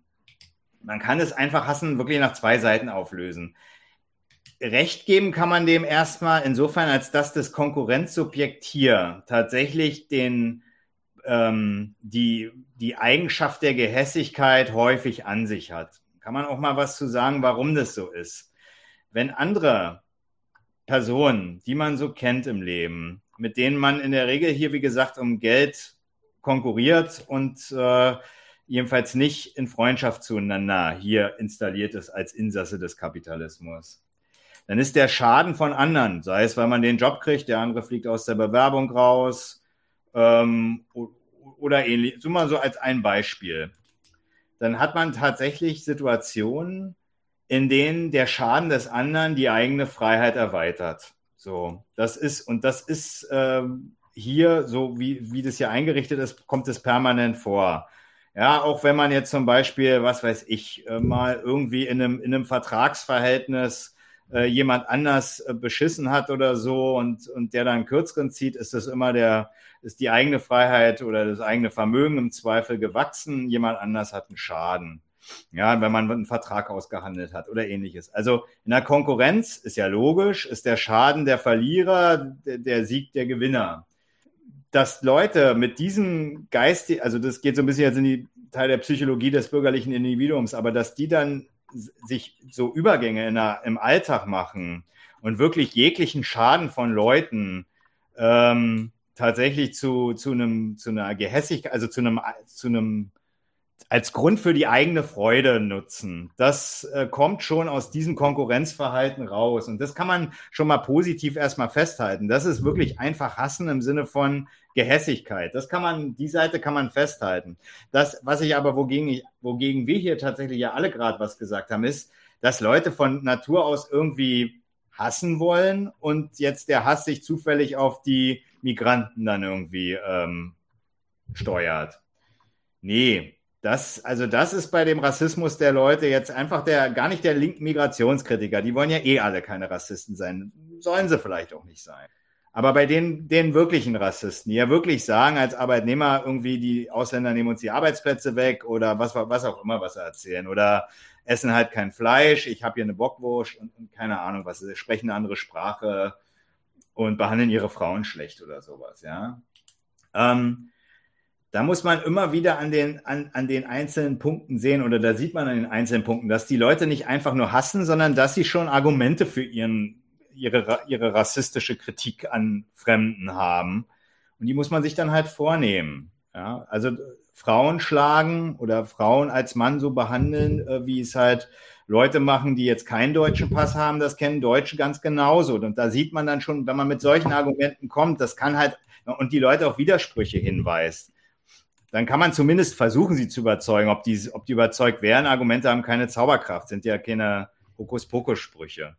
Man kann es einfach hassen wirklich nach zwei Seiten auflösen. Recht geben kann man dem erstmal insofern, als dass das Konkurrenzsubjekt hier tatsächlich den ähm, die, die Eigenschaft der Gehässigkeit häufig an sich hat. Kann man auch mal was zu sagen, warum das so ist. Wenn andere Personen, die man so kennt im Leben, mit denen man in der Regel hier, wie gesagt, um Geld konkurriert und äh, jedenfalls nicht in Freundschaft zueinander hier installiert ist als Insasse des Kapitalismus. Dann ist der Schaden von anderen, sei es, weil man den Job kriegt, der andere fliegt aus der Bewerbung raus ähm, oder ähnlich, so mal so als ein Beispiel. Dann hat man tatsächlich Situationen, in denen der Schaden des anderen die eigene Freiheit erweitert. So, das ist, und das ist ähm, hier, so wie, wie das hier eingerichtet ist, kommt es permanent vor. Ja, auch wenn man jetzt zum Beispiel, was weiß ich, äh, mal irgendwie in einem, in einem Vertragsverhältnis äh, jemand anders äh, beschissen hat oder so und, und der dann kürzeren zieht, ist das immer der, ist die eigene Freiheit oder das eigene Vermögen im Zweifel gewachsen. Jemand anders hat einen Schaden. Ja, wenn man einen Vertrag ausgehandelt hat oder ähnliches. Also in der Konkurrenz ist ja logisch, ist der Schaden der Verlierer, der, der Sieg der Gewinner. Dass Leute mit diesem Geist, also das geht so ein bisschen jetzt in die Teil der Psychologie des bürgerlichen Individuums, aber dass die dann sich so Übergänge in der, im Alltag machen und wirklich jeglichen Schaden von Leuten ähm, tatsächlich zu, zu einem, zu einer Gehässigkeit, also zu einem, zu einem als Grund für die eigene Freude nutzen. Das äh, kommt schon aus diesem Konkurrenzverhalten raus. Und das kann man schon mal positiv erstmal festhalten. Das ist wirklich einfach Hassen im Sinne von Gehässigkeit. Das kann man, die Seite kann man festhalten. Das, was ich aber, wogegen ich, wogegen wir hier tatsächlich ja alle gerade was gesagt haben, ist, dass Leute von Natur aus irgendwie hassen wollen und jetzt der Hass sich zufällig auf die Migranten dann irgendwie ähm, steuert. Nee, das, also das ist bei dem Rassismus der Leute jetzt einfach der, gar nicht der linken Migrationskritiker. Die wollen ja eh alle keine Rassisten sein. Sollen sie vielleicht auch nicht sein. Aber bei den, den wirklichen Rassisten, die ja wirklich sagen, als Arbeitnehmer irgendwie, die Ausländer nehmen uns die Arbeitsplätze weg oder was, was auch immer, was sie erzählen. Oder essen halt kein Fleisch, ich habe hier eine Bockwurst und, und, keine Ahnung was, sie sprechen eine andere Sprache und behandeln ihre Frauen schlecht oder sowas, ja. Ähm, da muss man immer wieder an den, an, an den einzelnen Punkten sehen oder da sieht man an den einzelnen Punkten, dass die Leute nicht einfach nur hassen, sondern dass sie schon Argumente für ihren, ihre, ihre rassistische Kritik an Fremden haben. Und die muss man sich dann halt vornehmen. Ja, also Frauen schlagen oder Frauen als Mann so behandeln, äh, wie es halt Leute machen, die jetzt keinen deutschen Pass haben, das kennen Deutsche ganz genauso. Und da sieht man dann schon, wenn man mit solchen Argumenten kommt, das kann halt und die Leute auf Widersprüche hinweist dann kann man zumindest versuchen, sie zu überzeugen. Ob die, ob die überzeugt wären, Argumente haben keine Zauberkraft, sind ja keine Hokuspokus-Sprüche.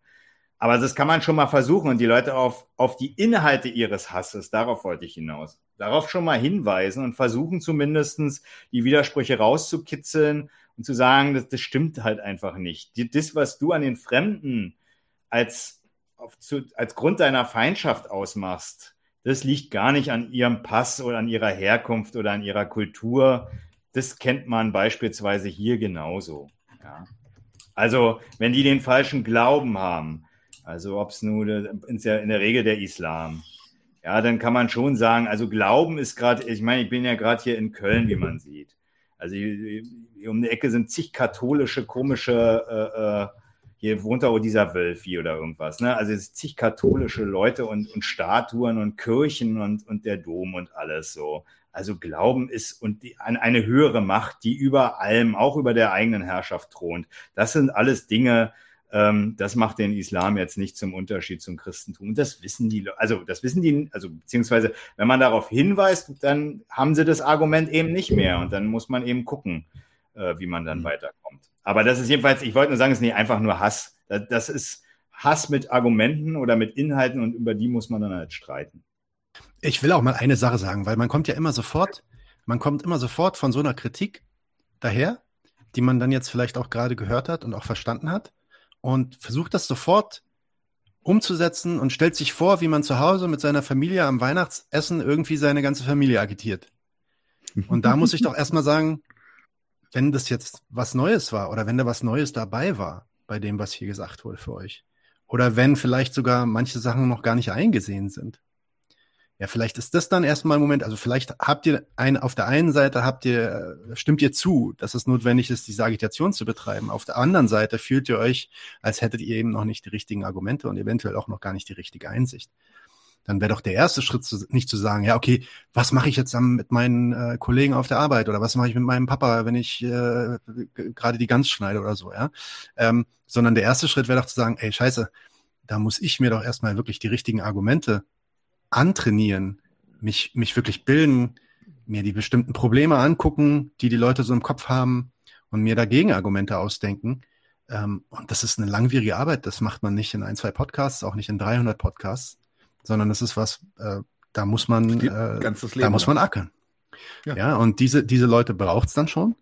Aber das kann man schon mal versuchen und die Leute auf, auf die Inhalte ihres Hasses, darauf wollte ich hinaus, darauf schon mal hinweisen und versuchen zumindestens die Widersprüche rauszukitzeln und zu sagen, das, das stimmt halt einfach nicht. Das, was du an den Fremden als, auf, zu, als Grund deiner Feindschaft ausmachst, das liegt gar nicht an ihrem Pass oder an ihrer Herkunft oder an ihrer Kultur. Das kennt man beispielsweise hier genauso. Ja. Also, wenn die den falschen Glauben haben, also ob es nur in der Regel der Islam, ja, dann kann man schon sagen, also Glauben ist gerade, ich meine, ich bin ja gerade hier in Köln, wie man sieht. Also um die Ecke sind zig katholische, komische äh, äh, hier wohnt auch dieser Wölfi oder irgendwas. Ne? Also es zig katholische Leute und, und Statuen und Kirchen und, und der Dom und alles so. Also Glauben ist und die, an eine höhere Macht, die über allem, auch über der eigenen Herrschaft thront. Das sind alles Dinge, ähm, das macht den Islam jetzt nicht zum Unterschied zum Christentum. Und das wissen die, also das wissen die, also beziehungsweise wenn man darauf hinweist, dann haben sie das Argument eben nicht mehr und dann muss man eben gucken, äh, wie man dann mhm. weiterkommt. Aber das ist jedenfalls, ich wollte nur sagen, es ist nicht einfach nur Hass. Das ist Hass mit Argumenten oder mit Inhalten und über die muss man dann halt streiten. Ich will auch mal eine Sache sagen, weil man kommt ja immer sofort, man kommt immer sofort von so einer Kritik daher, die man dann jetzt vielleicht auch gerade gehört hat und auch verstanden hat und versucht das sofort umzusetzen und stellt sich vor, wie man zu Hause mit seiner Familie am Weihnachtsessen irgendwie seine ganze Familie agitiert. Und da muss ich doch erstmal sagen, wenn das jetzt was Neues war oder wenn da was Neues dabei war bei dem, was hier gesagt wurde für euch. Oder wenn vielleicht sogar manche Sachen noch gar nicht eingesehen sind. Ja, vielleicht ist das dann erstmal ein Moment, also vielleicht habt ihr ein, auf der einen Seite habt ihr, stimmt ihr zu, dass es notwendig ist, diese Agitation zu betreiben. Auf der anderen Seite fühlt ihr euch, als hättet ihr eben noch nicht die richtigen Argumente und eventuell auch noch gar nicht die richtige Einsicht. Dann wäre doch der erste Schritt zu, nicht zu sagen, ja, okay, was mache ich jetzt dann mit meinen äh, Kollegen auf der Arbeit oder was mache ich mit meinem Papa, wenn ich äh, gerade die Gans schneide oder so, ja. Ähm, sondern der erste Schritt wäre doch zu sagen, ey, scheiße, da muss ich mir doch erstmal wirklich die richtigen Argumente antrainieren, mich, mich wirklich bilden, mir die bestimmten Probleme angucken, die die Leute so im Kopf haben und mir dagegen Argumente ausdenken. Ähm, und das ist eine langwierige Arbeit. Das macht man nicht in ein, zwei Podcasts, auch nicht in 300 Podcasts, sondern das ist was, äh, da muss man, äh, da muss man ackern. Ja. ja, und diese, diese Leute braucht es dann schon.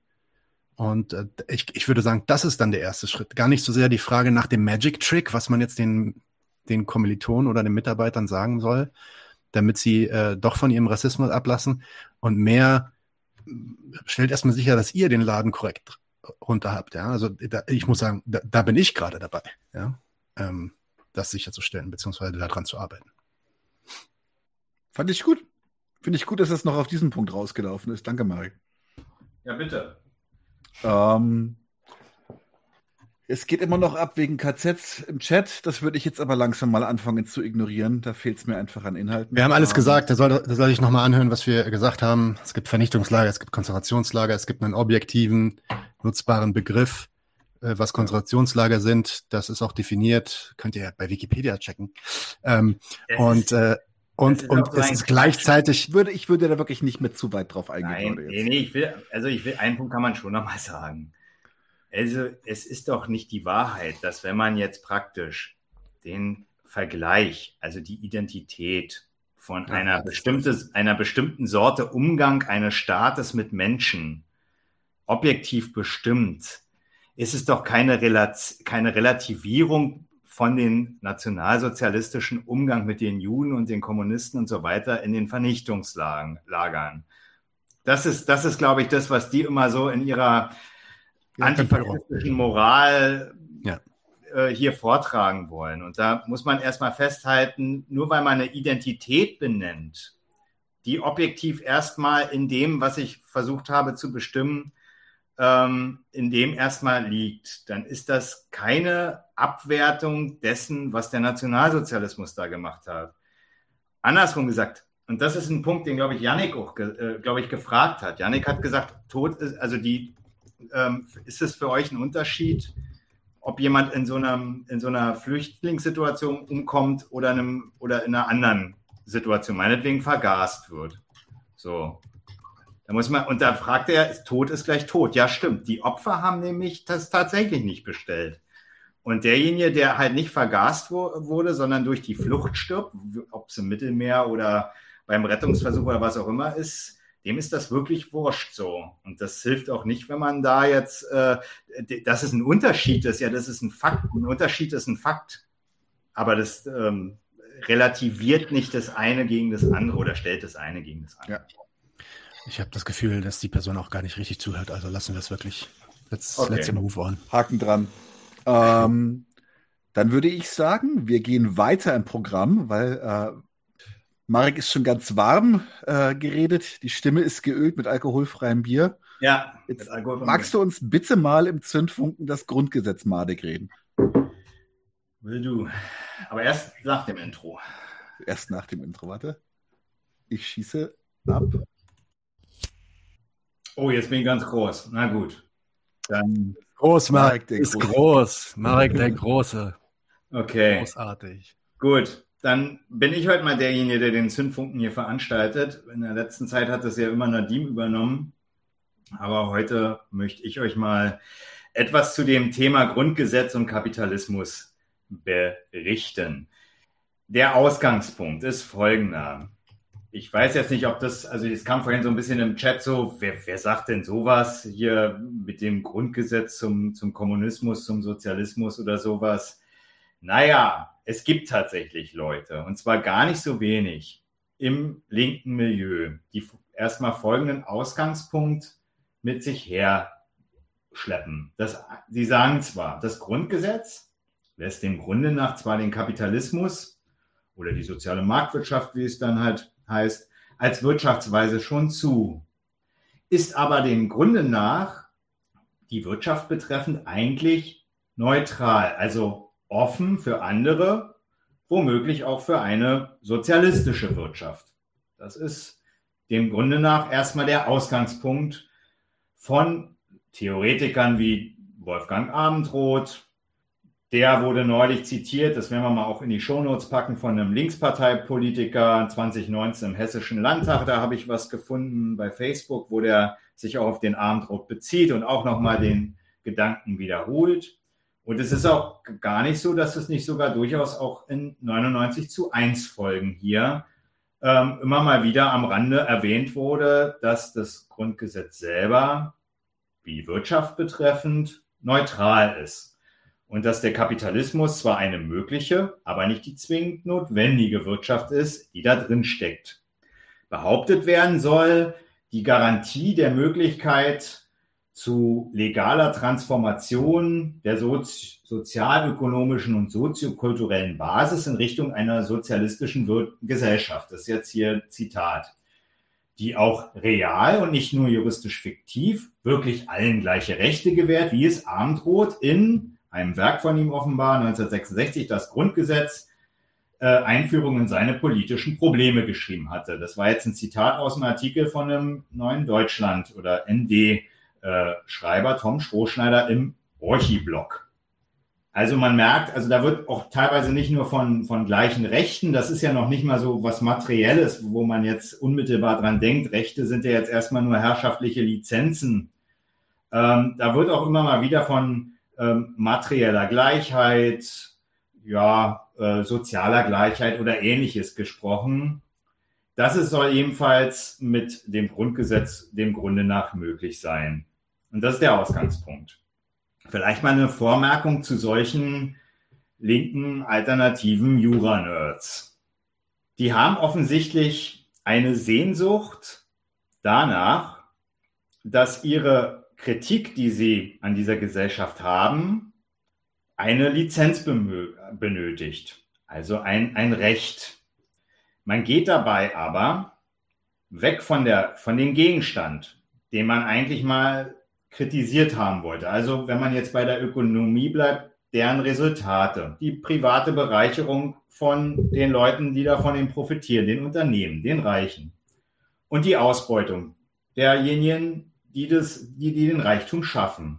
Und äh, ich, ich würde sagen, das ist dann der erste Schritt. Gar nicht so sehr die Frage nach dem Magic Trick, was man jetzt den den Kommilitonen oder den Mitarbeitern sagen soll, damit sie äh, doch von ihrem Rassismus ablassen und mehr stellt erstmal sicher, dass ihr den Laden korrekt runter habt. Ja? Also da, ich muss sagen, da, da bin ich gerade dabei, ja? Ähm, das sicherzustellen, beziehungsweise daran zu arbeiten. Fand ich gut. Finde ich gut, dass das noch auf diesen Punkt rausgelaufen ist. Danke, Marek. Ja, bitte. Ähm, es geht immer noch ab wegen KZs im Chat. Das würde ich jetzt aber langsam mal anfangen zu ignorieren. Da fehlt es mir einfach an Inhalten. Wir haben alles gesagt. Da soll, da soll ich nochmal anhören, was wir gesagt haben. Es gibt Vernichtungslager, es gibt Konzentrationslager, es gibt einen objektiven, nutzbaren Begriff, äh, was Konzentrationslager sind. Das ist auch definiert. Könnt ihr bei Wikipedia checken. Ähm, und äh, und, und es ist gleichzeitig. Ich würde, ich würde da wirklich nicht mehr zu weit drauf eingehen. Nein, nee, nee, ich will, also ich will, einen Punkt kann man schon nochmal sagen. Also es ist doch nicht die Wahrheit, dass wenn man jetzt praktisch den Vergleich, also die Identität von ja, einer, bestimmtes, einer bestimmten Sorte Umgang eines Staates mit Menschen objektiv bestimmt, ist es doch keine, Relaz keine Relativierung von den nationalsozialistischen Umgang mit den Juden und den Kommunisten und so weiter in den Vernichtungslagern. Das ist, das ist, glaube ich, das, was die immer so in ihrer antifaschistischen Moral ja. äh, hier vortragen wollen. Und da muss man erstmal festhalten, nur weil man eine Identität benennt, die objektiv erstmal in dem, was ich versucht habe zu bestimmen, ähm, in dem erstmal liegt, dann ist das keine Abwertung dessen, was der Nationalsozialismus da gemacht hat. Andersrum gesagt, und das ist ein Punkt, den, glaube ich, Yannick auch, äh, glaube ich, gefragt hat. Yannick hat gesagt, Tod ist, also die ähm, ist es für euch ein Unterschied, ob jemand in so, einem, in so einer Flüchtlingssituation umkommt oder, einem, oder in einer anderen Situation, meinetwegen vergast wird? So. Da muss man, und da fragt er, Tod ist gleich tot. Ja, stimmt. Die Opfer haben nämlich das tatsächlich nicht bestellt. Und derjenige, der halt nicht vergast wurde, sondern durch die Flucht stirbt, ob es im Mittelmeer oder beim Rettungsversuch oder was auch immer ist, dem ist das wirklich wurscht so. Und das hilft auch nicht, wenn man da jetzt, äh, dass es ein Unterschied ist, ja, das ist ein Fakt. Ein Unterschied ist ein Fakt. Aber das ähm, relativiert nicht das eine gegen das andere oder stellt das eine gegen das andere. Ja. Ich habe das Gefühl, dass die Person auch gar nicht richtig zuhört. Also lassen wir es wirklich. Let's, okay. let's move on. Haken dran. Ähm, dann würde ich sagen, wir gehen weiter im Programm, weil äh, Marek ist schon ganz warm äh, geredet. Die Stimme ist geölt mit alkoholfreiem Bier. Ja. Jetzt magst du uns bitte mal im Zündfunken das Grundgesetz madig reden? Will du. Aber erst nach dem Intro. Erst nach dem Intro, warte. Ich schieße ab. Oh, jetzt bin ich ganz groß. Na gut. Dann groß, Marek, Marek ist groß. Marek der Große. Okay. Großartig. Gut dann bin ich heute mal derjenige, der den Zündfunken hier veranstaltet. In der letzten Zeit hat das ja immer Nadim übernommen. Aber heute möchte ich euch mal etwas zu dem Thema Grundgesetz und Kapitalismus berichten. Der Ausgangspunkt ist folgender. Ich weiß jetzt nicht, ob das, also es kam vorhin so ein bisschen im Chat so, wer, wer sagt denn sowas hier mit dem Grundgesetz zum, zum Kommunismus, zum Sozialismus oder sowas? Naja, es gibt tatsächlich Leute, und zwar gar nicht so wenig, im linken Milieu, die erstmal folgenden Ausgangspunkt mit sich herschleppen. Das, sie sagen zwar, das Grundgesetz lässt dem Grunde nach zwar den Kapitalismus oder die soziale Marktwirtschaft, wie es dann halt heißt als Wirtschaftsweise schon zu, ist aber dem Grunde nach die Wirtschaft betreffend eigentlich neutral, also offen für andere, womöglich auch für eine sozialistische Wirtschaft. Das ist dem Grunde nach erstmal der Ausgangspunkt von Theoretikern wie Wolfgang Abendroth. Der wurde neulich zitiert, das werden wir mal auch in die Shownotes packen, von einem Linksparteipolitiker 2019 im Hessischen Landtag. Da habe ich was gefunden bei Facebook, wo der sich auch auf den Abendroth bezieht und auch nochmal den Gedanken wiederholt. Und es ist auch gar nicht so, dass es nicht sogar durchaus auch in 99 zu 1 Folgen hier ähm, immer mal wieder am Rande erwähnt wurde, dass das Grundgesetz selber, wie Wirtschaft betreffend, neutral ist. Und dass der Kapitalismus zwar eine mögliche, aber nicht die zwingend notwendige Wirtschaft ist, die da drin steckt. Behauptet werden soll, die Garantie der Möglichkeit zu legaler Transformation der sozi sozialökonomischen und soziokulturellen Basis in Richtung einer sozialistischen Wir Gesellschaft. Das ist jetzt hier Zitat. Die auch real und nicht nur juristisch fiktiv wirklich allen gleiche Rechte gewährt, wie es Abendroth in einem Werk von ihm offenbar 1966, das Grundgesetz, äh, Einführung in seine politischen Probleme geschrieben hatte. Das war jetzt ein Zitat aus einem Artikel von einem neuen Deutschland oder ND äh, Schreiber Tom Strohschneider im Orchi-Blog. Also man merkt, also da wird auch teilweise nicht nur von, von gleichen Rechten, das ist ja noch nicht mal so was Materielles, wo man jetzt unmittelbar dran denkt. Rechte sind ja jetzt erstmal nur herrschaftliche Lizenzen. Ähm, da wird auch immer mal wieder von ähm, materieller Gleichheit, ja, äh, sozialer Gleichheit oder ähnliches gesprochen. Das ist, soll ebenfalls mit dem Grundgesetz dem Grunde nach möglich sein. Und das ist der Ausgangspunkt. Vielleicht mal eine Vormerkung zu solchen linken alternativen Jura-Nerds. Die haben offensichtlich eine Sehnsucht danach, dass ihre Kritik, die sie an dieser Gesellschaft haben, eine Lizenz benötigt, also ein, ein Recht. Man geht dabei aber weg von, der, von dem Gegenstand, den man eigentlich mal kritisiert haben wollte. Also wenn man jetzt bei der Ökonomie bleibt, deren Resultate, die private Bereicherung von den Leuten, die davon profitieren, den Unternehmen, den Reichen und die Ausbeutung derjenigen, die, das, die, die den Reichtum schaffen.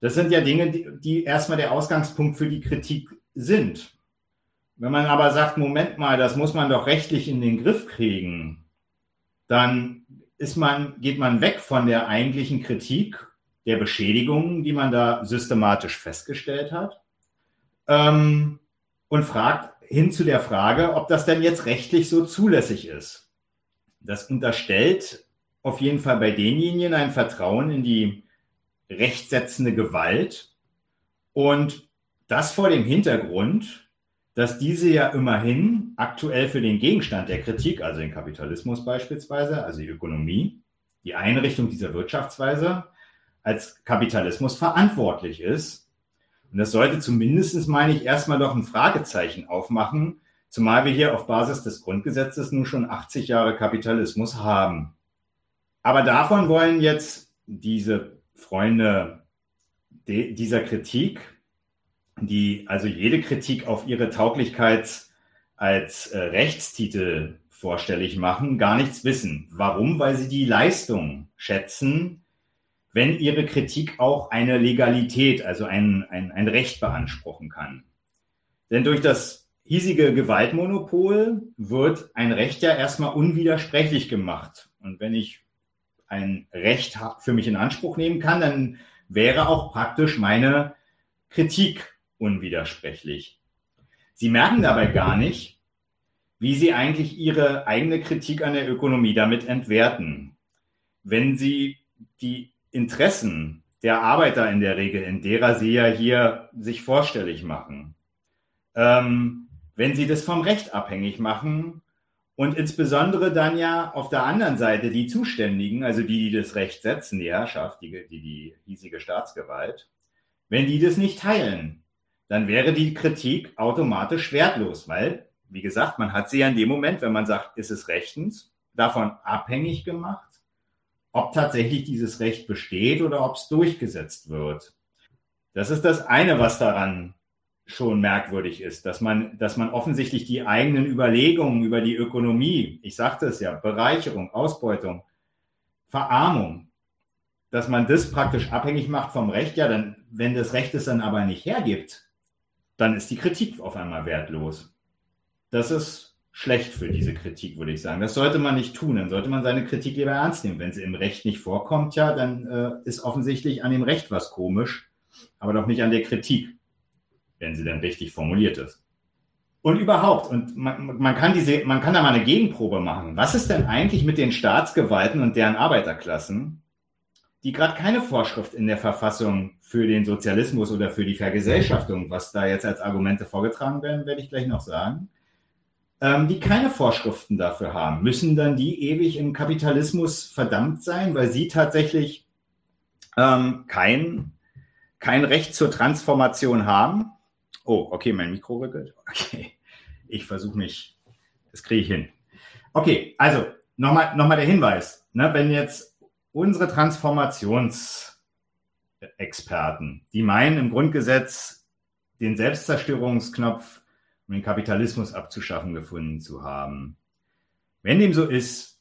Das sind ja Dinge, die, die erstmal der Ausgangspunkt für die Kritik sind. Wenn man aber sagt, Moment mal, das muss man doch rechtlich in den Griff kriegen, dann ist man, geht man weg von der eigentlichen Kritik der Beschädigungen, die man da systematisch festgestellt hat, ähm, und fragt hin zu der Frage, ob das denn jetzt rechtlich so zulässig ist. Das unterstellt auf jeden Fall bei denjenigen ein Vertrauen in die rechtsetzende Gewalt und das vor dem Hintergrund, dass diese ja immerhin aktuell für den Gegenstand der Kritik, also den Kapitalismus beispielsweise, also die Ökonomie, die Einrichtung dieser Wirtschaftsweise als Kapitalismus verantwortlich ist. Und das sollte zumindest, meine ich, erstmal doch ein Fragezeichen aufmachen, zumal wir hier auf Basis des Grundgesetzes nun schon 80 Jahre Kapitalismus haben. Aber davon wollen jetzt diese Freunde dieser Kritik die also jede Kritik auf ihre Tauglichkeit als äh, Rechtstitel vorstellig machen, gar nichts wissen. Warum? Weil sie die Leistung schätzen, wenn ihre Kritik auch eine Legalität, also ein, ein, ein Recht beanspruchen kann. Denn durch das hiesige Gewaltmonopol wird ein Recht ja erstmal unwidersprechlich gemacht. Und wenn ich ein Recht für mich in Anspruch nehmen kann, dann wäre auch praktisch meine Kritik unwidersprechlich. Sie merken dabei gar nicht, wie Sie eigentlich Ihre eigene Kritik an der Ökonomie damit entwerten. Wenn Sie die Interessen der Arbeiter in der Regel, in derer Sie ja hier sich vorstellig machen, ähm, wenn Sie das vom Recht abhängig machen und insbesondere dann ja auf der anderen Seite die Zuständigen, also die, die das Recht setzen, die Herrschaft, die, die, die hiesige Staatsgewalt, wenn die das nicht teilen, dann wäre die Kritik automatisch wertlos, weil wie gesagt, man hat sie ja in dem Moment, wenn man sagt, ist es rechtens, davon abhängig gemacht, ob tatsächlich dieses Recht besteht oder ob es durchgesetzt wird. Das ist das eine, was daran schon merkwürdig ist, dass man, dass man offensichtlich die eigenen Überlegungen über die Ökonomie, ich sagte es ja, Bereicherung, Ausbeutung, Verarmung, dass man das praktisch abhängig macht vom Recht, ja, dann, wenn das Recht es dann aber nicht hergibt, dann ist die Kritik auf einmal wertlos. Das ist schlecht für diese Kritik, würde ich sagen. Das sollte man nicht tun. Dann sollte man seine Kritik lieber ernst nehmen. Wenn sie im Recht nicht vorkommt, ja, dann äh, ist offensichtlich an dem Recht was komisch, aber doch nicht an der Kritik, wenn sie dann richtig formuliert ist. Und überhaupt, und man, man, kann diese, man kann da mal eine Gegenprobe machen. Was ist denn eigentlich mit den Staatsgewalten und deren Arbeiterklassen, die gerade keine Vorschrift in der Verfassung für den Sozialismus oder für die Vergesellschaftung, was da jetzt als Argumente vorgetragen werden, werde ich gleich noch sagen, ähm, die keine Vorschriften dafür haben. Müssen dann die ewig im Kapitalismus verdammt sein, weil sie tatsächlich ähm, kein, kein Recht zur Transformation haben? Oh, okay, mein Mikro rückelt. Okay, ich versuche mich, das kriege ich hin. Okay, also nochmal noch mal der Hinweis. Ne, wenn jetzt unsere Transformationsexperten, die meinen im Grundgesetz den Selbstzerstörungsknopf um den Kapitalismus abzuschaffen gefunden zu haben. Wenn dem so ist,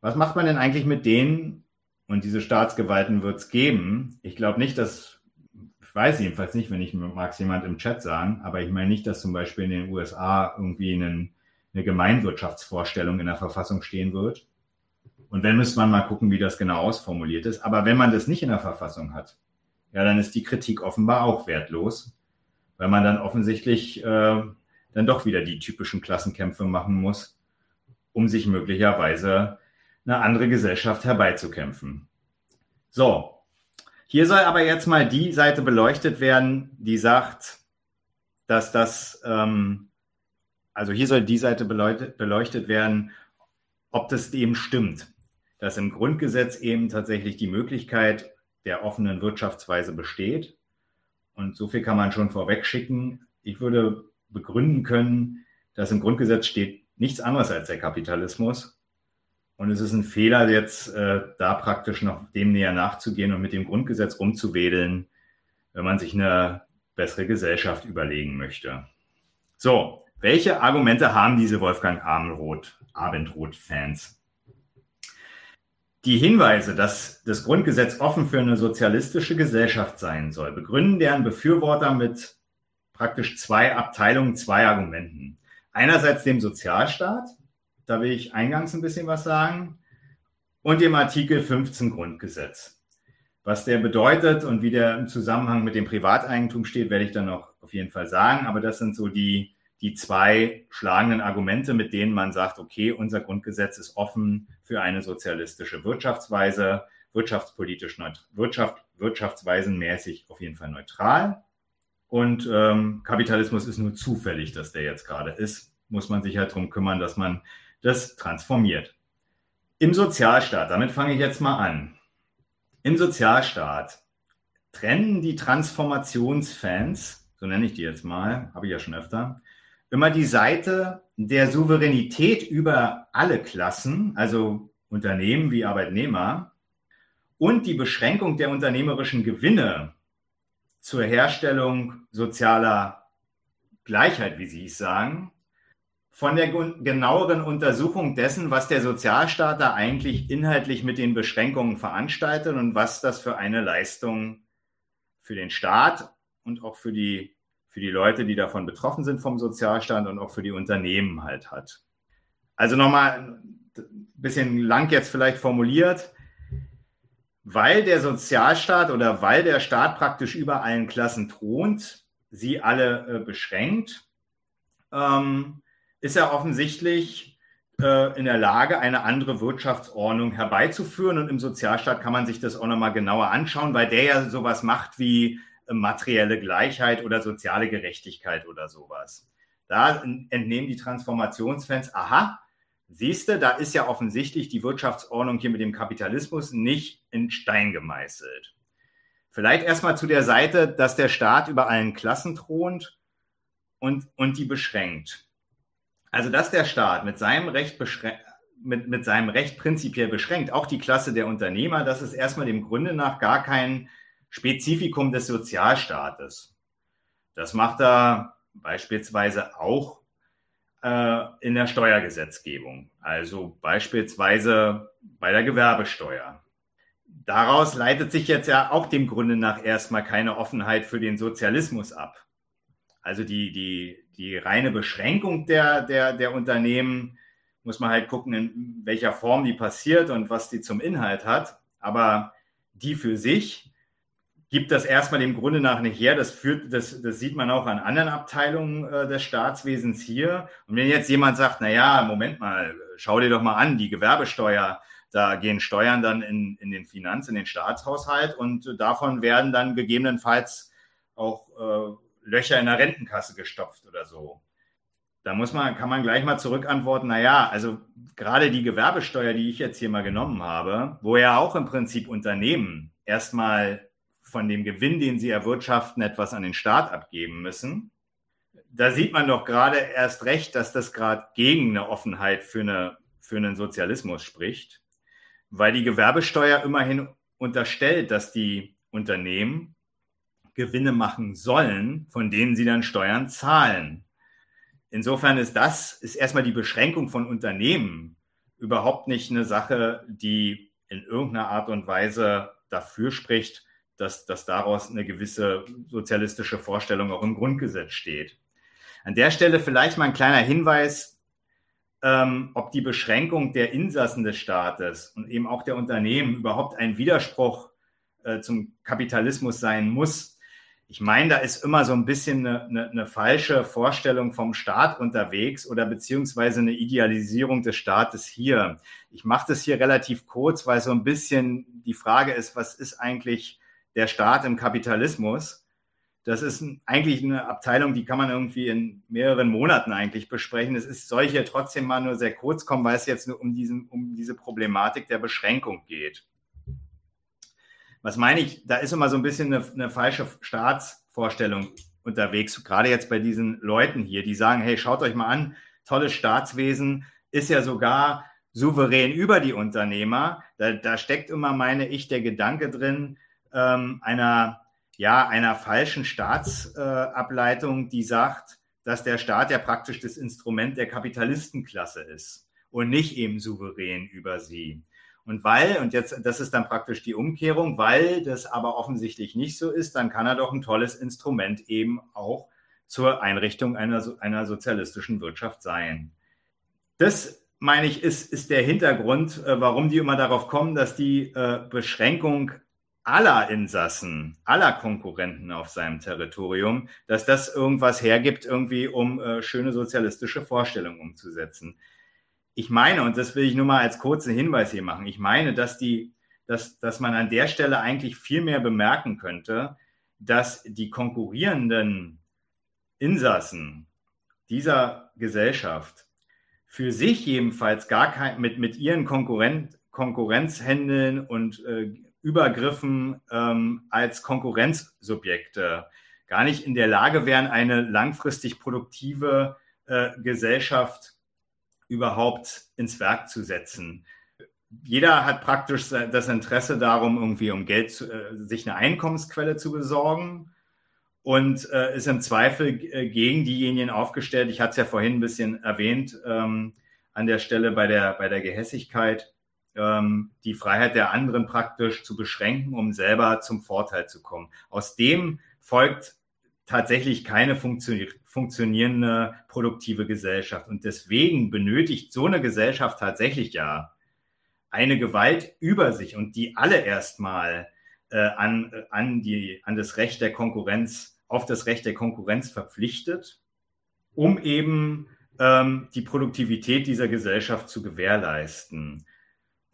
was macht man denn eigentlich mit denen? Und diese Staatsgewalten wird es geben. Ich glaube nicht, dass, ich weiß jedenfalls nicht, wenn ich mag es jemand im Chat sagen, aber ich meine nicht, dass zum Beispiel in den USA irgendwie einen, eine Gemeinwirtschaftsvorstellung in der Verfassung stehen wird. Und wenn müsste man mal gucken, wie das genau ausformuliert ist. Aber wenn man das nicht in der Verfassung hat, ja, dann ist die Kritik offenbar auch wertlos, weil man dann offensichtlich äh, dann doch wieder die typischen Klassenkämpfe machen muss, um sich möglicherweise eine andere Gesellschaft herbeizukämpfen. So, hier soll aber jetzt mal die Seite beleuchtet werden, die sagt, dass das, ähm, also hier soll die Seite beleuchtet, beleuchtet werden, ob das eben stimmt, dass im Grundgesetz eben tatsächlich die Möglichkeit der offenen Wirtschaftsweise besteht. Und so viel kann man schon vorweg schicken. Ich würde begründen können, dass im Grundgesetz steht nichts anderes als der Kapitalismus. Und es ist ein Fehler, jetzt äh, da praktisch noch dem näher nachzugehen und mit dem Grundgesetz umzuwedeln, wenn man sich eine bessere Gesellschaft überlegen möchte. So, welche Argumente haben diese Wolfgang Abendroth, Abendroth-Fans? Die Hinweise, dass das Grundgesetz offen für eine sozialistische Gesellschaft sein soll, begründen deren Befürworter mit praktisch zwei Abteilungen, zwei Argumenten. Einerseits dem Sozialstaat, da will ich eingangs ein bisschen was sagen, und dem Artikel 15 Grundgesetz. Was der bedeutet und wie der im Zusammenhang mit dem Privateigentum steht, werde ich dann noch auf jeden Fall sagen. Aber das sind so die, die zwei schlagenden Argumente, mit denen man sagt, okay, unser Grundgesetz ist offen für eine sozialistische Wirtschaftsweise, wirtschaftspolitisch neutral, Wirtschaft, wirtschaftsweisenmäßig auf jeden Fall neutral. Und ähm, Kapitalismus ist nur zufällig, dass der jetzt gerade ist. Muss man sich halt darum kümmern, dass man das transformiert. Im Sozialstaat, damit fange ich jetzt mal an. Im Sozialstaat trennen die Transformationsfans, so nenne ich die jetzt mal, habe ich ja schon öfter, immer die Seite der Souveränität über alle Klassen, also Unternehmen wie Arbeitnehmer, und die Beschränkung der unternehmerischen Gewinne zur Herstellung sozialer Gleichheit, wie Sie es sagen, von der genaueren Untersuchung dessen, was der Sozialstaat da eigentlich inhaltlich mit den Beschränkungen veranstaltet und was das für eine Leistung für den Staat und auch für die, für die Leute, die davon betroffen sind vom Sozialstaat und auch für die Unternehmen halt hat. Also nochmal ein bisschen lang jetzt vielleicht formuliert weil der Sozialstaat oder weil der Staat praktisch über allen Klassen thront, sie alle äh, beschränkt, ähm, ist er offensichtlich äh, in der Lage, eine andere Wirtschaftsordnung herbeizuführen. Und im Sozialstaat kann man sich das auch nochmal genauer anschauen, weil der ja sowas macht wie materielle Gleichheit oder soziale Gerechtigkeit oder sowas. Da entnehmen die Transformationsfans, aha, Siehst du, da ist ja offensichtlich die Wirtschaftsordnung hier mit dem Kapitalismus nicht in Stein gemeißelt. Vielleicht erstmal zu der Seite, dass der Staat über allen Klassen thront und, und die beschränkt. Also, dass der Staat mit seinem Recht mit, mit seinem Recht prinzipiell beschränkt, auch die Klasse der Unternehmer, das ist erstmal dem Grunde nach gar kein Spezifikum des Sozialstaates. Das macht er beispielsweise auch äh, in der Steuergesetzgebung, also beispielsweise bei der Gewerbesteuer. Daraus leitet sich jetzt ja auch dem Grunde nach erstmal keine Offenheit für den Sozialismus ab. Also die, die, die reine Beschränkung der, der, der Unternehmen muss man halt gucken, in welcher Form die passiert und was die zum Inhalt hat. Aber die für sich gibt das erstmal dem Grunde nach nicht her. Das führt, das, das sieht man auch an anderen Abteilungen äh, des Staatswesens hier. Und wenn jetzt jemand sagt, na ja, Moment mal, schau dir doch mal an, die Gewerbesteuer, da gehen Steuern dann in, in den Finanz, in den Staatshaushalt und davon werden dann gegebenenfalls auch äh, Löcher in der Rentenkasse gestopft oder so. Da muss man, kann man gleich mal zurückantworten, na ja, also gerade die Gewerbesteuer, die ich jetzt hier mal genommen habe, wo ja auch im Prinzip Unternehmen erstmal von dem Gewinn, den sie erwirtschaften, etwas an den Staat abgeben müssen. Da sieht man doch gerade erst recht, dass das gerade gegen eine Offenheit für, eine, für einen Sozialismus spricht, weil die Gewerbesteuer immerhin unterstellt, dass die Unternehmen Gewinne machen sollen, von denen sie dann Steuern zahlen. Insofern ist das, ist erstmal die Beschränkung von Unternehmen überhaupt nicht eine Sache, die in irgendeiner Art und Weise dafür spricht, dass, dass daraus eine gewisse sozialistische Vorstellung auch im Grundgesetz steht. An der Stelle vielleicht mal ein kleiner Hinweis, ähm, ob die Beschränkung der Insassen des Staates und eben auch der Unternehmen überhaupt ein Widerspruch äh, zum Kapitalismus sein muss ich meine, da ist immer so ein bisschen eine, eine, eine, falsche Vorstellung vom Staat unterwegs oder beziehungsweise eine Idealisierung des Staates hier. Ich mache das hier relativ kurz, weil so ein bisschen die Frage ist, was ist eigentlich der Staat im Kapitalismus? Das ist eigentlich eine Abteilung, die kann man irgendwie in mehreren Monaten eigentlich besprechen. Es ist, soll hier trotzdem mal nur sehr kurz kommen, weil es jetzt nur um, diesen, um diese Problematik der Beschränkung geht. Was meine ich? Da ist immer so ein bisschen eine, eine falsche Staatsvorstellung unterwegs, gerade jetzt bei diesen Leuten hier, die sagen, hey, schaut euch mal an, tolles Staatswesen ist ja sogar souverän über die Unternehmer. Da, da steckt immer, meine ich, der Gedanke drin, ähm, einer, ja, einer falschen Staatsableitung, äh, die sagt, dass der Staat ja praktisch das Instrument der Kapitalistenklasse ist und nicht eben souverän über sie. Und weil, und jetzt, das ist dann praktisch die Umkehrung, weil das aber offensichtlich nicht so ist, dann kann er doch ein tolles Instrument eben auch zur Einrichtung einer, einer sozialistischen Wirtschaft sein. Das, meine ich, ist, ist der Hintergrund, äh, warum die immer darauf kommen, dass die äh, Beschränkung aller Insassen, aller Konkurrenten auf seinem Territorium, dass das irgendwas hergibt, irgendwie, um äh, schöne sozialistische Vorstellungen umzusetzen. Ich meine, und das will ich nur mal als kurzen Hinweis hier machen, ich meine, dass die, dass, dass man an der Stelle eigentlich viel mehr bemerken könnte, dass die konkurrierenden Insassen dieser Gesellschaft für sich jedenfalls gar kein, mit, mit ihren Konkurrent, Konkurrenzhändeln und äh, Übergriffen ähm, als Konkurrenzsubjekte gar nicht in der Lage wären, eine langfristig produktive äh, Gesellschaft überhaupt ins Werk zu setzen. Jeder hat praktisch das Interesse darum, irgendwie um Geld, zu, äh, sich eine Einkommensquelle zu besorgen und äh, ist im Zweifel äh, gegen diejenigen aufgestellt. Ich hatte es ja vorhin ein bisschen erwähnt ähm, an der Stelle bei der, bei der Gehässigkeit, ähm, die Freiheit der anderen praktisch zu beschränken, um selber zum Vorteil zu kommen. Aus dem folgt tatsächlich keine funktionierende produktive Gesellschaft. Und deswegen benötigt so eine Gesellschaft tatsächlich ja eine Gewalt über sich und die alle erstmal äh, an, an, die, an das Recht der Konkurrenz, auf das Recht der Konkurrenz verpflichtet, um eben ähm, die Produktivität dieser Gesellschaft zu gewährleisten.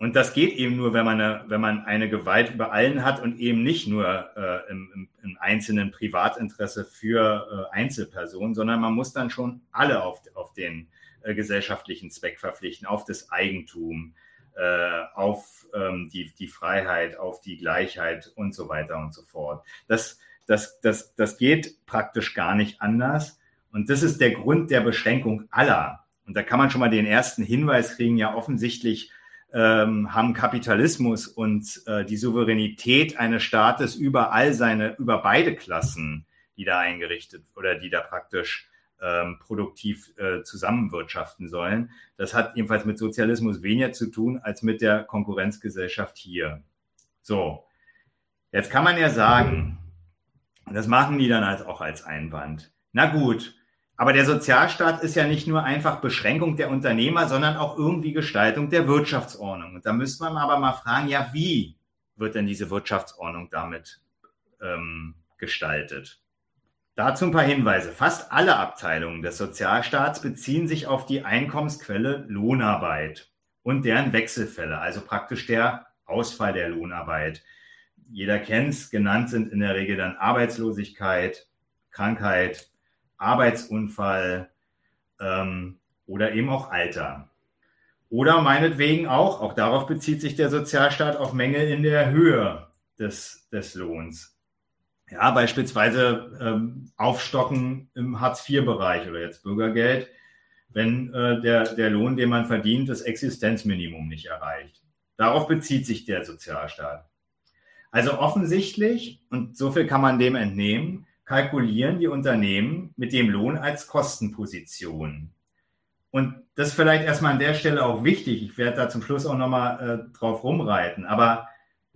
Und das geht eben nur, wenn man eine, wenn man eine Gewalt über allen hat und eben nicht nur äh, im, im, im, einzelnen Privatinteresse für äh, Einzelpersonen, sondern man muss dann schon alle auf, auf den äh, gesellschaftlichen Zweck verpflichten, auf das Eigentum, äh, auf ähm, die, die Freiheit, auf die Gleichheit und so weiter und so fort. Das, das, das, das geht praktisch gar nicht anders. Und das ist der Grund der Beschränkung aller Und da kann man schon mal den ersten Hinweis kriegen, ja offensichtlich ähm, haben Kapitalismus und äh, die Souveränität eines Staates über all seine, über beide Klassen, die da eingerichtet oder die da praktisch ähm, produktiv äh, zusammenwirtschaften sollen. Das hat jedenfalls mit Sozialismus weniger zu tun als mit der Konkurrenzgesellschaft hier. So, jetzt kann man ja sagen, das machen die dann als, auch als Einwand. Na gut, aber der Sozialstaat ist ja nicht nur einfach Beschränkung der Unternehmer, sondern auch irgendwie Gestaltung der Wirtschaftsordnung. Und da müsste man aber mal fragen, ja, wie wird denn diese Wirtschaftsordnung damit ähm, gestaltet? Dazu ein paar Hinweise. Fast alle Abteilungen des Sozialstaats beziehen sich auf die Einkommensquelle Lohnarbeit und deren Wechselfälle, also praktisch der Ausfall der Lohnarbeit. Jeder kennt es, genannt sind in der Regel dann Arbeitslosigkeit, Krankheit, Arbeitsunfall ähm, oder eben auch Alter. Oder meinetwegen auch, auch darauf bezieht sich der Sozialstaat, auf Mängel in der Höhe des, des Lohns. Ja, beispielsweise ähm, Aufstocken im Hartz-IV-Bereich oder jetzt Bürgergeld, wenn äh, der, der Lohn, den man verdient, das Existenzminimum nicht erreicht. Darauf bezieht sich der Sozialstaat. Also offensichtlich, und so viel kann man dem entnehmen, kalkulieren die Unternehmen mit dem Lohn als Kostenposition. Und das ist vielleicht erstmal an der Stelle auch wichtig. Ich werde da zum Schluss auch nochmal äh, drauf rumreiten. Aber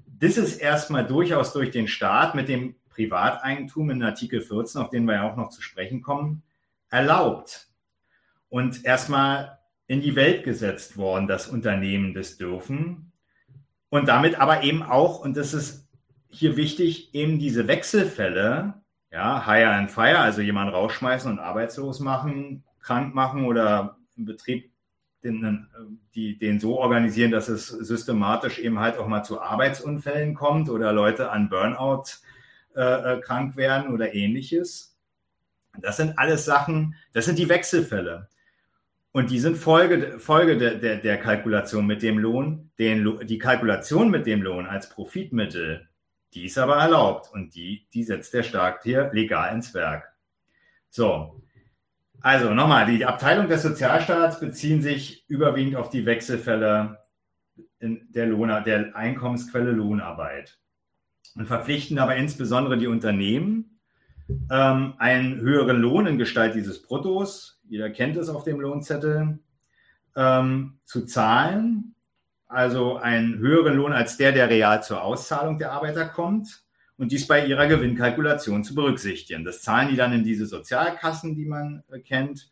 das ist erstmal durchaus durch den Staat mit dem Privateigentum in Artikel 14, auf den wir ja auch noch zu sprechen kommen, erlaubt. Und erstmal in die Welt gesetzt worden, dass Unternehmen das dürfen. Und damit aber eben auch, und das ist hier wichtig, eben diese Wechselfälle ja, hire and fire, also jemanden rausschmeißen und arbeitslos machen, krank machen oder im Betrieb den, die, den so organisieren, dass es systematisch eben halt auch mal zu Arbeitsunfällen kommt oder Leute an Burnout äh, äh krank werden oder ähnliches. Das sind alles Sachen, das sind die Wechselfälle. Und die sind Folge, Folge der, der, der Kalkulation mit dem Lohn. Den, die Kalkulation mit dem Lohn als Profitmittel die ist aber erlaubt und die, die setzt der Staat hier legal ins Werk. So. Also nochmal, die Abteilung des Sozialstaats beziehen sich überwiegend auf die Wechselfälle der, Lohner, der Einkommensquelle Lohnarbeit und verpflichten aber insbesondere die Unternehmen, ähm, einen höheren Lohn in Gestalt dieses Bruttos, jeder kennt es auf dem Lohnzettel, ähm, zu zahlen also einen höheren Lohn als der, der real zur Auszahlung der Arbeiter kommt und dies bei ihrer Gewinnkalkulation zu berücksichtigen. Das zahlen die dann in diese Sozialkassen, die man äh, kennt,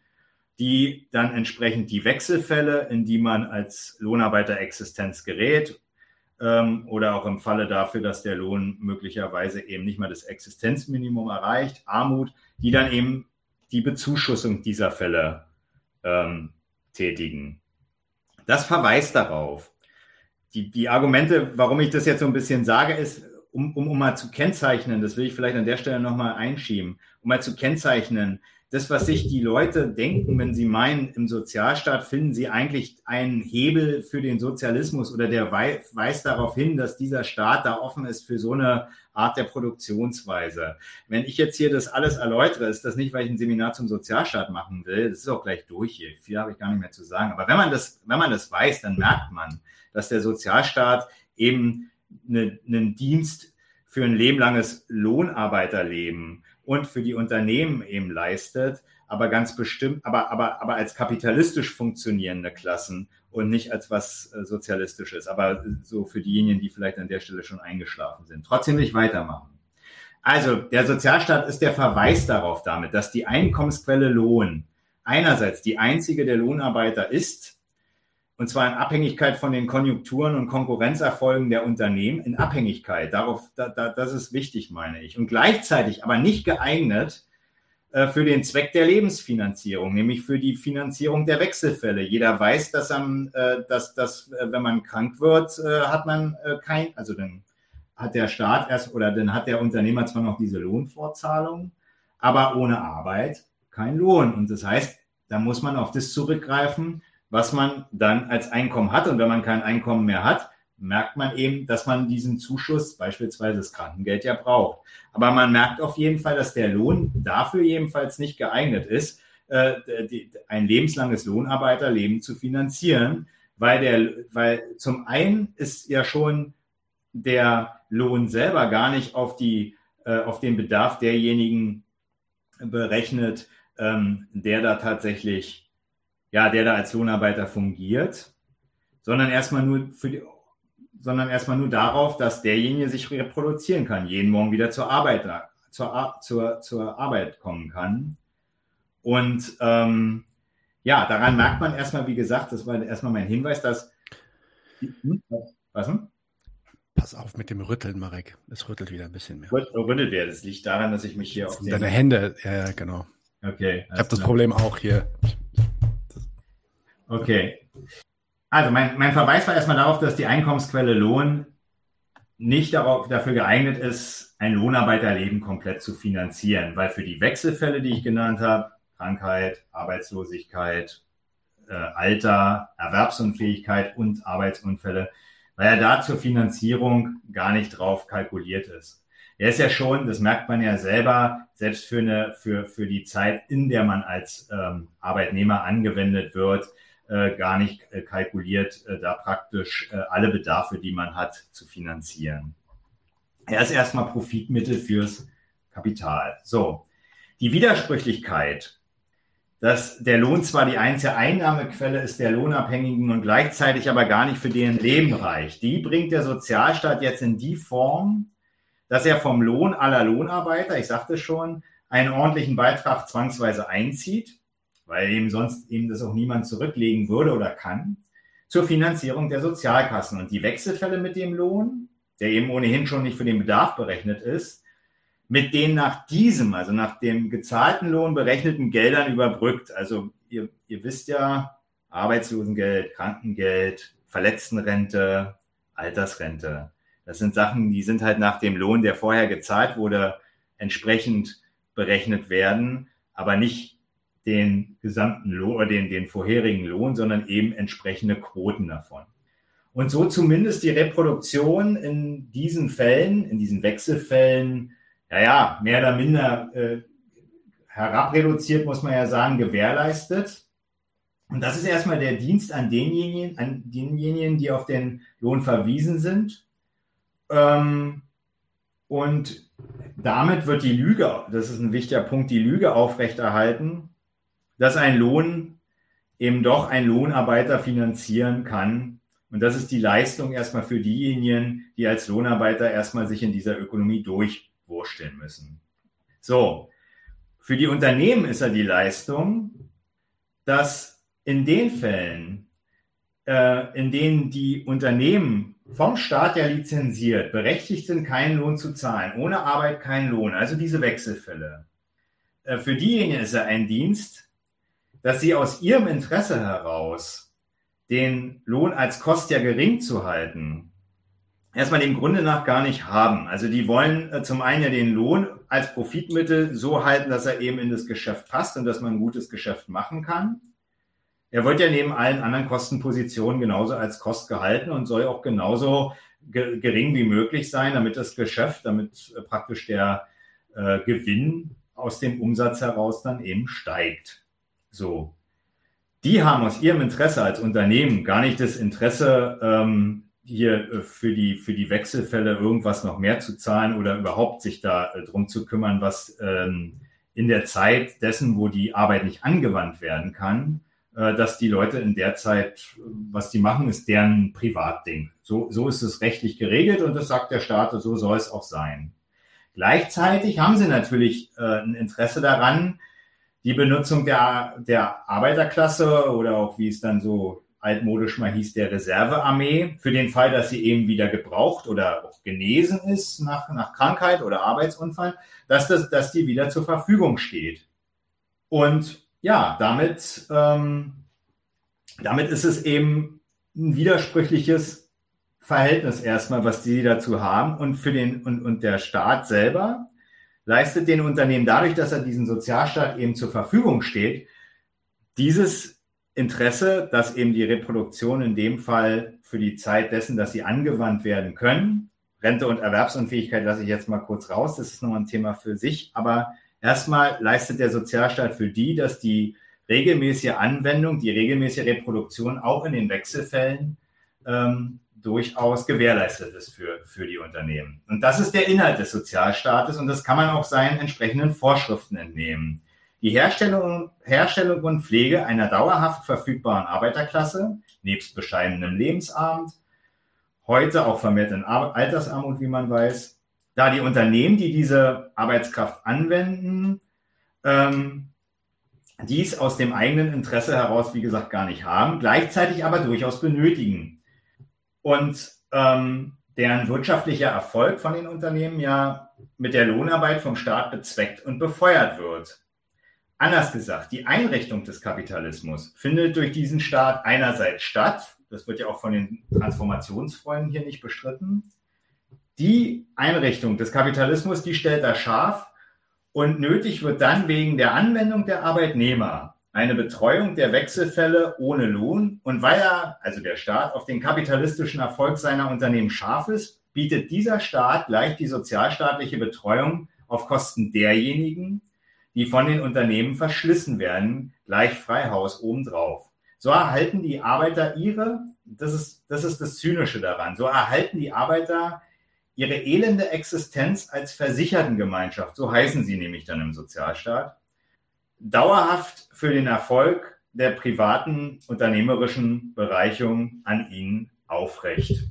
die dann entsprechend die Wechselfälle, in die man als Lohnarbeiterexistenz gerät ähm, oder auch im Falle dafür, dass der Lohn möglicherweise eben nicht mal das Existenzminimum erreicht, Armut, die dann eben die Bezuschussung dieser Fälle ähm, tätigen. Das verweist darauf, die, die Argumente, warum ich das jetzt so ein bisschen sage, ist, um, um, um mal zu kennzeichnen, das will ich vielleicht an der Stelle nochmal einschieben, um mal zu kennzeichnen, das, was sich die Leute denken, wenn sie meinen, im Sozialstaat finden sie eigentlich einen Hebel für den Sozialismus oder der weist darauf hin, dass dieser Staat da offen ist für so eine Art der Produktionsweise. Wenn ich jetzt hier das alles erläutere, ist das nicht, weil ich ein Seminar zum Sozialstaat machen will. Das ist auch gleich durch hier. Viel habe ich gar nicht mehr zu sagen. Aber wenn man das, wenn man das weiß, dann merkt man, dass der Sozialstaat eben eine, einen Dienst für ein lebenlanges Lohnarbeiterleben und für die Unternehmen eben leistet, aber ganz bestimmt, aber, aber, aber als kapitalistisch funktionierende Klassen und nicht als was äh, Sozialistisches. Aber so für diejenigen, die vielleicht an der Stelle schon eingeschlafen sind. Trotzdem nicht weitermachen. Also, der Sozialstaat ist der Verweis darauf damit, dass die Einkommensquelle Lohn einerseits die einzige der Lohnarbeiter ist, und zwar in Abhängigkeit von den Konjunkturen und Konkurrenzerfolgen der Unternehmen, in Abhängigkeit. Darauf, da, da, das ist wichtig, meine ich. Und gleichzeitig aber nicht geeignet äh, für den Zweck der Lebensfinanzierung, nämlich für die Finanzierung der Wechselfälle. Jeder weiß, dass, am, äh, dass, dass äh, wenn man krank wird, äh, hat man äh, kein, also dann hat der Staat erst oder dann hat der Unternehmer zwar noch diese Lohnfortzahlung, aber ohne Arbeit kein Lohn. Und das heißt, da muss man auf das zurückgreifen, was man dann als Einkommen hat. Und wenn man kein Einkommen mehr hat, merkt man eben, dass man diesen Zuschuss, beispielsweise das Krankengeld, ja braucht. Aber man merkt auf jeden Fall, dass der Lohn dafür jedenfalls nicht geeignet ist, äh, ein lebenslanges Lohnarbeiterleben zu finanzieren, weil der, weil zum einen ist ja schon der Lohn selber gar nicht auf die, äh, auf den Bedarf derjenigen berechnet, ähm, der da tatsächlich, ja, der da als Lohnarbeiter fungiert, sondern erstmal nur für die, sondern erstmal nur darauf, dass derjenige sich reproduzieren kann, jeden Morgen wieder zur Arbeit, zur, zur, zur Arbeit kommen kann. Und ähm, ja, daran merkt man erstmal, wie gesagt, das war erstmal mein Hinweis, dass. Hm, was denn? Pass auf mit dem Rütteln, Marek. Es rüttelt wieder ein bisschen mehr. Rüttelt der. Das liegt daran, dass ich mich hier auf den... Deine Hände, ja, ja, genau. Okay. Ich habe das Problem auch hier. Okay. Also mein, mein Verweis war erstmal darauf, dass die Einkommensquelle Lohn nicht darauf, dafür geeignet ist, ein Lohnarbeiterleben komplett zu finanzieren, weil für die Wechselfälle, die ich genannt habe, Krankheit, Arbeitslosigkeit, äh, Alter, Erwerbsunfähigkeit und Arbeitsunfälle, weil er da zur Finanzierung gar nicht drauf kalkuliert ist. Er ist ja schon, das merkt man ja selber, selbst für, eine, für, für die Zeit, in der man als ähm, Arbeitnehmer angewendet wird, äh, gar nicht äh, kalkuliert, äh, da praktisch alle Bedarfe, die man hat, zu finanzieren. Er ist erstmal Profitmittel fürs Kapital. So, die Widersprüchlichkeit, dass der Lohn zwar die einzige Einnahmequelle ist der Lohnabhängigen und gleichzeitig aber gar nicht für deren Leben reicht, die bringt der Sozialstaat jetzt in die Form, dass er vom Lohn aller Lohnarbeiter, ich sagte schon, einen ordentlichen Beitrag zwangsweise einzieht weil eben sonst eben das auch niemand zurücklegen würde oder kann, zur Finanzierung der Sozialkassen. Und die Wechselfälle mit dem Lohn, der eben ohnehin schon nicht für den Bedarf berechnet ist, mit den nach diesem, also nach dem gezahlten Lohn berechneten Geldern überbrückt. Also ihr, ihr wisst ja, Arbeitslosengeld, Krankengeld, Verletztenrente, Altersrente. Das sind Sachen, die sind halt nach dem Lohn, der vorher gezahlt wurde, entsprechend berechnet werden, aber nicht den gesamten Lohn oder den, den vorherigen Lohn, sondern eben entsprechende Quoten davon. Und so zumindest die Reproduktion in diesen Fällen, in diesen Wechselfällen, ja, ja, mehr oder minder äh, herabreduziert, muss man ja sagen, gewährleistet. Und das ist erstmal der Dienst an denjenigen, an denjenigen, die auf den Lohn verwiesen sind. Ähm, und damit wird die Lüge, das ist ein wichtiger Punkt, die Lüge aufrechterhalten, dass ein Lohn eben doch ein Lohnarbeiter finanzieren kann. Und das ist die Leistung erstmal für diejenigen, die als Lohnarbeiter erstmal sich in dieser Ökonomie durchwursteln müssen. So, für die Unternehmen ist ja die Leistung, dass in den Fällen, äh, in denen die Unternehmen vom Staat ja lizenziert, berechtigt sind, keinen Lohn zu zahlen, ohne Arbeit keinen Lohn, also diese Wechselfälle. Äh, für diejenigen ist er ein Dienst, dass sie aus ihrem Interesse heraus den Lohn als Kost ja gering zu halten, erstmal dem Grunde nach gar nicht haben. Also die wollen äh, zum einen ja den Lohn als Profitmittel so halten, dass er eben in das Geschäft passt und dass man ein gutes Geschäft machen kann. Er wird ja neben allen anderen Kostenpositionen genauso als Kost gehalten und soll auch genauso ge gering wie möglich sein, damit das Geschäft, damit äh, praktisch der äh, Gewinn aus dem Umsatz heraus dann eben steigt. So. Die haben aus ihrem Interesse als Unternehmen gar nicht das Interesse, ähm, hier äh, für die, für die Wechselfälle irgendwas noch mehr zu zahlen oder überhaupt sich da äh, drum zu kümmern, was ähm, in der Zeit dessen, wo die Arbeit nicht angewandt werden kann, äh, dass die Leute in der Zeit, was die machen, ist deren Privatding. So, so ist es rechtlich geregelt und das sagt der Staat, so soll es auch sein. Gleichzeitig haben sie natürlich äh, ein Interesse daran, die Benutzung der, der Arbeiterklasse oder auch wie es dann so altmodisch mal hieß, der Reservearmee, für den Fall, dass sie eben wieder gebraucht oder auch genesen ist nach, nach Krankheit oder Arbeitsunfall, dass, das, dass die wieder zur Verfügung steht. Und ja, damit, ähm, damit ist es eben ein widersprüchliches Verhältnis erstmal, was die dazu haben und für den und, und der Staat selber leistet den Unternehmen dadurch, dass er diesen Sozialstaat eben zur Verfügung steht, dieses Interesse, dass eben die Reproduktion in dem Fall für die Zeit dessen, dass sie angewandt werden können, Rente und Erwerbsunfähigkeit lasse ich jetzt mal kurz raus, das ist nochmal ein Thema für sich, aber Erstmal leistet der Sozialstaat für die, dass die regelmäßige Anwendung, die regelmäßige Reproduktion auch in den Wechselfällen ähm, durchaus gewährleistet ist für, für die Unternehmen. Und das ist der Inhalt des Sozialstaates und das kann man auch seinen entsprechenden Vorschriften entnehmen. Die Herstellung, Herstellung und Pflege einer dauerhaft verfügbaren Arbeiterklasse, nebst bescheidenem Lebensabend, heute auch vermehrt in Altersarmut, wie man weiß, da die Unternehmen, die diese Arbeitskraft anwenden, ähm, dies aus dem eigenen Interesse heraus, wie gesagt, gar nicht haben, gleichzeitig aber durchaus benötigen. Und ähm, deren wirtschaftlicher Erfolg von den Unternehmen ja mit der Lohnarbeit vom Staat bezweckt und befeuert wird. Anders gesagt, die Einrichtung des Kapitalismus findet durch diesen Staat einerseits statt, das wird ja auch von den Transformationsfreunden hier nicht bestritten. Die Einrichtung des Kapitalismus, die stellt er scharf und nötig wird dann wegen der Anwendung der Arbeitnehmer eine Betreuung der Wechselfälle ohne Lohn. Und weil er, also der Staat, auf den kapitalistischen Erfolg seiner Unternehmen scharf ist, bietet dieser Staat gleich die sozialstaatliche Betreuung auf Kosten derjenigen, die von den Unternehmen verschlissen werden, gleich Freihaus obendrauf. So erhalten die Arbeiter ihre, das ist, das ist das Zynische daran, so erhalten die Arbeiter ihre elende Existenz als Versichertengemeinschaft, so heißen sie nämlich dann im Sozialstaat, dauerhaft für den Erfolg der privaten unternehmerischen Bereicherung an ihnen aufrecht.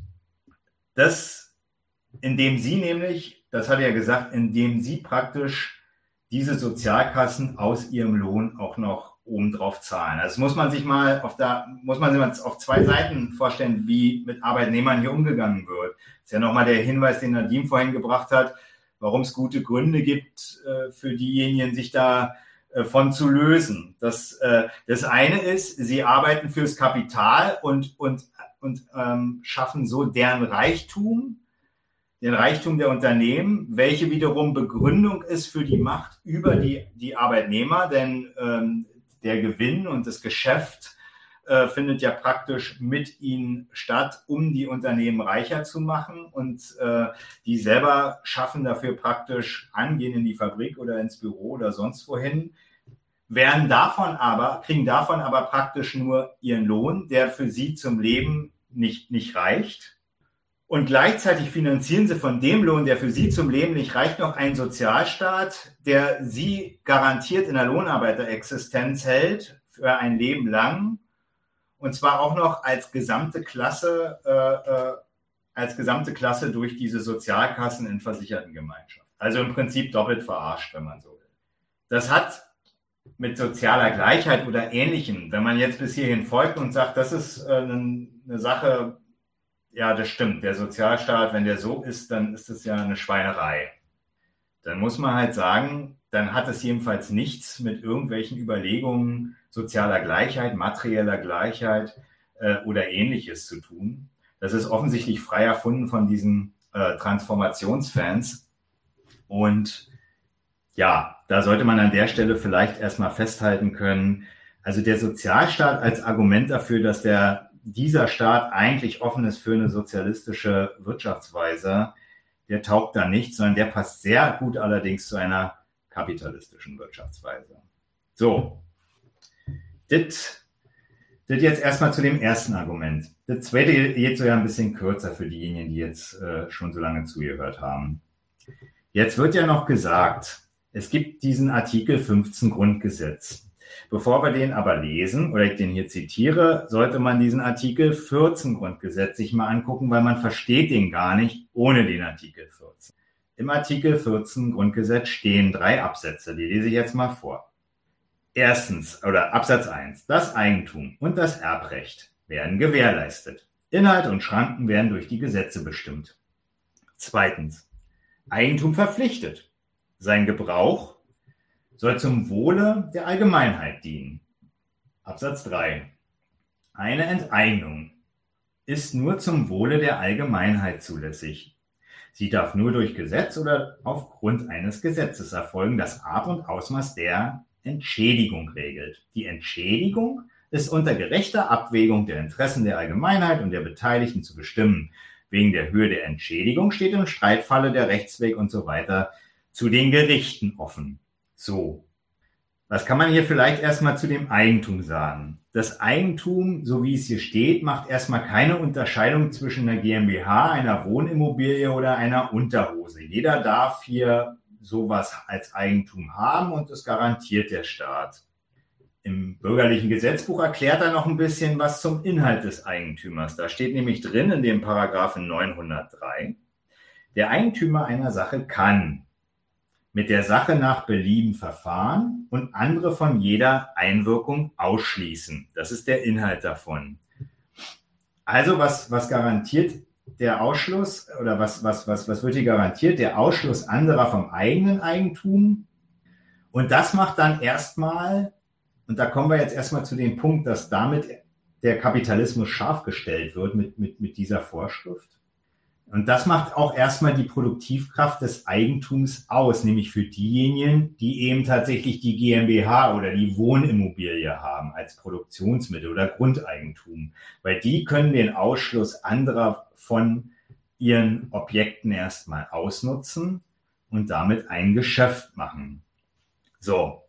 Das, indem sie nämlich, das hat er ja gesagt, indem sie praktisch diese Sozialkassen aus ihrem Lohn auch noch obendrauf zahlen. Also muss man sich mal auf da muss man sich mal auf zwei Seiten vorstellen, wie mit Arbeitnehmern hier umgegangen wird. Das ist ja nochmal der Hinweis, den Nadim vorhin gebracht hat, warum es gute Gründe gibt äh, für diejenigen, sich da von zu lösen. Das, äh, das eine ist, sie arbeiten fürs Kapital und, und, und ähm, schaffen so deren Reichtum, den Reichtum der Unternehmen, welche wiederum Begründung ist für die Macht über die, die Arbeitnehmer, denn ähm, der Gewinn und das Geschäft äh, findet ja praktisch mit ihnen statt, um die Unternehmen reicher zu machen und äh, die selber schaffen dafür praktisch angehen in die Fabrik oder ins Büro oder sonst wohin, werden davon aber, kriegen davon aber praktisch nur ihren Lohn, der für sie zum Leben nicht, nicht reicht. Und gleichzeitig finanzieren sie von dem Lohn, der für sie zum Leben nicht reicht, noch einen Sozialstaat, der sie garantiert in der Lohnarbeiterexistenz hält für ein Leben lang. Und zwar auch noch als gesamte Klasse, äh, äh, als gesamte Klasse durch diese Sozialkassen in versicherten Gemeinschaften. Also im Prinzip doppelt verarscht, wenn man so will. Das hat mit sozialer Gleichheit oder Ähnlichem, wenn man jetzt bis hierhin folgt und sagt, das ist äh, eine Sache, ja, das stimmt, der Sozialstaat, wenn der so ist, dann ist es ja eine Schweinerei. Dann muss man halt sagen, dann hat es jedenfalls nichts mit irgendwelchen Überlegungen sozialer Gleichheit, materieller Gleichheit äh, oder ähnliches zu tun. Das ist offensichtlich frei erfunden von diesen äh, Transformationsfans. Und ja, da sollte man an der Stelle vielleicht erstmal festhalten können, also der Sozialstaat als Argument dafür, dass der, dieser Staat eigentlich offen ist für eine sozialistische Wirtschaftsweise, der taugt da nicht, sondern der passt sehr gut allerdings zu einer kapitalistischen Wirtschaftsweise. So, das jetzt erstmal zu dem ersten Argument. Das zweite geht so ja ein bisschen kürzer für diejenigen, die jetzt äh, schon so lange zugehört haben. Jetzt wird ja noch gesagt, es gibt diesen Artikel 15 Grundgesetz. Bevor wir den aber lesen oder ich den hier zitiere, sollte man diesen Artikel 14 Grundgesetz sich mal angucken, weil man versteht den gar nicht ohne den Artikel 14. Im Artikel 14 Grundgesetz stehen drei Absätze, die lese ich jetzt mal vor. Erstens oder Absatz 1. Das Eigentum und das Erbrecht werden gewährleistet. Inhalt und Schranken werden durch die Gesetze bestimmt. Zweitens. Eigentum verpflichtet. Sein Gebrauch soll zum Wohle der Allgemeinheit dienen. Absatz 3. Eine Enteignung ist nur zum Wohle der Allgemeinheit zulässig. Sie darf nur durch Gesetz oder aufgrund eines Gesetzes erfolgen, das Art und Ausmaß der Entschädigung regelt. Die Entschädigung ist unter gerechter Abwägung der Interessen der Allgemeinheit und der Beteiligten zu bestimmen. Wegen der Höhe der Entschädigung steht im Streitfalle der Rechtsweg und so weiter zu den Gerichten offen. So, was kann man hier vielleicht erstmal zu dem Eigentum sagen? Das Eigentum, so wie es hier steht, macht erstmal keine Unterscheidung zwischen einer GmbH, einer Wohnimmobilie oder einer Unterhose. Jeder darf hier sowas als Eigentum haben und das garantiert der Staat. Im bürgerlichen Gesetzbuch erklärt er noch ein bisschen was zum Inhalt des Eigentümers. Da steht nämlich drin in dem Paragraphen 903, der Eigentümer einer Sache kann mit der Sache nach Belieben verfahren und andere von jeder Einwirkung ausschließen. Das ist der Inhalt davon. Also was, was garantiert der Ausschluss oder was, was, was, was wird hier garantiert? Der Ausschluss anderer vom eigenen Eigentum. Und das macht dann erstmal, und da kommen wir jetzt erstmal zu dem Punkt, dass damit der Kapitalismus scharf gestellt wird mit, mit, mit dieser Vorschrift. Und das macht auch erstmal die Produktivkraft des Eigentums aus, nämlich für diejenigen, die eben tatsächlich die GmbH oder die Wohnimmobilie haben als Produktionsmittel oder Grundeigentum. Weil die können den Ausschluss anderer von ihren Objekten erstmal ausnutzen und damit ein Geschäft machen. So,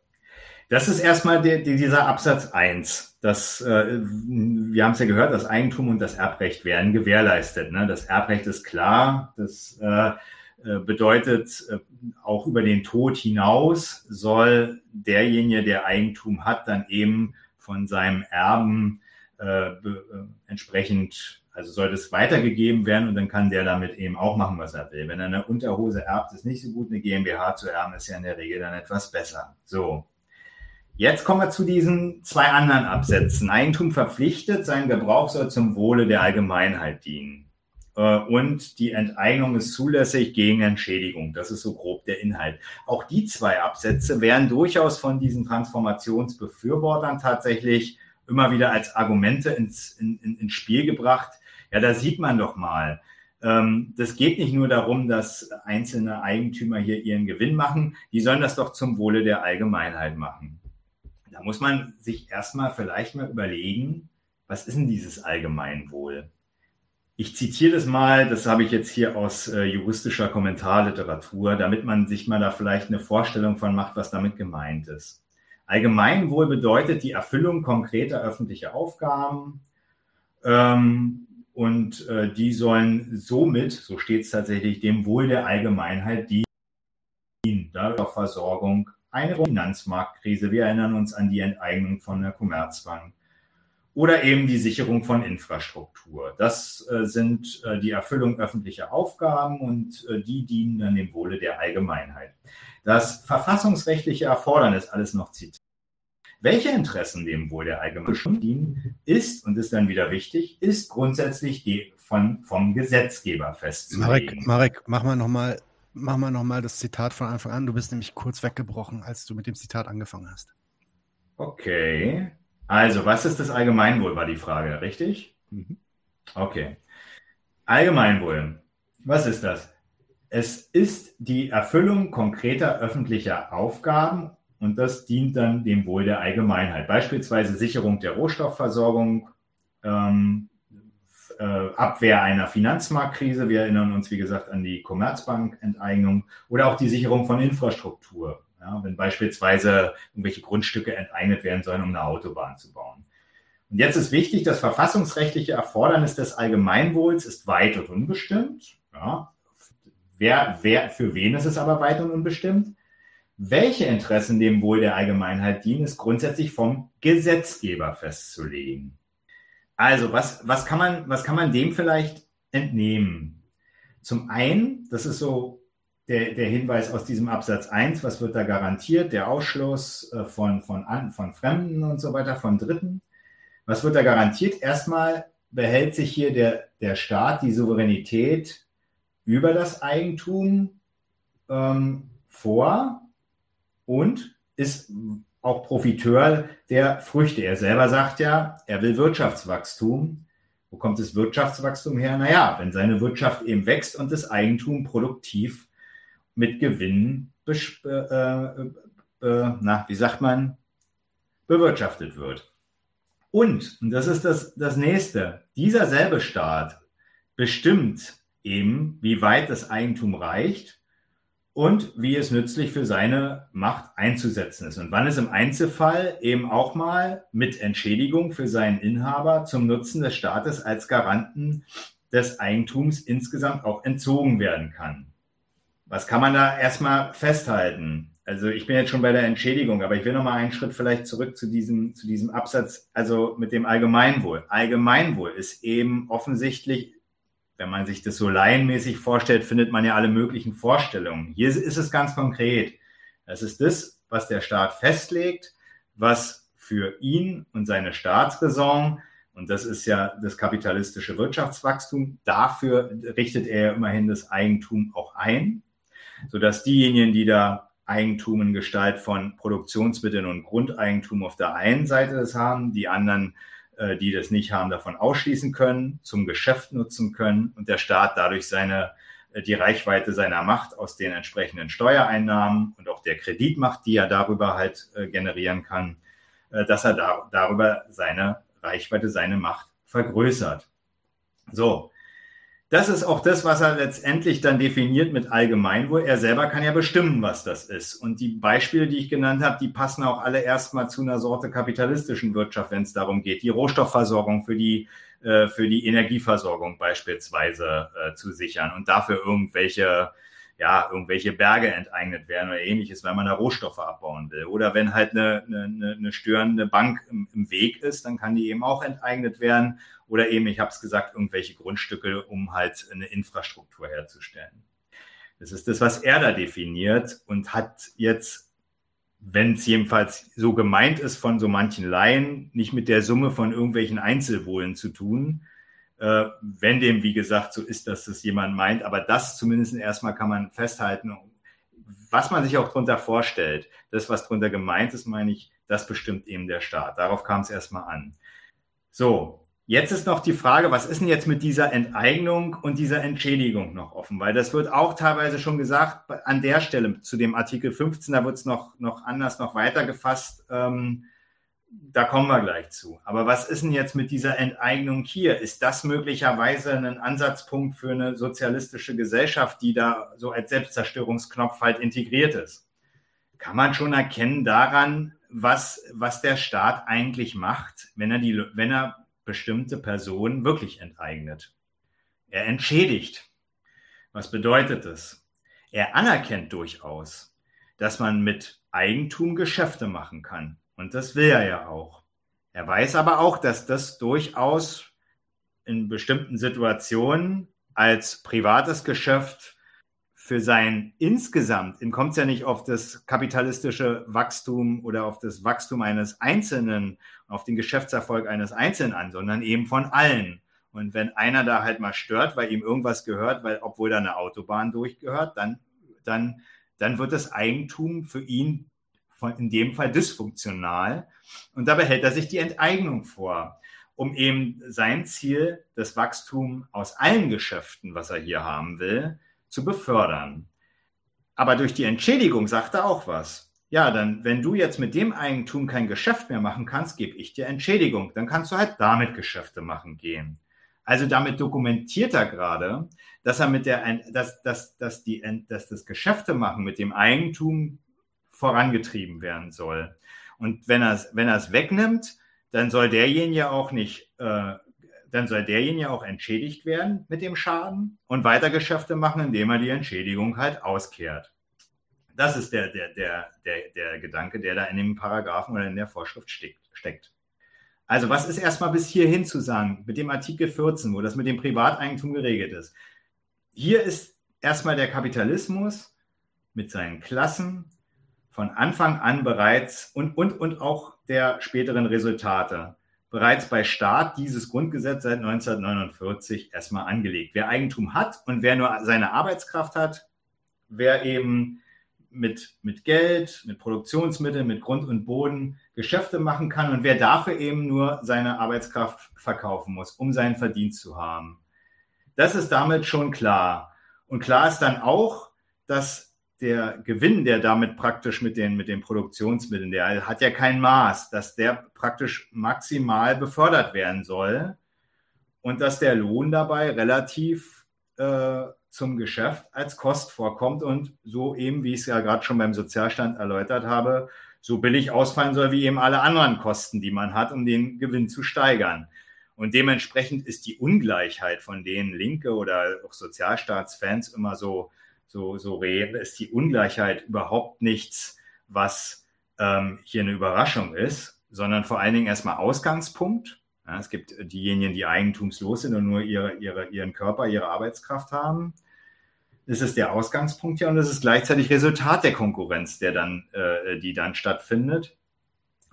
das ist erstmal der, dieser Absatz eins. Das, äh, wir haben es ja gehört, das Eigentum und das Erbrecht werden gewährleistet. Ne? Das Erbrecht ist klar, das äh, äh, bedeutet, äh, auch über den Tod hinaus soll derjenige, der Eigentum hat, dann eben von seinem Erben äh, äh, entsprechend, also soll das weitergegeben werden und dann kann der damit eben auch machen, was er will. Wenn er eine Unterhose erbt, ist nicht so gut, eine GmbH zu erben, ist ja in der Regel dann etwas besser. So. Jetzt kommen wir zu diesen zwei anderen Absätzen. Eigentum verpflichtet, sein Gebrauch soll zum Wohle der Allgemeinheit dienen. Äh, und die Enteignung ist zulässig gegen Entschädigung. Das ist so grob der Inhalt. Auch die zwei Absätze werden durchaus von diesen Transformationsbefürwortern tatsächlich immer wieder als Argumente ins, in, in, ins Spiel gebracht. Ja, da sieht man doch mal. Ähm, das geht nicht nur darum, dass einzelne Eigentümer hier ihren Gewinn machen. Die sollen das doch zum Wohle der Allgemeinheit machen. Da muss man sich erstmal vielleicht mal überlegen, was ist denn dieses Allgemeinwohl? Ich zitiere das mal, das habe ich jetzt hier aus äh, juristischer Kommentarliteratur, damit man sich mal da vielleicht eine Vorstellung von macht, was damit gemeint ist. Allgemeinwohl bedeutet die Erfüllung konkreter öffentlicher Aufgaben ähm, und äh, die sollen somit, so steht es tatsächlich, dem Wohl der Allgemeinheit dienen, da Versorgung, eine Finanzmarktkrise. Wir erinnern uns an die Enteignung von der Commerzbank. Oder eben die Sicherung von Infrastruktur. Das äh, sind äh, die Erfüllung öffentlicher Aufgaben und äh, die dienen dann dem Wohle der Allgemeinheit. Das verfassungsrechtliche Erfordernis, alles noch zitiert. Welche Interessen dem Wohl der Allgemeinheit dienen, ist, und ist dann wieder wichtig, ist grundsätzlich die von, vom Gesetzgeber festzulegen. Marek, Marek, mach mal nochmal mach mal nochmal das Zitat von Anfang an. Du bist nämlich kurz weggebrochen, als du mit dem Zitat angefangen hast. Okay. Also, was ist das Allgemeinwohl, war die Frage, richtig? Mhm. Okay. Allgemeinwohl. Was ist das? Es ist die Erfüllung konkreter öffentlicher Aufgaben und das dient dann dem Wohl der Allgemeinheit. Beispielsweise Sicherung der Rohstoffversorgung, ähm, äh, Abwehr einer Finanzmarktkrise. Wir erinnern uns, wie gesagt, an die Commerzbank-Enteignung oder auch die Sicherung von Infrastruktur. Ja, wenn beispielsweise irgendwelche Grundstücke enteignet werden sollen, um eine Autobahn zu bauen. Und jetzt ist wichtig, das verfassungsrechtliche Erfordernis des Allgemeinwohls ist weit und unbestimmt. Ja, wer, wer, für wen ist es aber weit und unbestimmt? Welche Interessen dem Wohl der Allgemeinheit dienen, ist grundsätzlich vom Gesetzgeber festzulegen. Also, was, was, kann man, was kann man dem vielleicht entnehmen? Zum einen, das ist so der, der Hinweis aus diesem Absatz 1, was wird da garantiert? Der Ausschluss äh, von, von, von Fremden und so weiter, von Dritten. Was wird da garantiert? Erstmal behält sich hier der, der Staat die Souveränität über das Eigentum ähm, vor und ist auch Profiteur der Früchte. Er selber sagt ja, er will Wirtschaftswachstum. Wo kommt das Wirtschaftswachstum her? Naja, wenn seine Wirtschaft eben wächst und das Eigentum produktiv mit Gewinnen, äh, äh, äh, na, wie sagt man, bewirtschaftet wird. Und, und das ist das, das nächste, dieser selbe Staat bestimmt eben, wie weit das Eigentum reicht und wie es nützlich für seine Macht einzusetzen ist und wann es im Einzelfall eben auch mal mit Entschädigung für seinen Inhaber zum Nutzen des Staates als Garanten des Eigentums insgesamt auch entzogen werden kann. Was kann man da erstmal festhalten? Also ich bin jetzt schon bei der Entschädigung, aber ich will noch mal einen Schritt vielleicht zurück zu diesem, zu diesem Absatz, also mit dem Allgemeinwohl. Allgemeinwohl ist eben offensichtlich wenn man sich das so laienmäßig vorstellt, findet man ja alle möglichen Vorstellungen. Hier ist es ganz konkret. Das ist das, was der Staat festlegt, was für ihn und seine Staatsräson, und das ist ja das kapitalistische Wirtschaftswachstum, dafür richtet er immerhin das Eigentum auch ein, sodass diejenigen, die da Eigentum in Gestalt von Produktionsmitteln und Grundeigentum auf der einen Seite das haben, die anderen äh, die das nicht haben, davon ausschließen können, zum Geschäft nutzen können und der Staat dadurch seine äh, die Reichweite seiner Macht aus den entsprechenden Steuereinnahmen und auch der Kreditmacht, die er darüber halt äh, generieren kann, dass er da, darüber seine Reichweite, seine Macht vergrößert. So, das ist auch das, was er letztendlich dann definiert mit Allgemeinwohl. Er selber kann ja bestimmen, was das ist. Und die Beispiele, die ich genannt habe, die passen auch alle erstmal zu einer Sorte kapitalistischen Wirtschaft, wenn es darum geht, die Rohstoffversorgung für die, äh, für die Energieversorgung beispielsweise äh, zu sichern und dafür irgendwelche ja, irgendwelche Berge enteignet werden oder ähnliches, wenn man da Rohstoffe abbauen will. Oder wenn halt eine, eine, eine störende Bank im, im Weg ist, dann kann die eben auch enteignet werden. Oder eben, ich habe es gesagt, irgendwelche Grundstücke, um halt eine Infrastruktur herzustellen. Das ist das, was er da definiert und hat jetzt, wenn es jedenfalls so gemeint ist von so manchen Laien, nicht mit der Summe von irgendwelchen Einzelwohlen zu tun, äh, wenn dem, wie gesagt, so ist, dass das jemand meint. Aber das zumindest erstmal kann man festhalten, was man sich auch darunter vorstellt. Das, was darunter gemeint ist, meine ich, das bestimmt eben der Staat. Darauf kam es erstmal an. So, jetzt ist noch die Frage, was ist denn jetzt mit dieser Enteignung und dieser Entschädigung noch offen? Weil das wird auch teilweise schon gesagt, an der Stelle zu dem Artikel 15, da wird es noch, noch anders, noch weiter gefasst. Ähm, da kommen wir gleich zu. Aber was ist denn jetzt mit dieser Enteignung hier? Ist das möglicherweise ein Ansatzpunkt für eine sozialistische Gesellschaft, die da so als Selbstzerstörungsknopf halt integriert ist? Kann man schon erkennen daran, was, was der Staat eigentlich macht, wenn er, die, wenn er bestimmte Personen wirklich enteignet? Er entschädigt. Was bedeutet das? Er anerkennt durchaus, dass man mit Eigentum Geschäfte machen kann und das will er ja auch. Er weiß aber auch, dass das durchaus in bestimmten Situationen als privates Geschäft für sein insgesamt, ihm kommt es ja nicht auf das kapitalistische Wachstum oder auf das Wachstum eines Einzelnen, auf den Geschäftserfolg eines Einzelnen an, sondern eben von allen. Und wenn einer da halt mal stört, weil ihm irgendwas gehört, weil obwohl da eine Autobahn durchgehört, dann, dann, dann wird das Eigentum für ihn in dem Fall dysfunktional. Und dabei hält er sich die Enteignung vor, um eben sein Ziel, das Wachstum aus allen Geschäften, was er hier haben will, zu befördern. Aber durch die Entschädigung sagt er auch was. Ja, dann, wenn du jetzt mit dem Eigentum kein Geschäft mehr machen kannst, gebe ich dir Entschädigung. Dann kannst du halt damit Geschäfte machen gehen. Also damit dokumentiert er gerade, dass er mit der, dass, dass, dass, die, dass das Geschäfte machen mit dem Eigentum vorangetrieben werden soll. Und wenn er es wenn wegnimmt, dann soll derjenige auch nicht, äh, dann soll derjenige auch entschädigt werden mit dem Schaden und weiter Geschäfte machen, indem er die Entschädigung halt auskehrt. Das ist der, der, der, der, der Gedanke, der da in dem Paragraphen oder in der Vorschrift steckt. Also was ist erstmal bis hierhin zu sagen mit dem Artikel 14, wo das mit dem Privateigentum geregelt ist? Hier ist erstmal der Kapitalismus mit seinen Klassen, von Anfang an bereits und, und, und auch der späteren Resultate bereits bei Start dieses Grundgesetz seit 1949 erstmal angelegt. Wer Eigentum hat und wer nur seine Arbeitskraft hat, wer eben mit, mit Geld, mit Produktionsmitteln, mit Grund und Boden Geschäfte machen kann und wer dafür eben nur seine Arbeitskraft verkaufen muss, um seinen Verdienst zu haben. Das ist damit schon klar. Und klar ist dann auch, dass der Gewinn, der damit praktisch mit den, mit den Produktionsmitteln, der hat ja kein Maß, dass der praktisch maximal befördert werden soll und dass der Lohn dabei relativ äh, zum Geschäft als Kost vorkommt und so eben, wie ich es ja gerade schon beim Sozialstand erläutert habe, so billig ausfallen soll wie eben alle anderen Kosten, die man hat, um den Gewinn zu steigern. Und dementsprechend ist die Ungleichheit, von denen Linke oder auch Sozialstaatsfans immer so, so, so reden, ist die Ungleichheit überhaupt nichts, was ähm, hier eine Überraschung ist, sondern vor allen Dingen erstmal Ausgangspunkt. Ja, es gibt diejenigen, die eigentumslos sind und nur ihre, ihre, ihren Körper, ihre Arbeitskraft haben. Das ist der Ausgangspunkt hier und das ist gleichzeitig Resultat der Konkurrenz, der dann, äh, die dann stattfindet.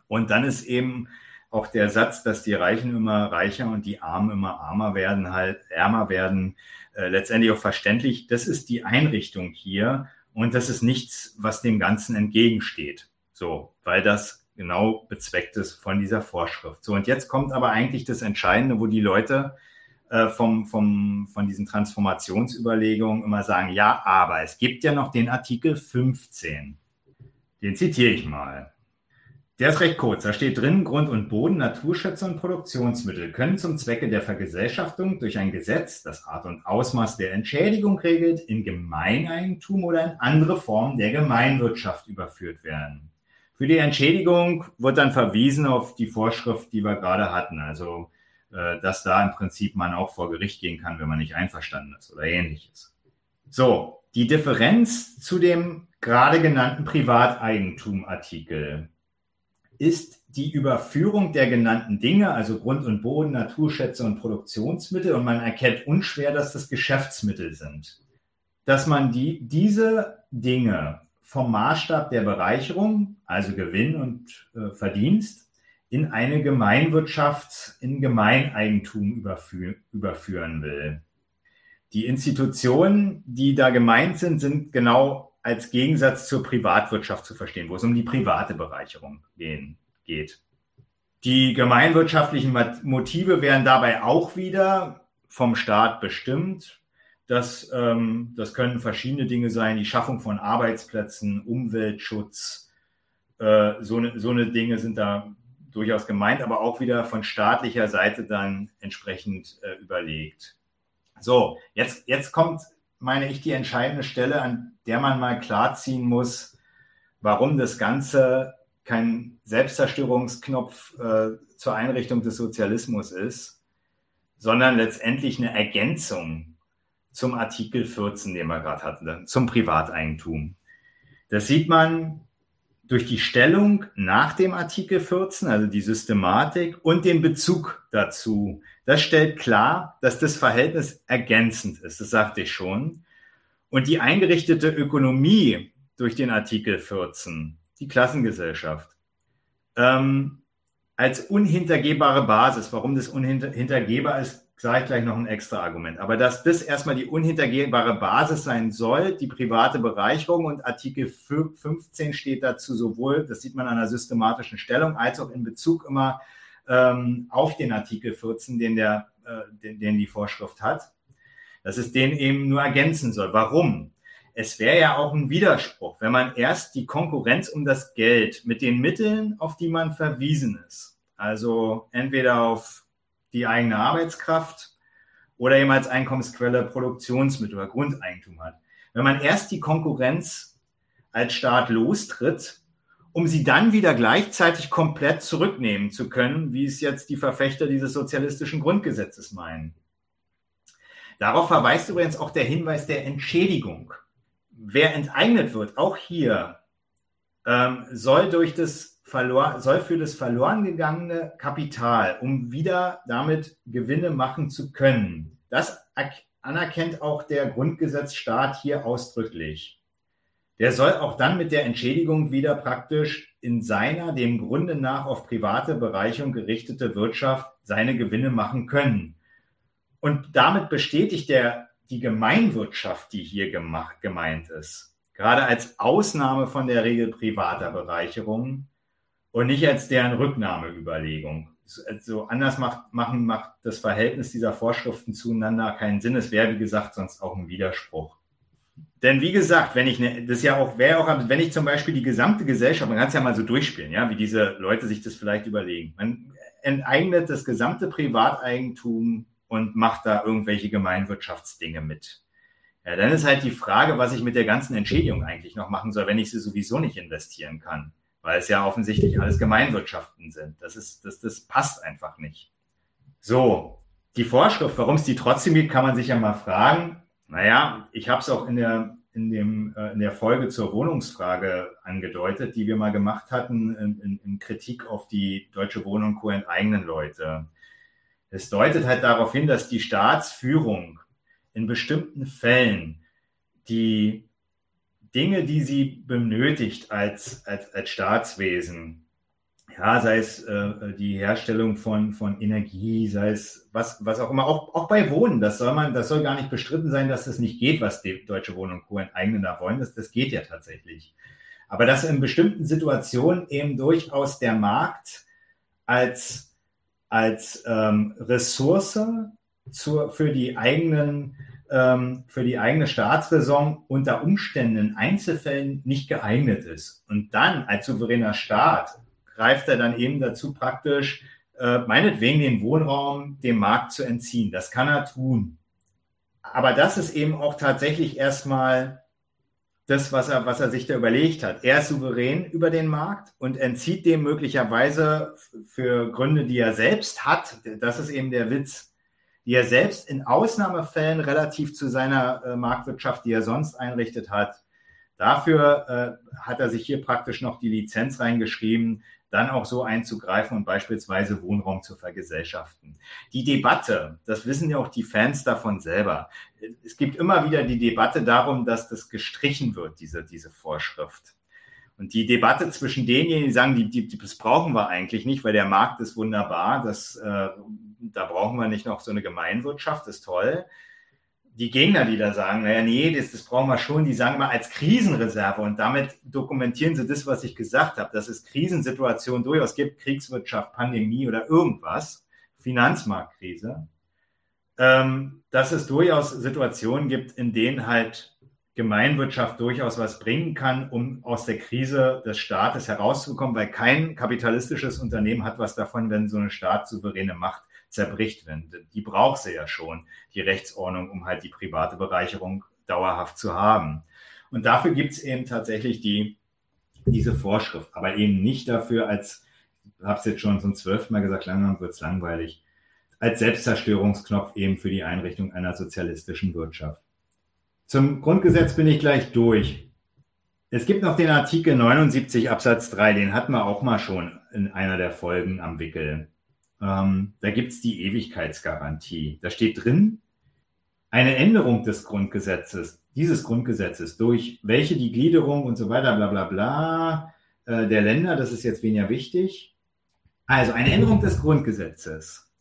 Und dann ist eben auch der Satz, dass die Reichen immer reicher und die Armen immer armer werden, halt ärmer werden, äh, letztendlich auch verständlich. Das ist die Einrichtung hier und das ist nichts, was dem Ganzen entgegensteht. So, weil das genau bezweckt ist von dieser Vorschrift. So, und jetzt kommt aber eigentlich das Entscheidende, wo die Leute äh, vom, vom, von diesen Transformationsüberlegungen immer sagen, ja, aber es gibt ja noch den Artikel 15. Den zitiere ich mal. Der ist recht kurz. Da steht drin, Grund und Boden, Naturschätze und Produktionsmittel können zum Zwecke der Vergesellschaftung durch ein Gesetz, das Art und Ausmaß der Entschädigung regelt, in Gemeineigentum oder in andere Formen der Gemeinwirtschaft überführt werden. Für die Entschädigung wird dann verwiesen auf die Vorschrift, die wir gerade hatten. Also äh, dass da im Prinzip man auch vor Gericht gehen kann, wenn man nicht einverstanden ist oder ähnliches. So, die Differenz zu dem gerade genannten Privateigentum-Artikel ist die Überführung der genannten Dinge, also Grund und Boden, Naturschätze und Produktionsmittel, und man erkennt unschwer, dass das Geschäftsmittel sind. Dass man die, diese Dinge vom Maßstab der Bereicherung, also Gewinn und äh, Verdienst, in eine Gemeinwirtschaft, in Gemeineigentum überfü überführen will. Die Institutionen, die da gemeint sind, sind genau als Gegensatz zur Privatwirtschaft zu verstehen, wo es um die private Bereicherung gehen, geht. Die gemeinwirtschaftlichen Motive werden dabei auch wieder vom Staat bestimmt. Das, ähm, das können verschiedene Dinge sein, die Schaffung von Arbeitsplätzen, Umweltschutz, äh, so, eine, so eine Dinge sind da durchaus gemeint, aber auch wieder von staatlicher Seite dann entsprechend äh, überlegt. So, jetzt, jetzt kommt, meine ich, die entscheidende Stelle, an der man mal klarziehen muss, warum das Ganze kein Selbstzerstörungsknopf äh, zur Einrichtung des Sozialismus ist, sondern letztendlich eine Ergänzung zum Artikel 14, den wir gerade hatten, zum Privateigentum. Das sieht man durch die Stellung nach dem Artikel 14, also die Systematik und den Bezug dazu. Das stellt klar, dass das Verhältnis ergänzend ist, das sagte ich schon. Und die eingerichtete Ökonomie durch den Artikel 14, die Klassengesellschaft, ähm, als unhintergehbare Basis. Warum das unhintergehbar ist, sage ich gleich noch ein extra Argument. Aber dass das erstmal die unhintergehbare Basis sein soll, die private Bereicherung und Artikel 15 steht dazu sowohl, das sieht man an der systematischen Stellung, als auch in Bezug immer ähm, auf den Artikel 14, den, der, äh, den, den die Vorschrift hat, dass es den eben nur ergänzen soll. Warum? Es wäre ja auch ein Widerspruch, wenn man erst die Konkurrenz um das Geld mit den Mitteln, auf die man verwiesen ist, also entweder auf die eigene Arbeitskraft oder eben als Einkommensquelle Produktionsmittel oder Grundeigentum hat. Wenn man erst die Konkurrenz als Staat lostritt, um sie dann wieder gleichzeitig komplett zurücknehmen zu können, wie es jetzt die Verfechter dieses sozialistischen Grundgesetzes meinen. Darauf verweist übrigens auch der Hinweis der Entschädigung. Wer enteignet wird, auch hier, ähm, soll durch das verlor, soll für das verloren gegangene Kapital, um wieder damit Gewinne machen zu können. Das anerkennt auch der Grundgesetzstaat hier ausdrücklich. Der soll auch dann mit der Entschädigung wieder praktisch in seiner dem Grunde nach auf private Bereicherung gerichtete Wirtschaft seine Gewinne machen können. Und damit bestätigt er die Gemeinwirtschaft, die hier gemacht, gemeint ist. Gerade als Ausnahme von der Regel privater Bereicherung und nicht als deren Rücknahmeüberlegung. So anders macht, machen, macht das Verhältnis dieser Vorschriften zueinander keinen Sinn. Es wäre, wie gesagt, sonst auch ein Widerspruch. Denn wie gesagt, wenn ich ne, das ja auch wäre auch, wenn ich zum Beispiel die gesamte Gesellschaft, man kann es ja mal so durchspielen, ja, wie diese Leute sich das vielleicht überlegen. Man enteignet das gesamte Privateigentum und macht da irgendwelche Gemeinwirtschaftsdinge mit. Ja, dann ist halt die Frage, was ich mit der ganzen Entschädigung eigentlich noch machen soll, wenn ich sie sowieso nicht investieren kann. Weil es ja offensichtlich alles Gemeinwirtschaften sind. Das ist, das, das passt einfach nicht. So, die Vorschrift, warum es die trotzdem gibt, kann man sich ja mal fragen. Naja, ich habe es auch in der, in, dem, äh, in der Folge zur Wohnungsfrage angedeutet, die wir mal gemacht hatten, in, in, in Kritik auf die Deutsche Wohnung Co. enteignen Leute. Es deutet halt darauf hin, dass die Staatsführung in bestimmten Fällen die Dinge, die sie benötigt als, als, als Staatswesen, ja, sei es äh, die Herstellung von, von Energie, sei es was, was auch immer, auch, auch bei Wohnen, das soll man, das soll gar nicht bestritten sein, dass das nicht geht, was die Deutsche Wohnung und Co. enteignen da wollen, das, das geht ja tatsächlich. Aber dass in bestimmten Situationen eben durchaus der Markt als, als ähm, Ressource zur, für die eigenen ähm, für die eigene Staatsräson unter Umständen in Einzelfällen nicht geeignet ist. Und dann als souveräner Staat greift er dann eben dazu praktisch, äh, meinetwegen den Wohnraum dem Markt zu entziehen. Das kann er tun. Aber das ist eben auch tatsächlich erstmal das, was er, was er sich da überlegt hat. Er ist souverän über den Markt und entzieht dem möglicherweise für Gründe, die er selbst hat. Das ist eben der Witz die er selbst in Ausnahmefällen relativ zu seiner äh, Marktwirtschaft, die er sonst einrichtet hat, dafür äh, hat er sich hier praktisch noch die Lizenz reingeschrieben, dann auch so einzugreifen und beispielsweise Wohnraum zu vergesellschaften. Die Debatte, das wissen ja auch die Fans davon selber. Es gibt immer wieder die Debatte darum, dass das gestrichen wird, diese, diese Vorschrift. Und die Debatte zwischen denjenigen, die sagen, die, die, das brauchen wir eigentlich nicht, weil der Markt ist wunderbar, das, äh, da brauchen wir nicht noch so eine Gemeinwirtschaft, ist toll. Die Gegner, die da sagen, naja, nee, das, das brauchen wir schon, die sagen mal als Krisenreserve und damit dokumentieren sie das, was ich gesagt habe, dass es Krisensituationen durchaus gibt, Kriegswirtschaft, Pandemie oder irgendwas, Finanzmarktkrise, ähm, dass es durchaus Situationen gibt, in denen halt Gemeinwirtschaft durchaus was bringen kann, um aus der Krise des Staates herauszukommen, weil kein kapitalistisches Unternehmen hat was davon, wenn so eine staatssouveräne Macht zerbricht. Wenn, die braucht sie ja schon, die Rechtsordnung, um halt die private Bereicherung dauerhaft zu haben. Und dafür gibt es eben tatsächlich die, diese Vorschrift, aber eben nicht dafür als, ich habe es jetzt schon zum zwölften Mal gesagt, langsam wird es langweilig, als Selbstzerstörungsknopf eben für die Einrichtung einer sozialistischen Wirtschaft. Zum Grundgesetz bin ich gleich durch. Es gibt noch den Artikel 79 Absatz 3, den hatten wir auch mal schon in einer der Folgen am Wickel. Ähm, da gibt's die Ewigkeitsgarantie. Da steht drin, eine Änderung des Grundgesetzes, dieses Grundgesetzes, durch welche die Gliederung und so weiter, bla bla bla, äh, der Länder, das ist jetzt weniger wichtig. Also eine Änderung des Grundgesetzes,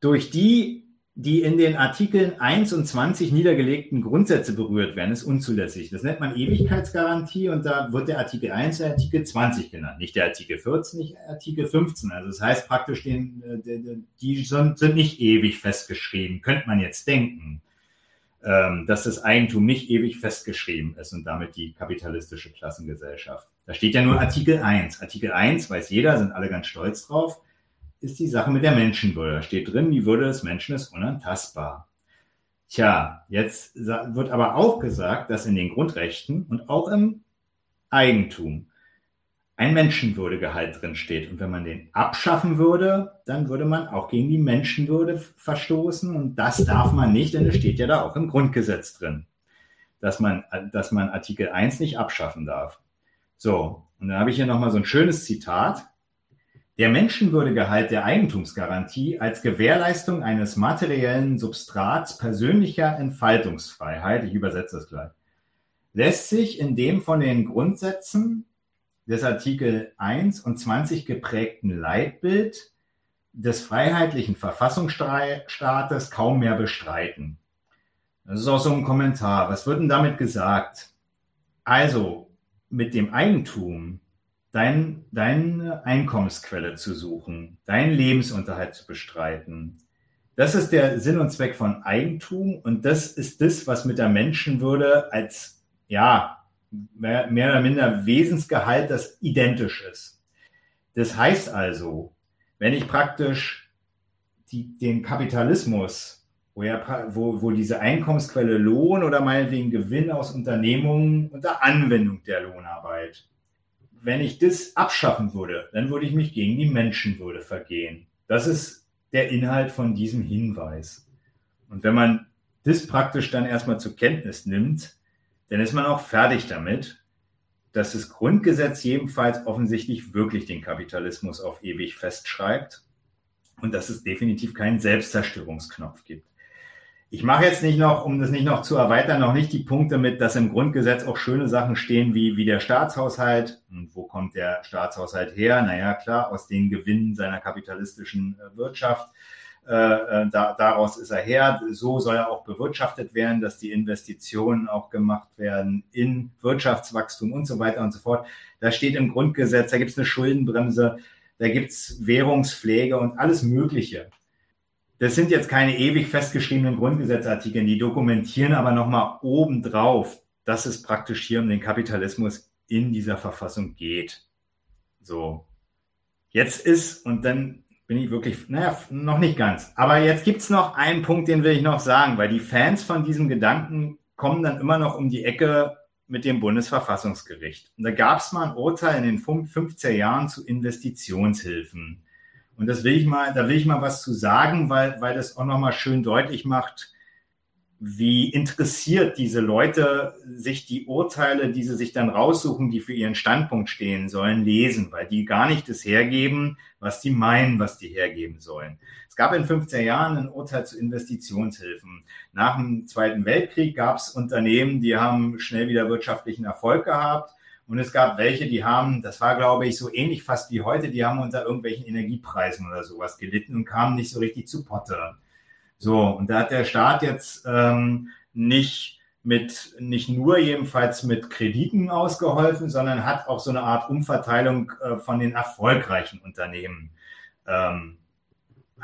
durch die die in den Artikeln 1 und 20 niedergelegten Grundsätze berührt werden, ist unzulässig. Das nennt man Ewigkeitsgarantie und da wird der Artikel 1 der Artikel 20 genannt, nicht der Artikel 14, nicht Artikel 15. Also das heißt praktisch, den, äh, die sind, nicht ewig festgeschrieben, könnte man jetzt denken, ähm, dass das Eigentum nicht ewig festgeschrieben ist und damit die kapitalistische Klassengesellschaft. Da steht ja nur Artikel 1. Artikel 1 weiß jeder, sind alle ganz stolz drauf ist die Sache mit der Menschenwürde. Da steht drin, die Würde des Menschen ist unantastbar. Tja, jetzt wird aber auch gesagt, dass in den Grundrechten und auch im Eigentum ein Menschenwürdegehalt drin steht. Und wenn man den abschaffen würde, dann würde man auch gegen die Menschenwürde verstoßen. Und das darf man nicht, denn es steht ja da auch im Grundgesetz drin, dass man, dass man Artikel 1 nicht abschaffen darf. So, und dann habe ich hier nochmal so ein schönes Zitat der Menschenwürdegehalt der Eigentumsgarantie als Gewährleistung eines materiellen Substrats persönlicher Entfaltungsfreiheit, ich übersetze das gleich, lässt sich in dem von den Grundsätzen des Artikel 1 und 20 geprägten Leitbild des freiheitlichen Verfassungsstaates kaum mehr bestreiten. Das ist auch so ein Kommentar. Was wird denn damit gesagt? Also, mit dem Eigentum dein, deine Einkommensquelle zu suchen, deinen Lebensunterhalt zu bestreiten. Das ist der Sinn und Zweck von Eigentum und das ist das, was mit der Menschenwürde als, ja, mehr, mehr oder minder Wesensgehalt, das identisch ist. Das heißt also, wenn ich praktisch die, den Kapitalismus, wo, ja, wo, wo diese Einkommensquelle Lohn oder meinetwegen Gewinn aus Unternehmungen unter Anwendung der Lohnarbeit, wenn ich das abschaffen würde, dann würde ich mich gegen die Menschenwürde vergehen. Das ist der Inhalt von diesem Hinweis. Und wenn man das praktisch dann erstmal zur Kenntnis nimmt, dann ist man auch fertig damit, dass das Grundgesetz jedenfalls offensichtlich wirklich den Kapitalismus auf ewig festschreibt und dass es definitiv keinen Selbstzerstörungsknopf gibt. Ich mache jetzt nicht noch, um das nicht noch zu erweitern, noch nicht die Punkte mit, dass im Grundgesetz auch schöne Sachen stehen, wie, wie der Staatshaushalt. Und wo kommt der Staatshaushalt her? Naja, klar, aus den Gewinnen seiner kapitalistischen äh, Wirtschaft. Äh, äh, da, daraus ist er her. So soll er auch bewirtschaftet werden, dass die Investitionen auch gemacht werden in Wirtschaftswachstum und so weiter und so fort. Da steht im Grundgesetz, da gibt es eine Schuldenbremse, da gibt es Währungspflege und alles Mögliche. Das sind jetzt keine ewig festgeschriebenen Grundgesetzartikel, die dokumentieren aber nochmal obendrauf, dass es praktisch hier um den Kapitalismus in dieser Verfassung geht. So. Jetzt ist, und dann bin ich wirklich, naja, noch nicht ganz. Aber jetzt gibt's noch einen Punkt, den will ich noch sagen, weil die Fans von diesem Gedanken kommen dann immer noch um die Ecke mit dem Bundesverfassungsgericht. Und da gab's mal ein Urteil in den 50er Jahren zu Investitionshilfen. Und das will ich mal, da will ich mal was zu sagen, weil, weil das auch nochmal schön deutlich macht, wie interessiert diese Leute sich die Urteile, die sie sich dann raussuchen, die für ihren Standpunkt stehen sollen, lesen, weil die gar nicht das hergeben, was die meinen, was die hergeben sollen. Es gab in 15 Jahren ein Urteil zu Investitionshilfen. Nach dem Zweiten Weltkrieg gab es Unternehmen, die haben schnell wieder wirtschaftlichen Erfolg gehabt und es gab welche, die haben, das war glaube ich so ähnlich fast wie heute, die haben unter irgendwelchen Energiepreisen oder sowas gelitten und kamen nicht so richtig zu Potte. So, und da hat der Staat jetzt ähm, nicht mit, nicht nur jedenfalls mit Krediten ausgeholfen, sondern hat auch so eine Art Umverteilung äh, von den erfolgreichen Unternehmen ähm,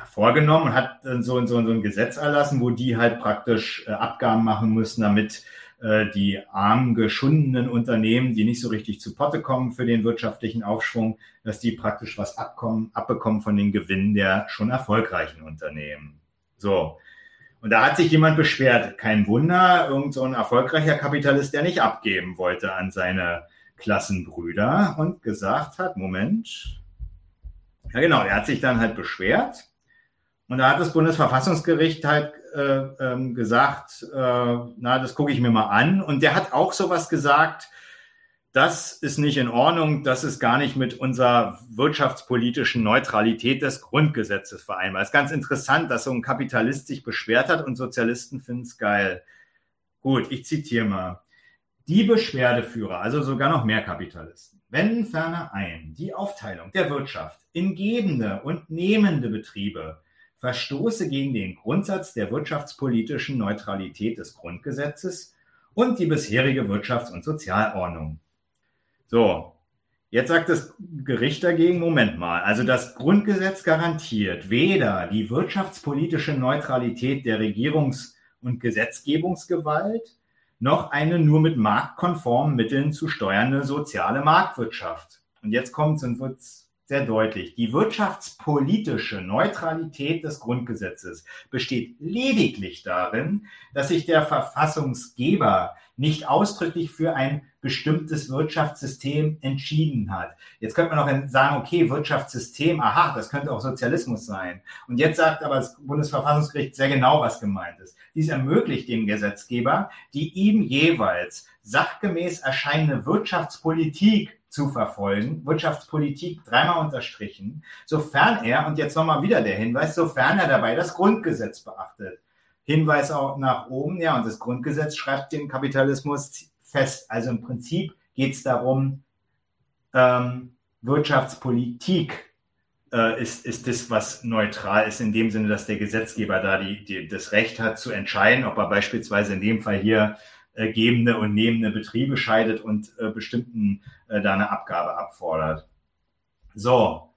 vorgenommen und hat so, so, so ein Gesetz erlassen, wo die halt praktisch äh, Abgaben machen müssen, damit äh, die armen, geschundenen Unternehmen, die nicht so richtig zu Potte kommen für den wirtschaftlichen Aufschwung, dass die praktisch was abkommen, abbekommen von den Gewinnen der schon erfolgreichen Unternehmen. So. Und da hat sich jemand beschwert. Kein Wunder, irgend so ein erfolgreicher Kapitalist, der nicht abgeben wollte an seine Klassenbrüder und gesagt hat, Moment. Ja, genau, er hat sich dann halt beschwert. Und da hat das Bundesverfassungsgericht halt äh, ähm, gesagt, äh, na, das gucke ich mir mal an. Und der hat auch sowas gesagt, das ist nicht in Ordnung, das ist gar nicht mit unserer wirtschaftspolitischen Neutralität des Grundgesetzes vereinbar. Es ist ganz interessant, dass so ein Kapitalist sich beschwert hat und Sozialisten finden es geil. Gut, ich zitiere mal. Die Beschwerdeführer, also sogar noch mehr Kapitalisten, wenden ferner ein, die Aufteilung der Wirtschaft in gebende und nehmende Betriebe verstoße gegen den Grundsatz der wirtschaftspolitischen Neutralität des Grundgesetzes und die bisherige Wirtschafts- und Sozialordnung. So, jetzt sagt das Gericht dagegen, Moment mal, also das Grundgesetz garantiert weder die wirtschaftspolitische Neutralität der Regierungs- und Gesetzgebungsgewalt noch eine nur mit marktkonformen Mitteln zu steuernde soziale Marktwirtschaft. Und jetzt kommt es und wird sehr deutlich. Die wirtschaftspolitische Neutralität des Grundgesetzes besteht lediglich darin, dass sich der Verfassungsgeber nicht ausdrücklich für ein bestimmtes Wirtschaftssystem entschieden hat. Jetzt könnte man auch sagen, okay, Wirtschaftssystem, aha, das könnte auch Sozialismus sein. Und jetzt sagt aber das Bundesverfassungsgericht sehr genau, was gemeint ist. Dies ermöglicht dem Gesetzgeber, die ihm jeweils sachgemäß erscheinende Wirtschaftspolitik zu verfolgen, Wirtschaftspolitik dreimal unterstrichen, sofern er, und jetzt nochmal wieder der Hinweis, sofern er dabei das Grundgesetz beachtet. Hinweis auch nach oben, ja, und das Grundgesetz schreibt den Kapitalismus fest. Also im Prinzip geht es darum, ähm, Wirtschaftspolitik äh, ist, ist das, was neutral ist, in dem Sinne, dass der Gesetzgeber da die, die, das Recht hat zu entscheiden, ob er beispielsweise in dem Fall hier äh, gebende und nehmende Betriebe scheidet und äh, bestimmten äh, da eine Abgabe abfordert. So,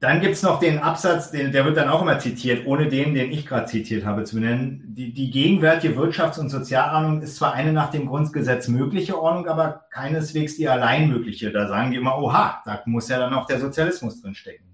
dann gibt's noch den Absatz, den, der wird dann auch immer zitiert, ohne den, den ich gerade zitiert habe, zu benennen. Die, die gegenwärtige Wirtschafts- und Sozialordnung ist zwar eine nach dem Grundgesetz mögliche Ordnung, aber keineswegs die allein mögliche. Da sagen die immer, oha, da muss ja dann auch der Sozialismus drin stecken.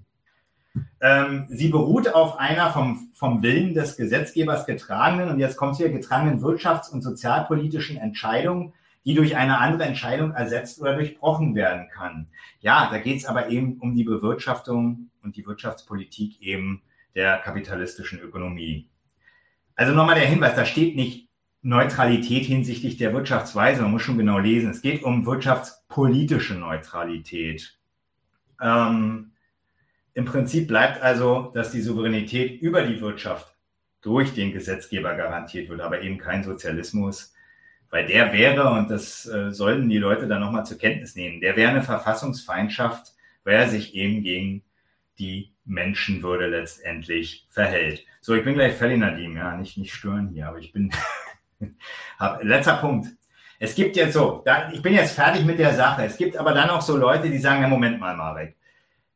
Ähm, sie beruht auf einer vom, vom Willen des Gesetzgebers getragenen, und jetzt kommt hier, getragenen wirtschafts- und sozialpolitischen Entscheidung, die durch eine andere Entscheidung ersetzt oder durchbrochen werden kann. Ja, da geht es aber eben um die Bewirtschaftung und die Wirtschaftspolitik eben der kapitalistischen Ökonomie. Also nochmal der Hinweis, da steht nicht Neutralität hinsichtlich der Wirtschaftsweise, man muss schon genau lesen. Es geht um wirtschaftspolitische Neutralität. Ähm, Im Prinzip bleibt also, dass die Souveränität über die Wirtschaft durch den Gesetzgeber garantiert wird, aber eben kein Sozialismus, weil der wäre, und das äh, sollten die Leute dann nochmal zur Kenntnis nehmen, der wäre eine Verfassungsfeinschaft, weil er sich eben gegen die Menschenwürde letztendlich verhält. So, ich bin gleich fertig, Nadim, ja, nicht, nicht stören hier, aber ich bin, hab, letzter Punkt. Es gibt jetzt so, da, ich bin jetzt fertig mit der Sache. Es gibt aber dann auch so Leute, die sagen, ja, Moment mal, Marek,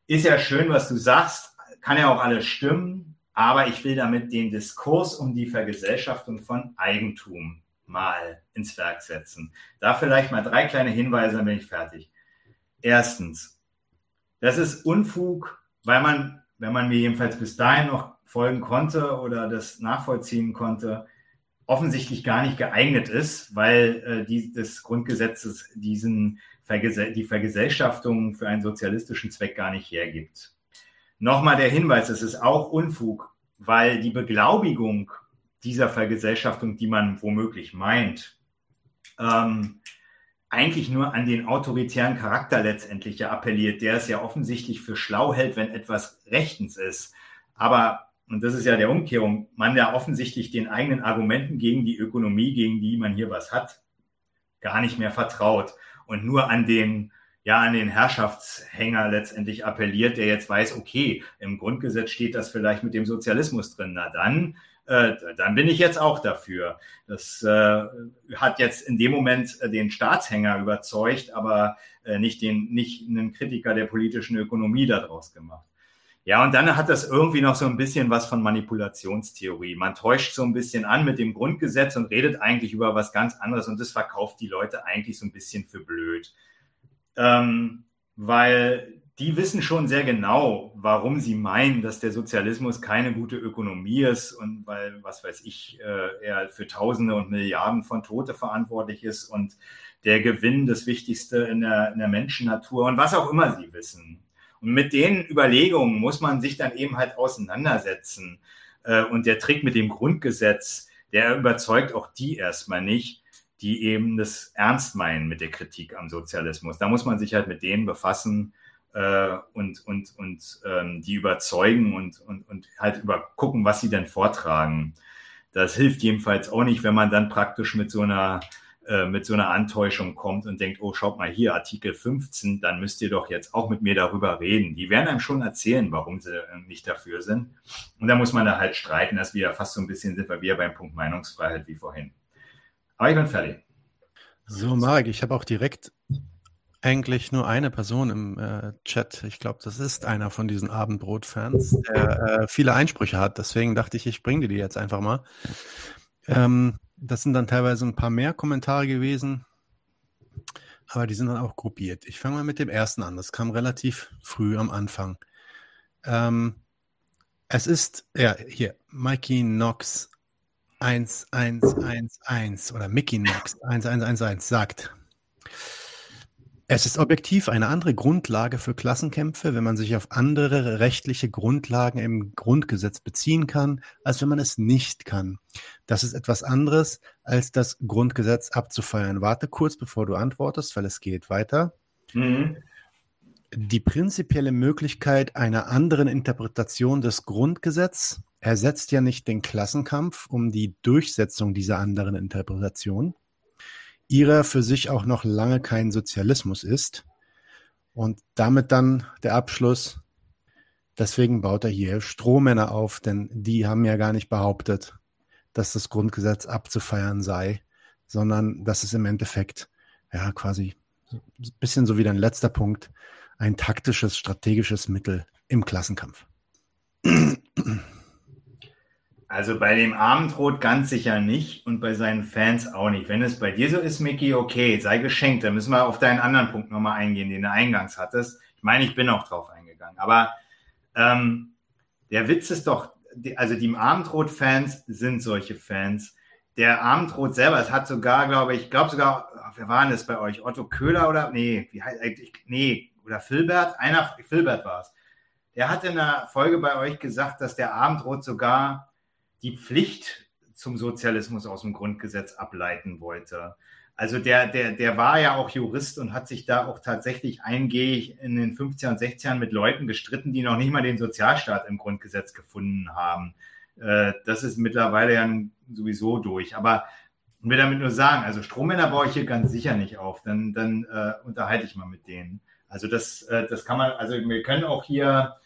ist ja schön, was du sagst, kann ja auch alles stimmen, aber ich will damit den Diskurs um die Vergesellschaftung von Eigentum mal ins Werk setzen. Da vielleicht mal drei kleine Hinweise, dann bin ich fertig. Erstens, das ist Unfug, weil man, wenn man mir jedenfalls bis dahin noch folgen konnte oder das nachvollziehen konnte, offensichtlich gar nicht geeignet ist, weil äh, die, des Grundgesetzes diesen die Vergesellschaftung für einen sozialistischen Zweck gar nicht hergibt. Nochmal der Hinweis, es ist auch Unfug, weil die Beglaubigung dieser Vergesellschaftung, die man womöglich meint, ähm, eigentlich nur an den autoritären Charakter letztendlich ja appelliert, der es ja offensichtlich für schlau hält, wenn etwas rechtens ist. Aber, und das ist ja der Umkehrung, man ja offensichtlich den eigenen Argumenten gegen die Ökonomie, gegen die man hier was hat, gar nicht mehr vertraut und nur an den ja an den Herrschaftshänger letztendlich appelliert, der jetzt weiß, okay, im Grundgesetz steht das vielleicht mit dem Sozialismus drin. Na dann äh, dann bin ich jetzt auch dafür. Das äh, hat jetzt in dem Moment äh, den Staatshänger überzeugt, aber äh, nicht den, nicht einen Kritiker der politischen Ökonomie daraus gemacht. Ja, und dann hat das irgendwie noch so ein bisschen was von Manipulationstheorie. Man täuscht so ein bisschen an mit dem Grundgesetz und redet eigentlich über was ganz anderes und das verkauft die Leute eigentlich so ein bisschen für blöd. Ähm, weil die wissen schon sehr genau, warum sie meinen, dass der Sozialismus keine gute Ökonomie ist und weil, was weiß ich, äh, er für Tausende und Milliarden von Tote verantwortlich ist und der Gewinn das Wichtigste in der, in der Menschennatur und was auch immer sie wissen. Und mit den Überlegungen muss man sich dann eben halt auseinandersetzen. Äh, und der Trick mit dem Grundgesetz, der überzeugt auch die erstmal nicht, die eben das ernst meinen mit der Kritik am Sozialismus. Da muss man sich halt mit denen befassen äh, und, und, und ähm, die überzeugen und, und, und halt über gucken, was sie denn vortragen. Das hilft jedenfalls auch nicht, wenn man dann praktisch mit so einer äh, mit so einer Antäuschung kommt und denkt, oh, schaut mal hier, Artikel 15, dann müsst ihr doch jetzt auch mit mir darüber reden. Die werden einem schon erzählen, warum sie äh, nicht dafür sind. Und da muss man da halt streiten, dass wir fast so ein bisschen sind, weil wir beim Punkt Meinungsfreiheit wie vorhin. Aber ich bin fertig. So, Marek, ich habe auch direkt eigentlich nur eine Person im äh, Chat. Ich glaube, das ist einer von diesen Abendbrot-Fans, der äh, viele Einsprüche hat. Deswegen dachte ich, ich bringe dir die jetzt einfach mal. Ähm, das sind dann teilweise ein paar mehr Kommentare gewesen, aber die sind dann auch gruppiert. Ich fange mal mit dem ersten an. Das kam relativ früh am Anfang. Ähm, es ist, ja, hier, Mikey Knox 1111 oder Mickey Knox 1111 sagt, es ist objektiv eine andere Grundlage für Klassenkämpfe, wenn man sich auf andere rechtliche Grundlagen im Grundgesetz beziehen kann, als wenn man es nicht kann. Das ist etwas anderes, als das Grundgesetz abzufeiern. Warte kurz, bevor du antwortest, weil es geht weiter. Mhm. Die prinzipielle Möglichkeit einer anderen Interpretation des Grundgesetzes ersetzt ja nicht den Klassenkampf um die Durchsetzung dieser anderen Interpretation ihrer für sich auch noch lange kein Sozialismus ist. Und damit dann der Abschluss. Deswegen baut er hier Strohmänner auf, denn die haben ja gar nicht behauptet, dass das Grundgesetz abzufeiern sei, sondern dass es im Endeffekt ja quasi ein bisschen so wie dein letzter Punkt ein taktisches, strategisches Mittel im Klassenkampf. Also bei dem Abendrot ganz sicher nicht und bei seinen Fans auch nicht. Wenn es bei dir so ist, Mickey, okay, sei geschenkt. Dann müssen wir auf deinen anderen Punkt nochmal eingehen, den du eingangs hattest. Ich meine, ich bin auch drauf eingegangen. Aber Ähm, der Witz ist doch, also die Abendrot-Fans sind solche Fans. Der Abendrot selber, es hat sogar, glaube ich, ich glaube sogar, wer war denn das bei euch? Otto Köhler oder? Nee, wie heißt, nee, oder Filbert? Einer, Filbert war es. Der hat in einer Folge bei euch gesagt, dass der Abendrot sogar die Pflicht zum Sozialismus aus dem Grundgesetz ableiten wollte. Also der, der, der war ja auch Jurist und hat sich da auch tatsächlich eingehend in den 50er und 60ern mit Leuten gestritten, die noch nicht mal den Sozialstaat im Grundgesetz gefunden haben. Äh, das ist mittlerweile ja sowieso durch. Aber ich will damit nur sagen, also Strommänner baue ich hier ganz sicher nicht auf. Dann, dann äh, unterhalte ich mal mit denen. Also das, äh, das kann man, also wir können auch hier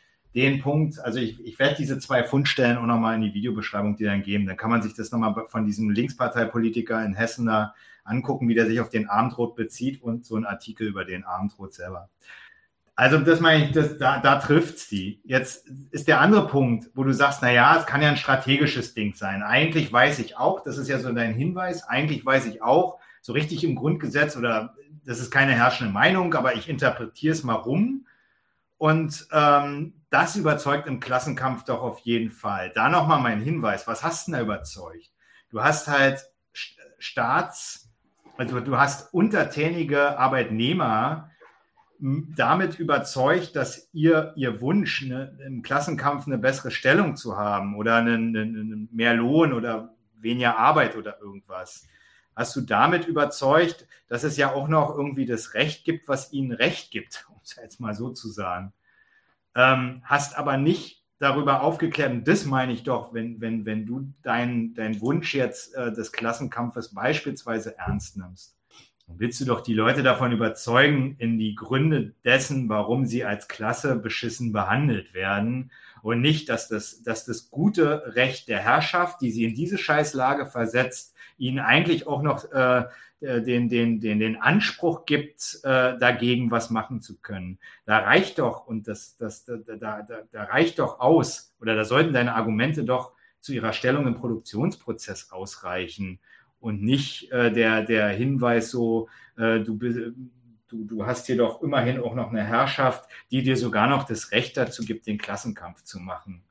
den Punkt, also ich, ich werde diese zwei Fundstellen auch nochmal in die Videobeschreibung dir dann geben. Dann kann man sich das nochmal von diesem Linksparteipolitiker in Hessen da angucken, wie der sich auf den Abendrot bezieht und so ein Artikel über den Abendrot selber. Also das meine ich, das, da, da trifft's die. Jetzt ist der andere Punkt, wo du sagst, na ja, es kann ja ein strategisches Ding sein. Eigentlich weiß ich auch, das ist ja so dein Hinweis, eigentlich weiß ich auch, so richtig im Grundgesetz oder das ist keine herrschende Meinung, aber ich interpretiere es mal rum. Und ähm, das überzeugt im Klassenkampf doch auf jeden Fall. Da nochmal mein Hinweis, was hast du denn da überzeugt? Du hast halt Staats- also du hast untertänige Arbeitnehmer damit überzeugt, dass ihr, ihr Wunsch, ne, im Klassenkampf eine bessere Stellung zu haben oder einen, einen, mehr Lohn oder weniger Arbeit oder irgendwas. Hast du damit überzeugt, dass es ja auch noch irgendwie das Recht gibt, was ihnen Recht gibt, um es jetzt mal so zu sagen. Ähm, hast aber nicht darüber aufgeklärt, und das meine ich doch, wenn, wenn, wenn du deinen dein Wunsch jetzt äh, des Klassenkampfes beispielsweise ernst nimmst, dann willst du doch die Leute davon überzeugen, in die Gründe dessen, warum sie als Klasse beschissen behandelt werden und nicht, dass das, dass das gute Recht der Herrschaft, die sie in diese Scheißlage versetzt, ihnen eigentlich auch noch äh, äh, den, den, den, den Anspruch gibt, äh, dagegen was machen zu können. Da reicht doch, und das, das, da, da, da, reicht doch aus, oder da sollten deine Argumente doch zu ihrer Stellung im Produktionsprozess ausreichen und nicht äh, der, der Hinweis so, äh, du, du, du hast hier doch immerhin auch noch eine Herrschaft, die dir sogar noch das Recht dazu gibt, den Klassenkampf zu machen.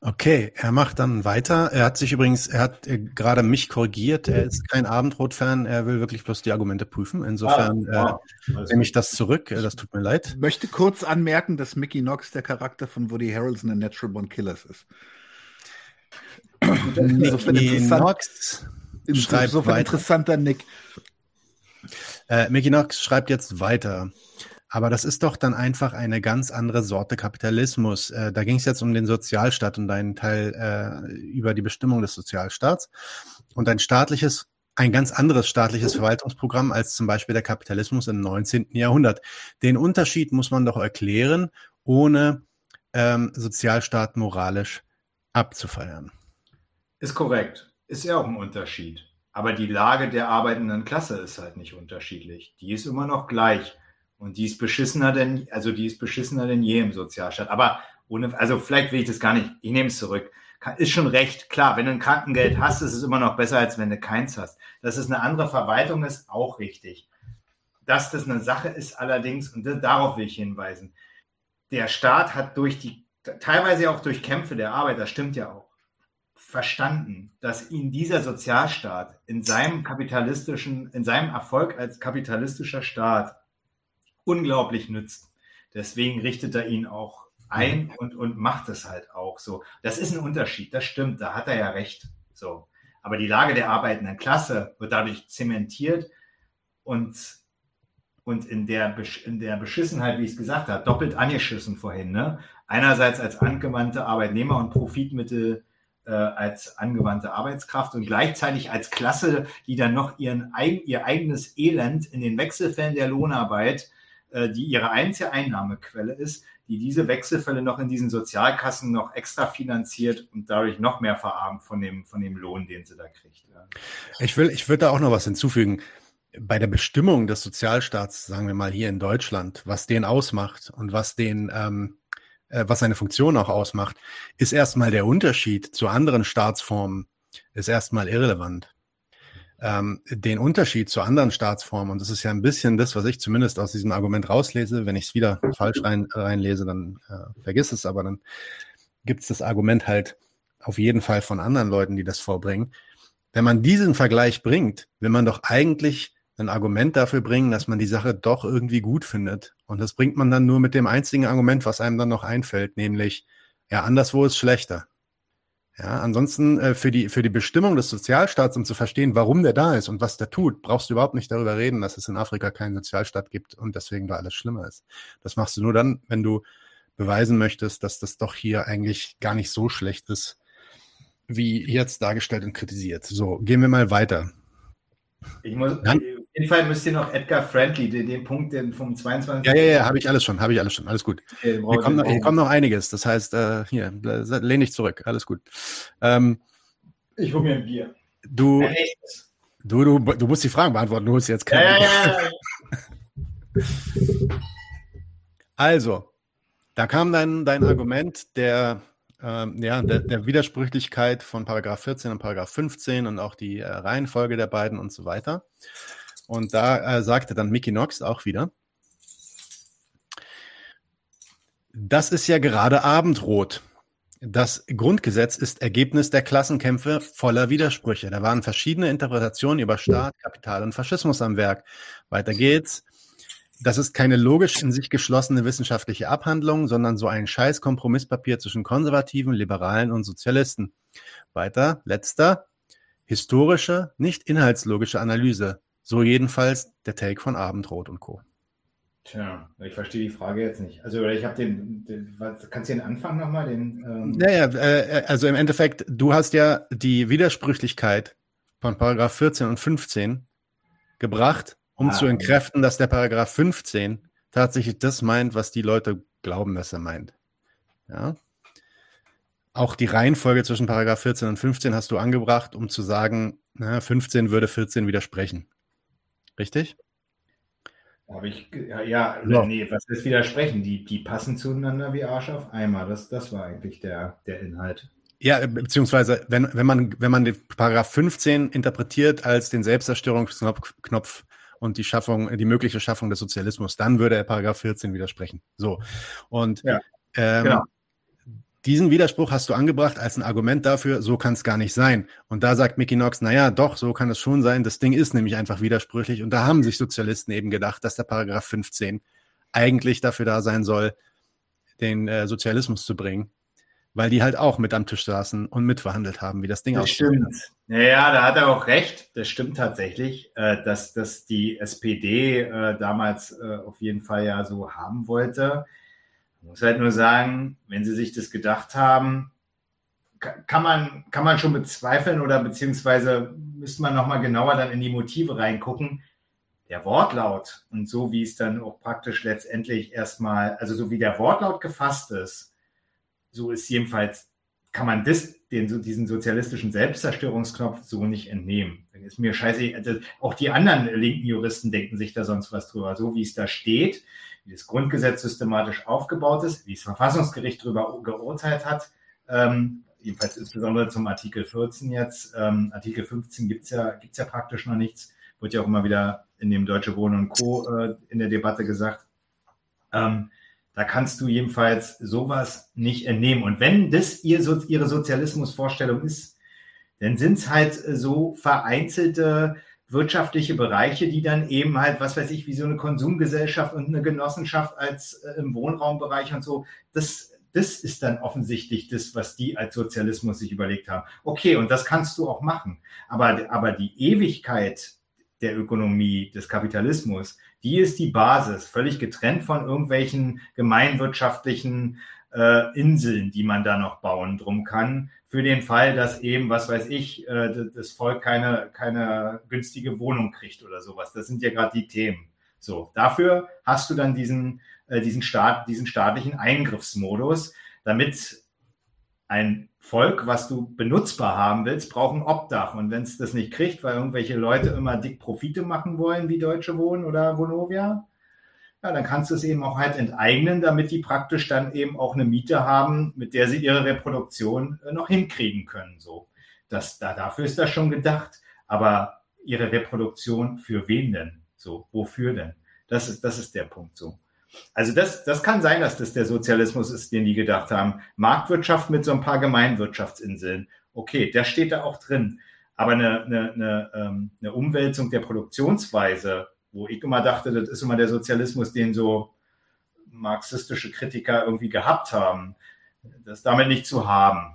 Okay, er macht dann weiter. Er hat sich übrigens, er hat äh, gerade mich korrigiert. Er ist kein Abendrot-Fan. Er will wirklich bloß die Argumente prüfen. Insofern ah, äh, nehme ich das zurück. Äh, das tut mir leid. Ich möchte kurz anmerken, dass Mickey Knox der Charakter von Woody Harrelson in Natural Born Killers ist. Mickey Knox schreibt insofern interessanter Nick. Äh, Mickey Knox schreibt jetzt weiter. Aber das ist doch dann einfach eine ganz andere Sorte Kapitalismus. Äh, da ging es jetzt um den Sozialstaat und deinen Teil äh, über die Bestimmung des Sozialstaats. Und ein staatliches, ein ganz anderes staatliches Verwaltungsprogramm als zum Beispiel der Kapitalismus im 19. Jahrhundert. Den Unterschied muss man doch erklären, ohne ähm, Sozialstaat moralisch abzufeiern. Ist korrekt. Ist ja auch ein Unterschied. Aber die Lage der arbeitenden Klasse ist halt nicht unterschiedlich. Die ist immer noch gleich. Und die ist beschissener denn, also die ist beschissener denn je im Sozialstaat. Aber ohne, also vielleicht will ich das gar nicht. Ich nehme es zurück. Ist schon recht. Klar, wenn du ein Krankengeld hast, ist es immer noch besser, als wenn du keins hast. Dass es eine andere Verwaltung ist, auch richtig. Dass das eine Sache ist allerdings, und das, darauf will ich hinweisen, der Staat hat durch die, teilweise auch durch Kämpfe der Arbeit, das stimmt ja auch, verstanden, dass ihn dieser Sozialstaat in seinem kapitalistischen, in seinem Erfolg als kapitalistischer Staat unglaublich nützt. Deswegen richtet er ihn auch ein mhm. und, und macht es halt auch so. Das ist ein Unterschied, das stimmt, da hat er ja recht. So. Aber die Lage der arbeitenden Klasse wird dadurch zementiert und, und in, der, in der Beschissenheit, wie ich es gesagt habe, doppelt angeschissen vorhin. Ne? Einerseits als angewandte Arbeitnehmer und Profitmittel äh, als angewandte Arbeitskraft und gleichzeitig als Klasse, die dann noch ihren, ihr eigenes Elend in den Wechselfällen der Lohnarbeit äh, die ihre einzige Einnahmequelle ist, die diese Wechselfälle noch in diesen Sozialkassen noch extra finanziert und dadurch noch mehr verarmt von dem, von dem Lohn, den sie da kriegt. Ja. Ich will, ich würde da auch noch was hinzufügen. Bei der Bestimmung des Sozialstaats, sagen wir mal hier in Deutschland, was den ausmacht und was den, ähm, äh, was seine Funktion auch ausmacht, ist erstmal der Unterschied zu anderen Staatsformen, ist erstmal irrelevant. ähm, den Unterschied zu anderen Staatsformen, und das ist ja ein bisschen das, was ich zumindest aus diesem Argument rauslese, wenn ich es wieder falsch rein, reinlese, dann äh, vergiss es, aber dann gibt es das Argument halt auf jeden Fall von anderen Leuten, die das vorbringen. Wenn man diesen Vergleich bringt, will man doch eigentlich ein Argument dafür bringen, dass man die Sache doch irgendwie gut findet. Und das bringt man dann nur mit dem einzigen Argument, was einem dann noch einfällt, nämlich, ja, anderswo ist schlechter. Ja, ansonsten äh, für die für die Bestimmung des Sozialstaats, um zu verstehen, warum der da ist und was der tut, brauchst du überhaupt nicht darüber reden, dass es in Afrika keinen Sozialstaat gibt und deswegen da alles schlimmer ist. Das machst du nur dann, wenn du beweisen möchtest, dass das doch hier eigentlich gar nicht so schlecht ist, wie jetzt dargestellt und kritisiert. So, gehen wir mal weiter. Ich muss? Jeden Fall müsst ihr noch Edgar Friendly, den, den Punkt den vom 22. Ja, ja, ja, habe ich alles schon, habe ich alles schon, alles gut. Okay, hier, kommt noch, hier kommt noch einiges, das heißt, äh, hier, lehn dich zurück, alles gut. Ähm, ich hole mir ein Bier. Du, du, du, du musst die Fragen beantworten, du holst jetzt keine. Ja, ja, ja. also, da kam dein, dein Argument der ähm, ja, der, der, Widersprüchlichkeit von Paragraph 14 und Paragraph 15 und auch die äh, Reihenfolge der beiden und so weiter. Und da äh, sagte dann Mickey Knox auch wieder, das ist ja gerade Abendrot. Das Grundgesetz ist Ergebnis der Klassenkämpfe voller Widersprüche. Da waren verschiedene Interpretationen über Staat, Kapital und Faschismus am Werk. Weiter geht's. Das ist keine logisch in sich geschlossene wissenschaftliche Abhandlung, sondern so ein scheiß Kompromisspapier zwischen Konservativen, Liberalen und Sozialisten. Weiter, letzter, historische, nicht inhaltslogische Analyse. So jedenfalls der Take von Abendrot und Co. Tja, ich verstehe die Frage jetzt nicht. Also ich habe den, den was, kannst du den Anfang nochmal? Den, ähm naja, äh, also im Endeffekt, du hast ja die Widersprüchlichkeit von Paragraph 14 und 15 gebracht um ah, zu entkräften, dass der Paragraph 15 tatsächlich das meint, was die Leute glauben, dass er meint. Ja. Auch die Reihenfolge zwischen Paragraph 14 und 15 hast du angebracht, um zu sagen, na, 15 würde 14 widersprechen. Richtig? Habe ich, ja, ja, ja, nee, was ist widersprechen? Die, die passen zueinander wie Arsch auf Eimer. Das, das war eigentlich der, der Inhalt. Ja, beziehungsweise, wenn, wenn man, wenn man den Paragraph 15 interpretiert als den Selbstzerstörungsknopf und die Schaffung, die mögliche Schaffung des Sozialismus, dann würde er Paragraph 14 widersprechen. So. Und ja, ähm, genau. Diesen Widerspruch hast du angebracht als ein Argument dafür, so kann es gar nicht sein. Und da sagt Mickey Knox, naja, doch, so kann es schon sein. Das Ding ist nämlich einfach widersprüchlich. Und da haben sich Sozialisten eben gedacht, dass der Paragraph 15 eigentlich dafür da sein soll, den äh, Sozialismus zu bringen weil die halt auch mit am Tisch saßen und mitverhandelt haben, wie das Ding aussieht. Stimmt. Ja, da hat er auch recht. Das stimmt tatsächlich, äh, dass, dass die SPD äh, damals äh, auf jeden Fall ja so haben wollte. Man muss halt nur sagen, wenn sie sich das gedacht haben, kann man, kann man schon bezweifeln oder beziehungsweise müsste man nochmal genauer dann in die Motive reingucken. Der Wortlaut und so wie es dann auch praktisch letztendlich erstmal, also so wie der Wortlaut gefasst ist, so ist jedenfalls, kann man das, den, diesen sozialistischen Selbstzerstörungsknopf so nicht entnehmen. Dann ist mir scheiße, also auch die anderen linken Juristen denken sich da sonst was drüber. So wie es da steht, wie das Grundgesetz systematisch aufgebaut ist, wie das Verfassungsgericht darüber geurteilt hat, ähm, jedenfalls insbesondere zum Artikel 14 jetzt. Ähm, Artikel 15 gibt's ja, gibt's ja praktisch noch nichts, wird ja auch immer wieder in dem Deutsche Wohnen und Co. Äh, in der Debatte gesagt. Ähm, da kannst du jedenfalls sowas nicht entnehmen. Und wenn das ihr, ihre Sozialismusvorstellung ist, dann sind es halt so vereinzelte wirtschaftliche Bereiche, die dann eben halt, was weiß ich, wie so eine Konsumgesellschaft und eine Genossenschaft als äh, im Wohnraumbereich und so, das, das ist dann offensichtlich das, was die als Sozialismus sich überlegt haben. Okay, und das kannst du auch machen. Aber, aber die Ewigkeit der Ökonomie, des Kapitalismus, die ist die Basis, völlig getrennt von irgendwelchen gemeinwirtschaftlichen äh, Inseln, die man da noch bauen drum kann, für den Fall, dass eben, was weiß ich, äh, das Volk keine, keine günstige Wohnung kriegt oder sowas. Das sind ja gerade die Themen. So, dafür hast du dann diesen, äh, diesen, Staat, diesen staatlichen Eingriffsmodus, damit ein Volk, was du benutzbar haben willst, braucht ein Obdach. Und wenn es das nicht kriegt, weil irgendwelche Leute immer dick Profite machen wollen, wie Deutsche Wohnen oder Vonovia, ja, dann kannst du es eben auch halt enteignen, damit die praktisch dann eben auch eine Miete haben, mit der sie ihre Reproduktion äh, noch hinkriegen können. So, das, da, dafür ist das schon gedacht. Aber ihre Reproduktion für wen denn? So, wofür denn? Das ist, das ist der Punkt so. Also das, das kann sein, dass das der Sozialismus ist, den die gedacht haben. Marktwirtschaft mit so ein paar Gemeinwirtschaftsinseln. Okay, der steht da auch drin. Aber eine, eine, eine, ähm, eine Umwälzung der Produktionsweise, wo ich immer dachte, das ist immer der Sozialismus, den so marxistische Kritiker irgendwie gehabt haben, das damit nicht zu haben.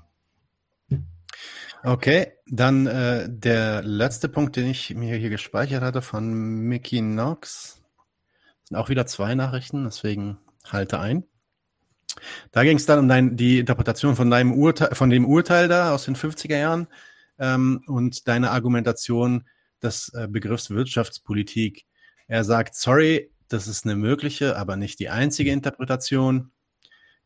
Okay, dann äh, der letzte Punkt, den ich mir hier gespeichert hatte von Mickey Knox. Sind auch wieder zwei Nachrichten, deswegen halte ein. Da ging es dann um dein, die Interpretation von deinem Urteil, von dem Urteil da aus den 50er Jahren ähm, und deine Argumentation des äh, Begriffs Wirtschaftspolitik. Er sagt, sorry, das ist eine mögliche, aber nicht die einzige Interpretation.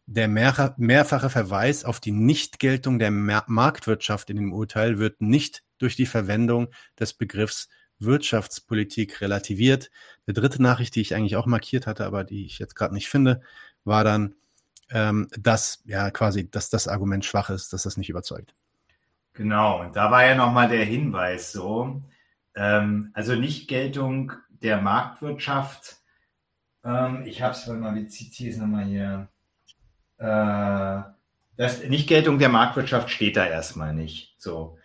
Der mehr, mehrfache Verweis auf die Nichtgeltung der Marktwirtschaft in dem Urteil wird nicht durch die Verwendung des Begriffs Wirtschaftspolitik relativiert. Die dritte Nachricht, die ich eigentlich auch markiert hatte, aber die ich jetzt gerade nicht finde, war dann, ähm, dass ja quasi, dass das Argument schwach ist, dass das nicht überzeugt. Genau, und da war ja nochmal der Hinweis so, ähm, also Nichtgeltung der Marktwirtschaft. Ähm, ich habe es, mal, wie zitiere es nochmal hier? Äh, das Nichtgeltung der Marktwirtschaft steht da erstmal nicht. So.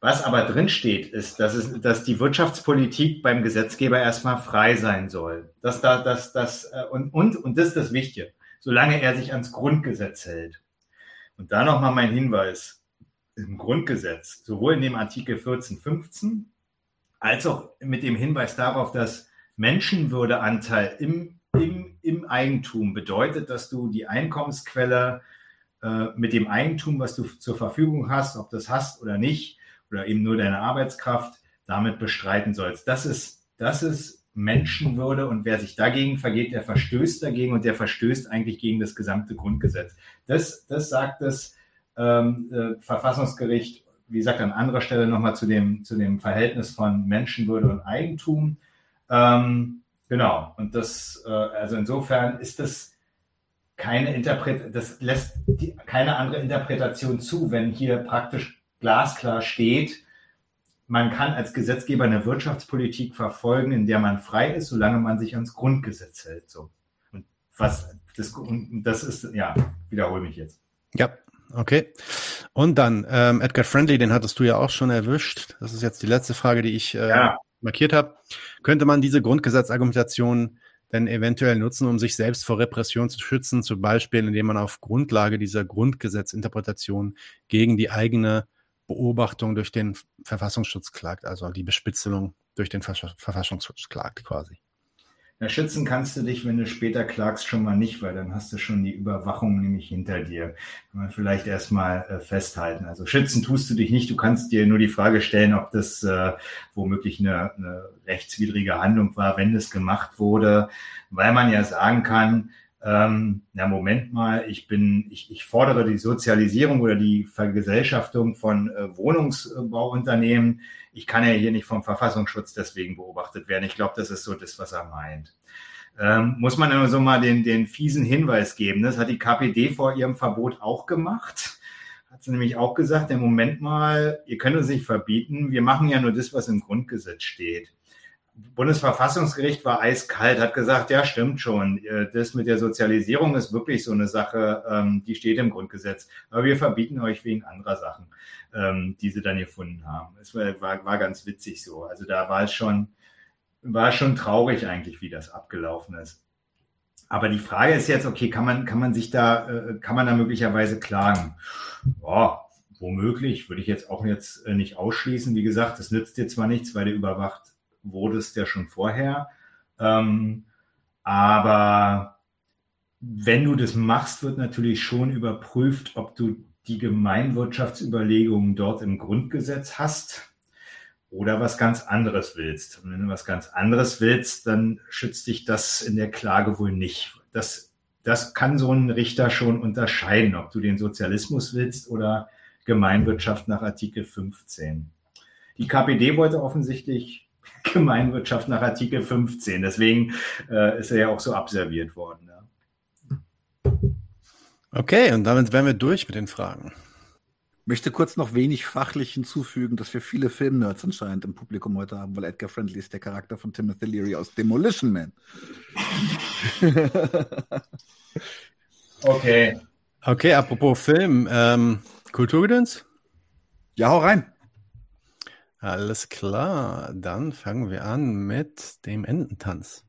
Was aber drin steht, ist, dass, es, dass die Wirtschaftspolitik beim Gesetzgeber erstmal frei sein soll. Dass da, dass, dass, äh, und, und, und das ist das Wichtige, solange er sich ans Grundgesetz hält. Und da nochmal mein Hinweis. Im Grundgesetz, sowohl in dem Artikel 1415 als auch mit dem Hinweis darauf, dass Menschenwürdeanteil im, im, im Eigentum bedeutet, dass du die Einkommensquelle äh, mit dem Eigentum, was du zur Verfügung hast, ob das hast oder nicht, oder eben nur deine Arbeitskraft damit bestreiten sollst. Das ist, das ist Menschenwürde und wer sich dagegen vergeht, der verstößt dagegen und der verstößt eigentlich gegen das gesamte Grundgesetz. Das, das sagt das ähm, äh, Verfassungsgericht, wie gesagt, an anderer Stelle nochmal zu dem, zu dem Verhältnis von Menschenwürde und Eigentum. Ähm, genau, und das, äh, also insofern ist das keine Interpret, das lässt die, keine andere Interpretation zu, wenn hier praktisch glasklar steht, man kann als Gesetzgeber eine Wirtschaftspolitik verfolgen, in der man frei ist, solange man sich ans Grundgesetz hält. So. Und was das, das ist, ja, wiederhole mich jetzt. Ja, okay. Und dann, ähm, Edgar Friendly, den hattest du ja auch schon erwischt. Das ist jetzt die letzte Frage, die ich äh, ja. markiert habe. Könnte man diese Grundgesetzargumentation denn eventuell nutzen, um sich selbst vor Repression zu schützen, zum Beispiel indem man auf Grundlage dieser Grundgesetzinterpretation gegen die eigene Beobachtung durch den Verfassungsschutz klagt, also die Bespitzelung durch den Verfassungsschutz klagt quasi. Ja, schützen kannst du dich, wenn du später klagst, schon mal nicht, weil dann hast du schon die Überwachung nämlich hinter dir. Kann man vielleicht erstmal äh, festhalten. Also schützen tust du dich nicht. Du kannst dir nur die Frage stellen, ob das äh, womöglich eine, eine rechtswidrige Handlung war, wenn es gemacht wurde, weil man ja sagen kann, ähm, na Moment mal, ich bin, ich, ich fordere die Sozialisierung oder die Vergesellschaftung von äh, Wohnungsbauunternehmen. Ich kann ja hier nicht vom Verfassungsschutz deswegen beobachtet werden. Ich glaube, das ist so das, was er meint. Ähm, muss man immer so mal den, den fiesen Hinweis geben. Das hat die KPD vor ihrem Verbot auch gemacht. Hat sie nämlich auch gesagt, im Moment mal, ihr könnt uns nicht verbieten, wir machen ja nur das, was im Grundgesetz steht. Bundesverfassungsgericht war eiskalt, hat gesagt, ja, stimmt schon. Das mit der Sozialisierung ist wirklich so eine Sache, ähm, die steht im Grundgesetz. Aber wir verbieten euch wegen anderer Sachen, ähm, die sie dann gefunden haben. Es war, war, ganz witzig so. Also da war es schon, war schon traurig eigentlich, wie das abgelaufen ist. Aber die Frage ist jetzt, okay, kann man, kann man sich da, äh, kann man da möglicherweise klagen? Ja, womöglich, würde ich jetzt auch jetzt äh, nicht ausschließen. Wie gesagt, das nützt dir zwar nichts, weil du überwacht wurdest ja schon vorher. Ähm, aber wenn du das machst, wird natürlich schon überprüft, ob du die Gemeinwirtschaftsüberlegungen dort im Grundgesetz hast oder was ganz anderes willst. Und wenn du was ganz anderes willst, dann schützt dich das in der Klage wohl nicht. Das, das kann so ein Richter schon unterscheiden, ob du den Sozialismus willst oder Gemeinwirtschaft nach Artikel 15. Die KPD wollte offensichtlich Gemeinwirtschaft nach Artikel 15. Deswegen äh, ist er ja auch so abserviert worden. Ja. Okay, und damit wären wir durch mit den Fragen. Möchte kurz noch wenig fachlich hinzufügen, dass wir viele Filmnerds anscheinend im Publikum heute haben, weil Edgar Friendly ist der Charakter von Timothy Leary aus Demolition Man. Okay. Okay, apropos Film, ähm, Kulturgedöns? Ja, hau rein. Alles klar, dann fangen wir an mit dem Ententanz.